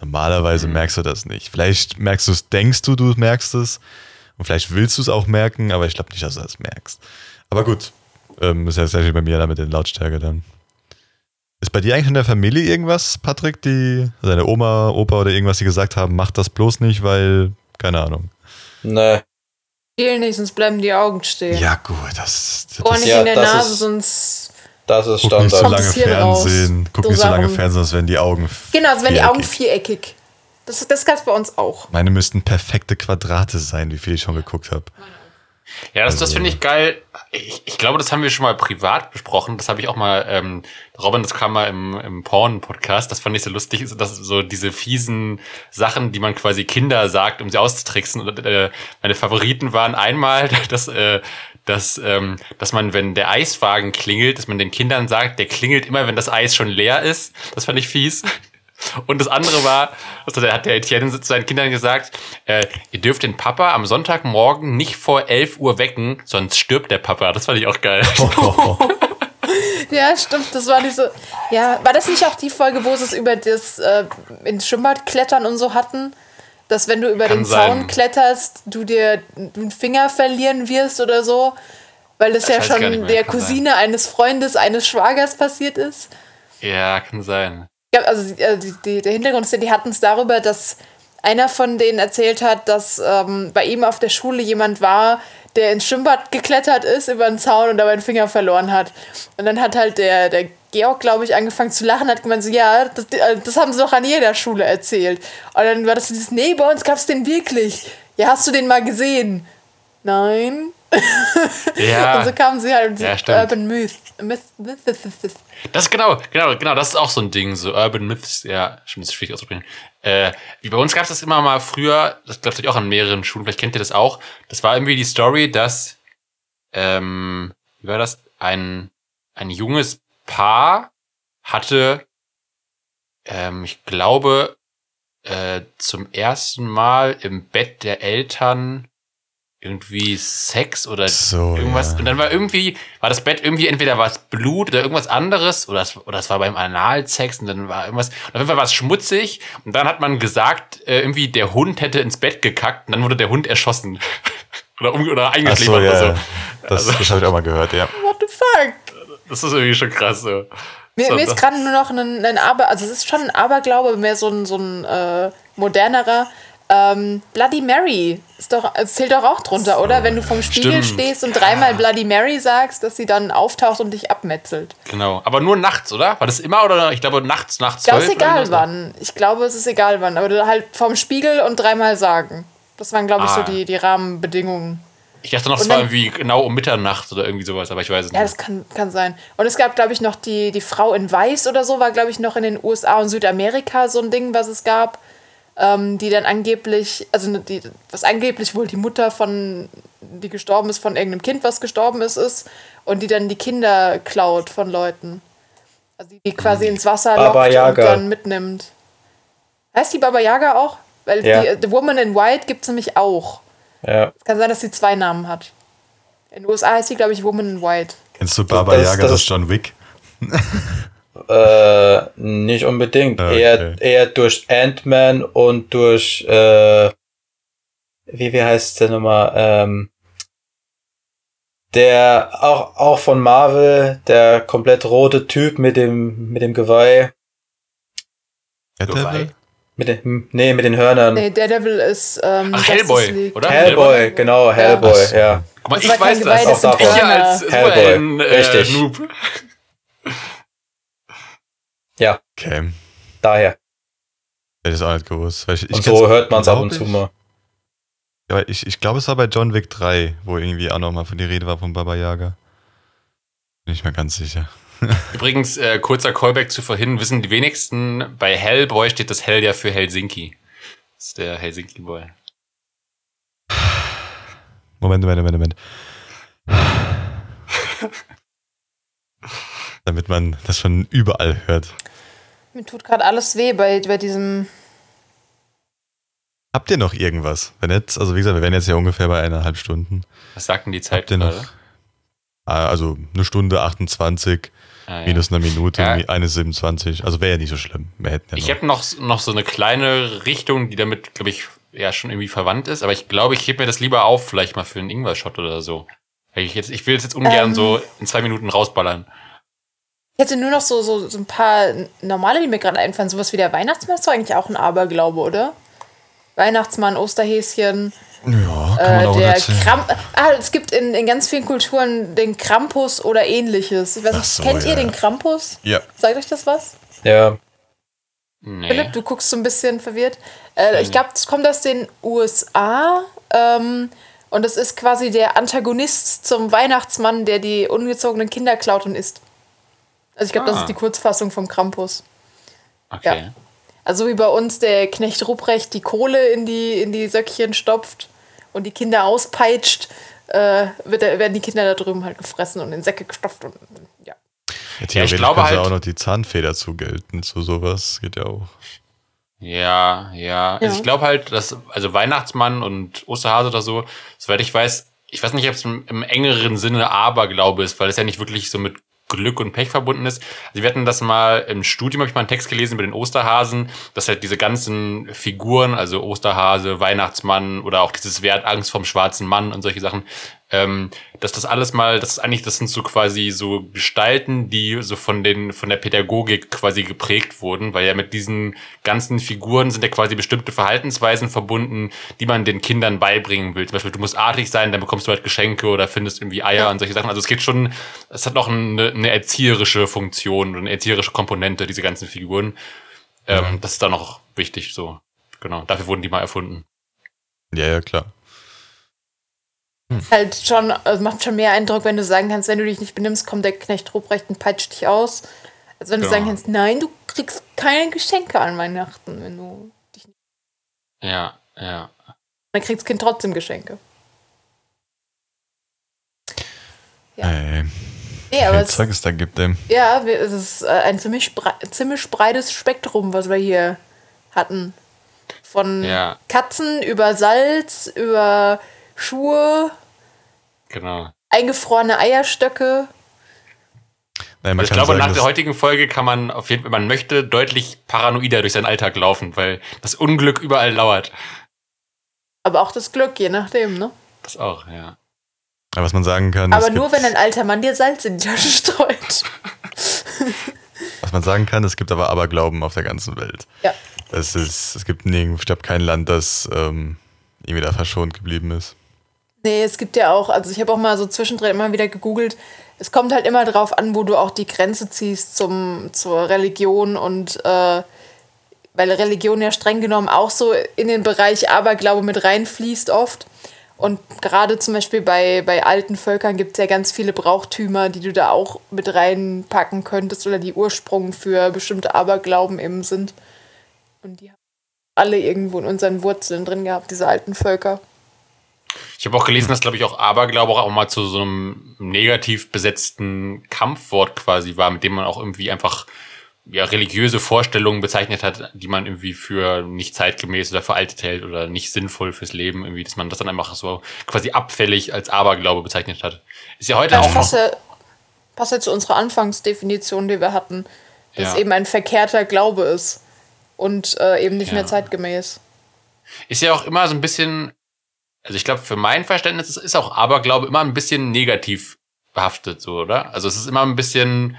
Normalerweise merkst du das nicht. Vielleicht merkst du es, denkst du, du merkst es. Und vielleicht willst du es auch merken, aber ich glaube nicht, dass du das merkst. Aber gut, ähm, ist ja tatsächlich bei mir da mit den Lautstärke dann. Ist bei dir eigentlich in der Familie irgendwas, Patrick, die deine Oma, Opa oder irgendwas, die gesagt haben, mach das bloß nicht, weil, keine Ahnung. Ne, Viel nicht, sonst bleiben die Augen stehen. Ja, gut, das, das Ohr nicht Ja, in der das Nase, ist- sonst. Das ist Guck nicht so Standard. Lange das Hirn raus. Fernsehen. Guck So nicht so lange. Fernsehen, sonst werden die Augen. Genau, also wenn die Augen viereckig. Das, das gab's bei uns auch. Meine müssten perfekte Quadrate sein, wie viel ich schon geguckt habe. Ja, das, das Also- finde ich geil. Ich, ich glaube, das haben wir schon mal privat besprochen. Das habe ich auch mal, ähm, Robin, das kam mal im, im Porn-Podcast. Das fand ich so lustig, dass so diese fiesen Sachen, die man quasi Kinder sagt, um sie auszutricksen. Und, äh, meine Favoriten waren einmal, dass, äh, dass, ähm, dass man, wenn der Eiswagen klingelt, dass man den Kindern sagt, der klingelt immer, wenn das Eis schon leer ist. Das fand ich fies. Und das andere war, also da hat der Etienne zu seinen Kindern gesagt, äh, ihr dürft den Papa am Sonntagmorgen nicht vor 11 Uhr wecken, sonst stirbt der Papa. Das fand ich auch geil. Ja, stimmt. Das war diese. Ja, war das nicht auch die Folge, wo sie es über das äh, ins Schwimmbad klettern und so hatten? Dass wenn du über Kann den sein. Zaun kletterst, du dir einen Finger verlieren wirst oder so? Weil das, ja gar nicht schon der kann Cousine eines Freundes, eines Schwagers passiert ist. ja, kann sein. Ja, also die, die, der Hintergrund ist ja, die hatten es darüber, dass einer von denen erzählt hat, dass ähm, bei ihm auf der Schule jemand war, der ins Schwimmbad geklettert ist über den Zaun und dabei einen Finger verloren hat. Und dann hat halt der, der Georg, glaube ich, angefangen zu lachen, hat gemeint so, ja, das, äh, das haben sie doch an jeder Schule erzählt. Und dann war das dieses, nee, bei uns gab es den wirklich. Ja, hast du den mal gesehen? Nein. Ja. Und so kamen sie halt Ja, stimmt. Urban Myth. Myth, Myth. Das ist genau, genau, genau, das ist auch so ein Ding, so Urban Myths, ja, stimmt, das ist schwierig auszusprechen. Äh, wie bei uns gab es das immer mal früher, das glaube ich auch an mehreren Schulen, vielleicht kennt ihr das auch. Das war irgendwie die Story, dass, ähm, wie war das? Ein, ein junges Paar hatte, ähm, ich glaube, äh, zum ersten Mal im Bett der Eltern irgendwie Sex oder So, irgendwas. ja. Und dann war irgendwie, war das Bett irgendwie, entweder war es Blut oder irgendwas anderes oder es, oder es war beim Analsex und dann war irgendwas. Auf jeden Fall war es schmutzig und dann hat man gesagt, äh, irgendwie der Hund hätte ins Bett gekackt und dann wurde der Hund erschossen. oder, um, oder eingeschläfert so, ja. oder so. Das, Also- das habe ich auch mal gehört, ja. Das ist irgendwie schon krass so. Mir, So, mir ist gerade nur noch ein, ein Aber, also es ist schon ein Aberglaube, mehr so ein, so ein äh, modernerer. Ähm, Bloody Mary ist doch, es zählt doch auch drunter, oder? Wenn du vom Spiegel Stimmt. stehst und dreimal Bloody Mary sagst, dass sie dann auftaucht und dich abmetzelt. Genau. Aber nur nachts, oder? War das immer oder ich glaube nachts nach Ich glaube, es ist egal so? wann. Ich glaube, es ist egal wann. Aber halt vom Spiegel und dreimal sagen. Das waren, glaube ich, Ah. so die, die Rahmenbedingungen. Ich dachte noch, es Und war irgendwie genau um Mitternacht oder irgendwie sowas, aber ich weiß es Ja, nicht. das kann, kann sein. Und es gab, glaube ich, noch die, die Frau in Weiß oder so, war, glaube ich, noch in den USA und Südamerika so ein Ding, was es gab, ähm, die dann angeblich, also die, was angeblich wohl die Mutter von, die gestorben ist, von irgendeinem Kind, was gestorben ist, ist, und die dann die Kinder klaut von Leuten. Also die, die quasi ins Wasser Baba lockt und Yaga. dann mitnimmt. Heißt die Baba Yaga auch? Weil Ja. die, The Woman in White gibt es nämlich auch. Ja. Es kann sein, dass sie zwei Namen hat. In den USA heißt sie, glaube ich, Woman in White. Kennst du Baba das- Yaga, das das John Wick? Äh, nicht unbedingt. Ah, Okay. Eher, eher durch Ant-Man und durch, äh, wie, wie heißt der nochmal? Ähm, der, auch, auch von Marvel, der komplett rote Typ mit dem, mit dem Geweih, Daredevil? Mit den, nee, mit den Hörnern. Nee, Daredevil ist. Ähm, Ach, Hellboy, oder? Hellboy, genau, Hellboy, so. ja. Guck mal, Das ich kein weiß das. das ich hier Hörner. als Hellboy, äh, richtig. Noob. Ja, Okay. daher. Hätte ich das auch nicht gewusst. Ich, ich Und so hört man es ab und zu ich. mal. Ja, ich, ich glaube, es war bei John Wick 3, wo irgendwie auch nochmal von die Rede war von Baba Yaga. Bin ich mir ganz sicher. Übrigens, äh, kurzer Callback zu vorhin, wissen die wenigsten, bei Hellboy steht das Hell ja für Helsinki. Das ist der Helsinki Boy. Moment, Moment, Moment, Moment. Damit man das schon überall hört. Mir tut gerade alles weh bei, bei diesem. Habt ihr noch irgendwas? Wenn jetzt, also wie gesagt, wir wären jetzt ja ungefähr bei eineinhalb Stunden. Was sagt denn die Zeit Habt ihr noch? Ah, Also eine Stunde 28, Ah, ja. minus eine Minute, Ja. eine 27. Also wäre ja nicht so schlimm. Wir hätten ja Ich noch. habe noch, noch so eine kleine Richtung, die damit, glaube ich, ja schon irgendwie verwandt ist, aber ich glaube, ich hebe mir das lieber auf, vielleicht mal für einen Ingwer-Shot oder so. Ich, jetzt, ich will es jetzt ungern Ähm. so in zwei Minuten rausballern. Ich hätte nur noch so, so, so ein paar normale, die mir gerade einfallen. Sowas wie der Weihnachtsmann ist doch eigentlich auch ein Aberglaube, oder? Weihnachtsmann, Osterhäschen, ja, kann man äh, auch der. Kramp. Ah, es gibt in, in ganz vielen Kulturen den Krampus oder ähnliches. Ich weiß nicht, so, kennt ihr ja. den Krampus? Ja. Sagt euch das was? Ja, Nee. Philipp, du guckst so ein bisschen verwirrt. Äh, ich glaube, das kommt aus den USA. Ähm, und es ist quasi der Antagonist zum Weihnachtsmann, der die ungezogenen Kinder klaut und isst. Also ich glaube, das Ah. ist die Kurzfassung vom Krampus. Okay. Ja. Also wie bei uns der Knecht Ruprecht die Kohle in die, in die Söckchen stopft und die Kinder auspeitscht, äh, wird, werden die Kinder da drüben halt gefressen und in Säcke gestopft und ja. Ja, Ja, ich theoretisch glaube kannst du halt- auch noch die Zahnfeder zugelten zu sowas. Geht ja auch. Ja, ja. Also Ja. ich glaube halt, dass, also Weihnachtsmann und Osterhase oder so, soweit ich weiß, ich weiß nicht, ob es im, im engeren Sinne Aberglaube ist, weil es ja nicht wirklich so mit Glück und Pech verbunden ist. Also wir hatten das mal im Studium, habe ich mal einen Text gelesen über den Osterhasen, dass halt diese ganzen Figuren, also Osterhase, Weihnachtsmann oder auch dieses Wer hat Angst vom schwarzen Mann und solche Sachen, ähm, dass das alles mal, das ist eigentlich, das sind so quasi so Gestalten, die so von den, von der Pädagogik quasi geprägt wurden, weil ja mit diesen ganzen Figuren sind ja quasi bestimmte Verhaltensweisen verbunden, die man den Kindern beibringen will. Zum Beispiel, du musst artig sein, dann bekommst du halt Geschenke oder findest irgendwie Eier und solche Sachen. Also es geht schon, es hat auch eine, eine erzieherische Funktion und eine erzieherische Komponente, diese ganzen Figuren. Ähm, Das ist dann noch wichtig, so. Genau. Dafür wurden die mal erfunden. Ja, ja, klar. Ist Halt schon, also macht schon mehr Eindruck, wenn du sagen kannst, wenn du dich nicht benimmst, kommt der Knecht Ruprecht und peitscht dich aus. Als wenn du Genau. sagen kannst, nein, du kriegst keine Geschenke an Weihnachten, wenn du dich nicht. Ja, ja. Dann kriegt das Kind trotzdem Geschenke. Ja. Ey, Nee, aber Zeug es da gibt, ey. ja, es ist äh, ein ziemlich, brei ziemlich breites Spektrum, was wir hier hatten. Von Ja. Katzen über Salz, über Schuhe, Genau. eingefrorene Eierstöcke. Nein, Also ich glaube, sagen, nach der heutigen Folge kann man auf jeden Fall, wenn man möchte, deutlich paranoider durch seinen Alltag laufen, weil das Unglück überall lauert. Aber auch das Glück, je nachdem, ne? Das auch, ja. Aber was man sagen kann, Aber nur, wenn ein alter Mann dir Salz in die Tasche streut. was man sagen kann, es gibt aber Aberglauben auf der ganzen Welt. Ja. Es ist, es gibt nirgend, ich glaube, kein Land, das ähm, irgendwie da verschont geblieben ist. Nee, es gibt ja auch, also ich habe auch mal so zwischendrin immer wieder gegoogelt. Es kommt halt immer drauf an, wo du auch die Grenze ziehst zum, zur Religion und äh, weil Religion ja streng genommen auch so in den Bereich Aberglaube mit reinfließt oft. Und gerade zum Beispiel bei, bei alten Völkern gibt es ja ganz viele Brauchtümer, die du da auch mit reinpacken könntest oder die Ursprung für bestimmte Aberglauben eben sind. Und die haben alle irgendwo in unseren Wurzeln drin gehabt, diese alten Völker. Ich habe auch gelesen, dass, glaube ich, auch Aberglaube auch mal zu so einem negativ besetzten Kampfwort quasi war, mit dem man auch irgendwie einfach ja, religiöse Vorstellungen bezeichnet hat, die man irgendwie für nicht zeitgemäß oder veraltet hält oder nicht sinnvoll fürs Leben, irgendwie, dass man das dann einfach so quasi abfällig als Aberglaube bezeichnet hat. Ist ja heute Das auch noch. passt ja, passt ja zu unserer Anfangsdefinition, die wir hatten, dass Ja. es eben ein verkehrter Glaube ist und äh, eben nicht Ja. mehr zeitgemäß. Ist ja auch immer so ein bisschen, also ich glaube, für mein Verständnis ist, auch Aberglaube immer ein bisschen negativ behaftet, so, oder? Also es ist immer ein bisschen,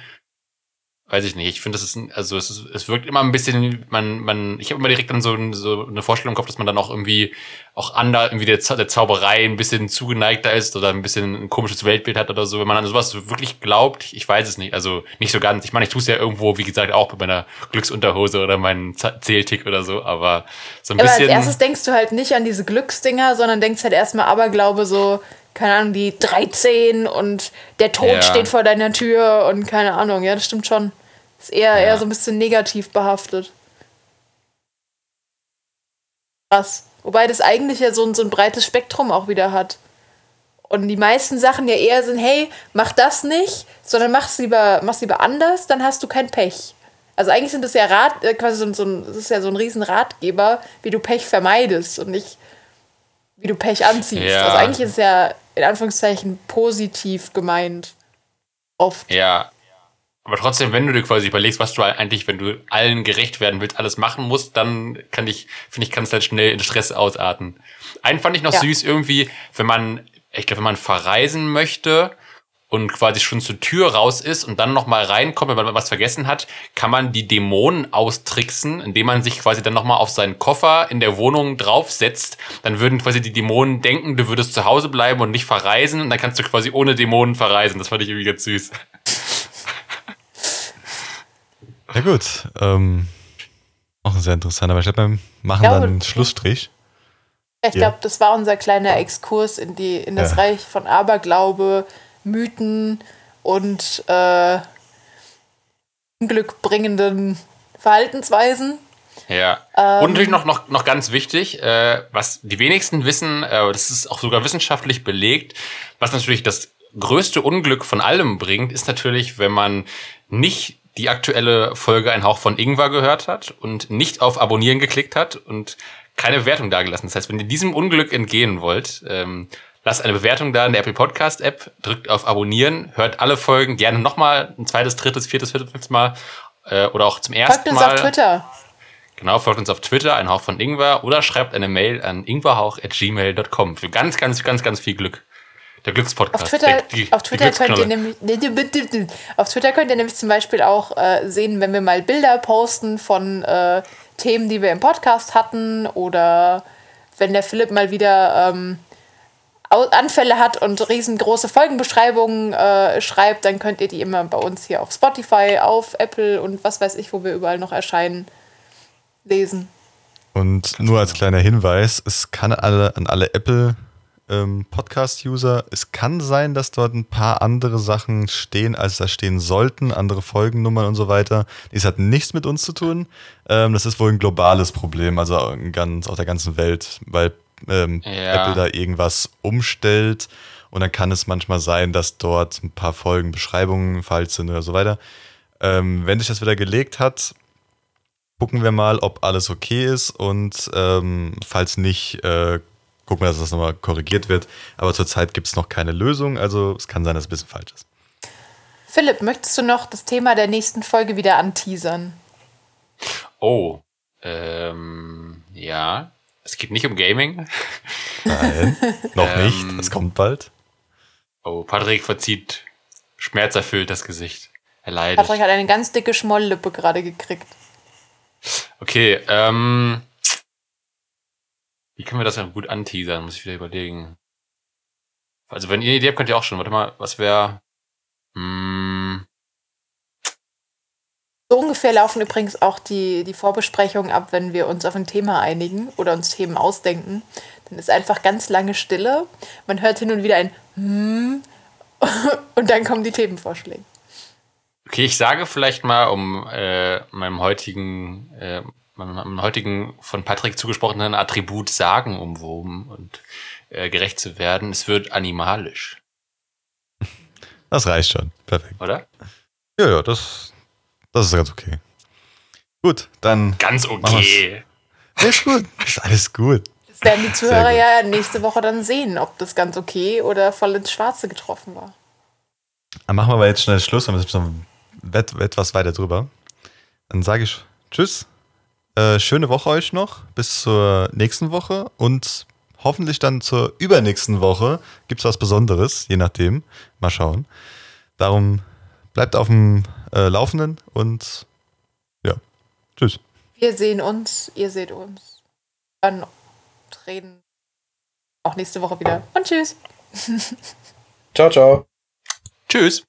weiß ich nicht, ich finde, das ist, ein, also es, ist, es wirkt immer ein bisschen, man, man, ich habe immer direkt dann so, ein- so eine Vorstellung im Kopf, dass man dann auch irgendwie auch ander, irgendwie der, Zau- der Zauberei ein bisschen zugeneigter ist oder ein bisschen ein komisches Weltbild hat oder so, wenn man an sowas wirklich glaubt, ich weiß es nicht, also nicht so ganz. Ich meine, ich tue es ja irgendwo, wie gesagt, auch bei meiner Glücksunterhose oder meinem Z- Zähltick oder so, aber so ein Aber als bisschen. erstes denkst du halt nicht an diese Glücksdinger, sondern denkst halt erstmal Aberglaube so, keine Ahnung, die 13 und der Tod Ja. steht vor deiner Tür und keine Ahnung, ja, das stimmt schon. Ist eher, Ja. eher so ein bisschen negativ behaftet. Krass. Wobei das eigentlich ja so ein, so ein breites Spektrum auch wieder hat. Und die meisten Sachen ja eher sind, hey, mach das nicht, sondern mach's lieber, mach's lieber anders, dann hast du kein Pech. Also eigentlich sind das ja Rat, äh, quasi so, ein- so ein, das ist ja so ein riesen Ratgeber, wie du Pech vermeidest und nicht, wie du Pech anziehst. Ja. Also eigentlich ist es ja in Anführungszeichen positiv gemeint. Oft. Ja. Aber trotzdem, wenn du dir quasi überlegst, was du eigentlich, wenn du allen gerecht werden willst, alles machen musst, dann kann ich, finde ich, kann es halt schnell in Stress ausarten. Einen fand ich noch Ja. süß irgendwie, wenn man, ich glaube, wenn man verreisen möchte und quasi schon zur Tür raus ist und dann nochmal reinkommt, wenn man was vergessen hat, kann man die Dämonen austricksen, indem man sich quasi dann nochmal auf seinen Koffer in der Wohnung draufsetzt. Dann würden quasi die Dämonen denken, du würdest zu Hause bleiben und nicht verreisen und dann kannst du quasi ohne Dämonen verreisen. Das fand ich irgendwie ganz süß. Ja gut, ähm, auch sehr interessant, aber ich glaube, wir machen Ja, dann einen Schlussstrich. Ich glaube, das war unser kleiner Exkurs in, die, in das Ja. Reich von Aberglaube, Mythen und äh, unglückbringenden Verhaltensweisen. Ja. Ähm. und natürlich noch, noch, noch ganz wichtig, äh, was die wenigsten wissen, äh, das ist auch sogar wissenschaftlich belegt, was natürlich das größte Unglück von allem bringt, ist natürlich, wenn man nicht die aktuelle Folge Ein Hauch von Ingwer gehört hat und nicht auf Abonnieren geklickt hat und keine Bewertung dagelassen. Das heißt, wenn ihr diesem Unglück entgehen wollt, ähm, lasst eine Bewertung da in der Apple Podcast App, drückt auf Abonnieren, hört alle Folgen gerne nochmal ein zweites, drittes, viertes, viertes, fünftes Mal äh, oder auch zum ersten Folgt uns Mal. auf Twitter. Genau, folgt uns auf Twitter, ein Hauch von Ingwer, oder schreibt eine Mail an ingwerhauch.gmail.com für ganz, ganz, ganz, ganz viel Glück. Der Glückspodcast. Auf Twitter, der, die- auf, Twitter könnt ihr nämlich, auf Twitter könnt ihr nämlich zum Beispiel auch äh, sehen, wenn wir mal Bilder posten von äh, Themen, die wir im Podcast hatten oder wenn der Philipp mal wieder ähm, Anfälle hat und riesengroße Folgenbeschreibungen äh, schreibt, dann könnt ihr die immer bei uns hier auf Spotify, auf Apple und was weiß ich, wo wir überall noch erscheinen, lesen. Und nur als kleiner Hinweis, es kann alle, an alle ähm, Podcast-User. Es kann sein, dass dort ein paar andere Sachen stehen, als da stehen sollten, andere Folgennummern und so weiter. Dies hat nichts mit uns zu tun. Ähm, das ist wohl ein globales Problem, also ganz, auf der ganzen Welt, weil ähm, Ja. Apple da irgendwas umstellt und dann kann es manchmal sein, dass dort ein paar Folgenbeschreibungen falsch sind oder so weiter. Ähm, wenn sich das wieder gelegt hat, gucken wir mal, ob alles okay ist und ähm, falls nicht, äh, gucken wir, dass das nochmal korrigiert wird. Aber zurzeit gibt es noch keine Lösung, also es kann sein, dass es ein bisschen falsch ist. Philipp, möchtest du noch das Thema der nächsten Folge wieder anteasern? Oh. Ähm, ja. Es geht nicht um Gaming. Nein, noch Ähm. nicht, das kommt bald. Oh, Patrick verzieht schmerzerfüllt das Gesicht. Er leidet. Patrick hat eine ganz dicke Schmolllippe gerade gekriegt. Okay, ähm. Wie können wir das dann gut anteasern? Muss ich wieder überlegen. Also, wenn ihr eine Idee habt, könnt ihr auch schon. Warte mal, was wäre. Hm, So ungefähr laufen übrigens auch die, die Vorbesprechungen ab, wenn wir uns auf ein Thema einigen oder uns Themen ausdenken. Dann ist einfach ganz lange Stille. Man hört hin und wieder ein Hm und dann kommen die Themenvorschläge. okay, ich sage vielleicht mal, um äh, meinem heutigen, äh, meinem, meinem heutigen von Patrick zugesprochenen Attribut Sagen umwoben und äh, gerecht zu werden. Es wird animalisch, Das reicht schon, perfekt. oder? Ja, ja, das, das ist ganz okay. Gut, dann. Ganz okay. Ist gut, ist alles gut. Das werden die Zuhörer ja nächste Woche dann sehen, ob das ganz okay oder voll ins Schwarze getroffen war. Dann machen wir aber jetzt schnell Schluss, dann sind wir etwas weiter drüber. Dann sage ich Tschüss. Äh, schöne Woche euch noch. Bis zur nächsten Woche und hoffentlich dann zur übernächsten Woche gibt es was Besonderes, je nachdem. Mal schauen. Darum bleibt auf dem äh, Laufenden und ja, tschüss. Wir sehen uns, ihr seht uns. Dann reden auch nächste Woche wieder. Und tschüss. Ciao, ciao. Tschüss.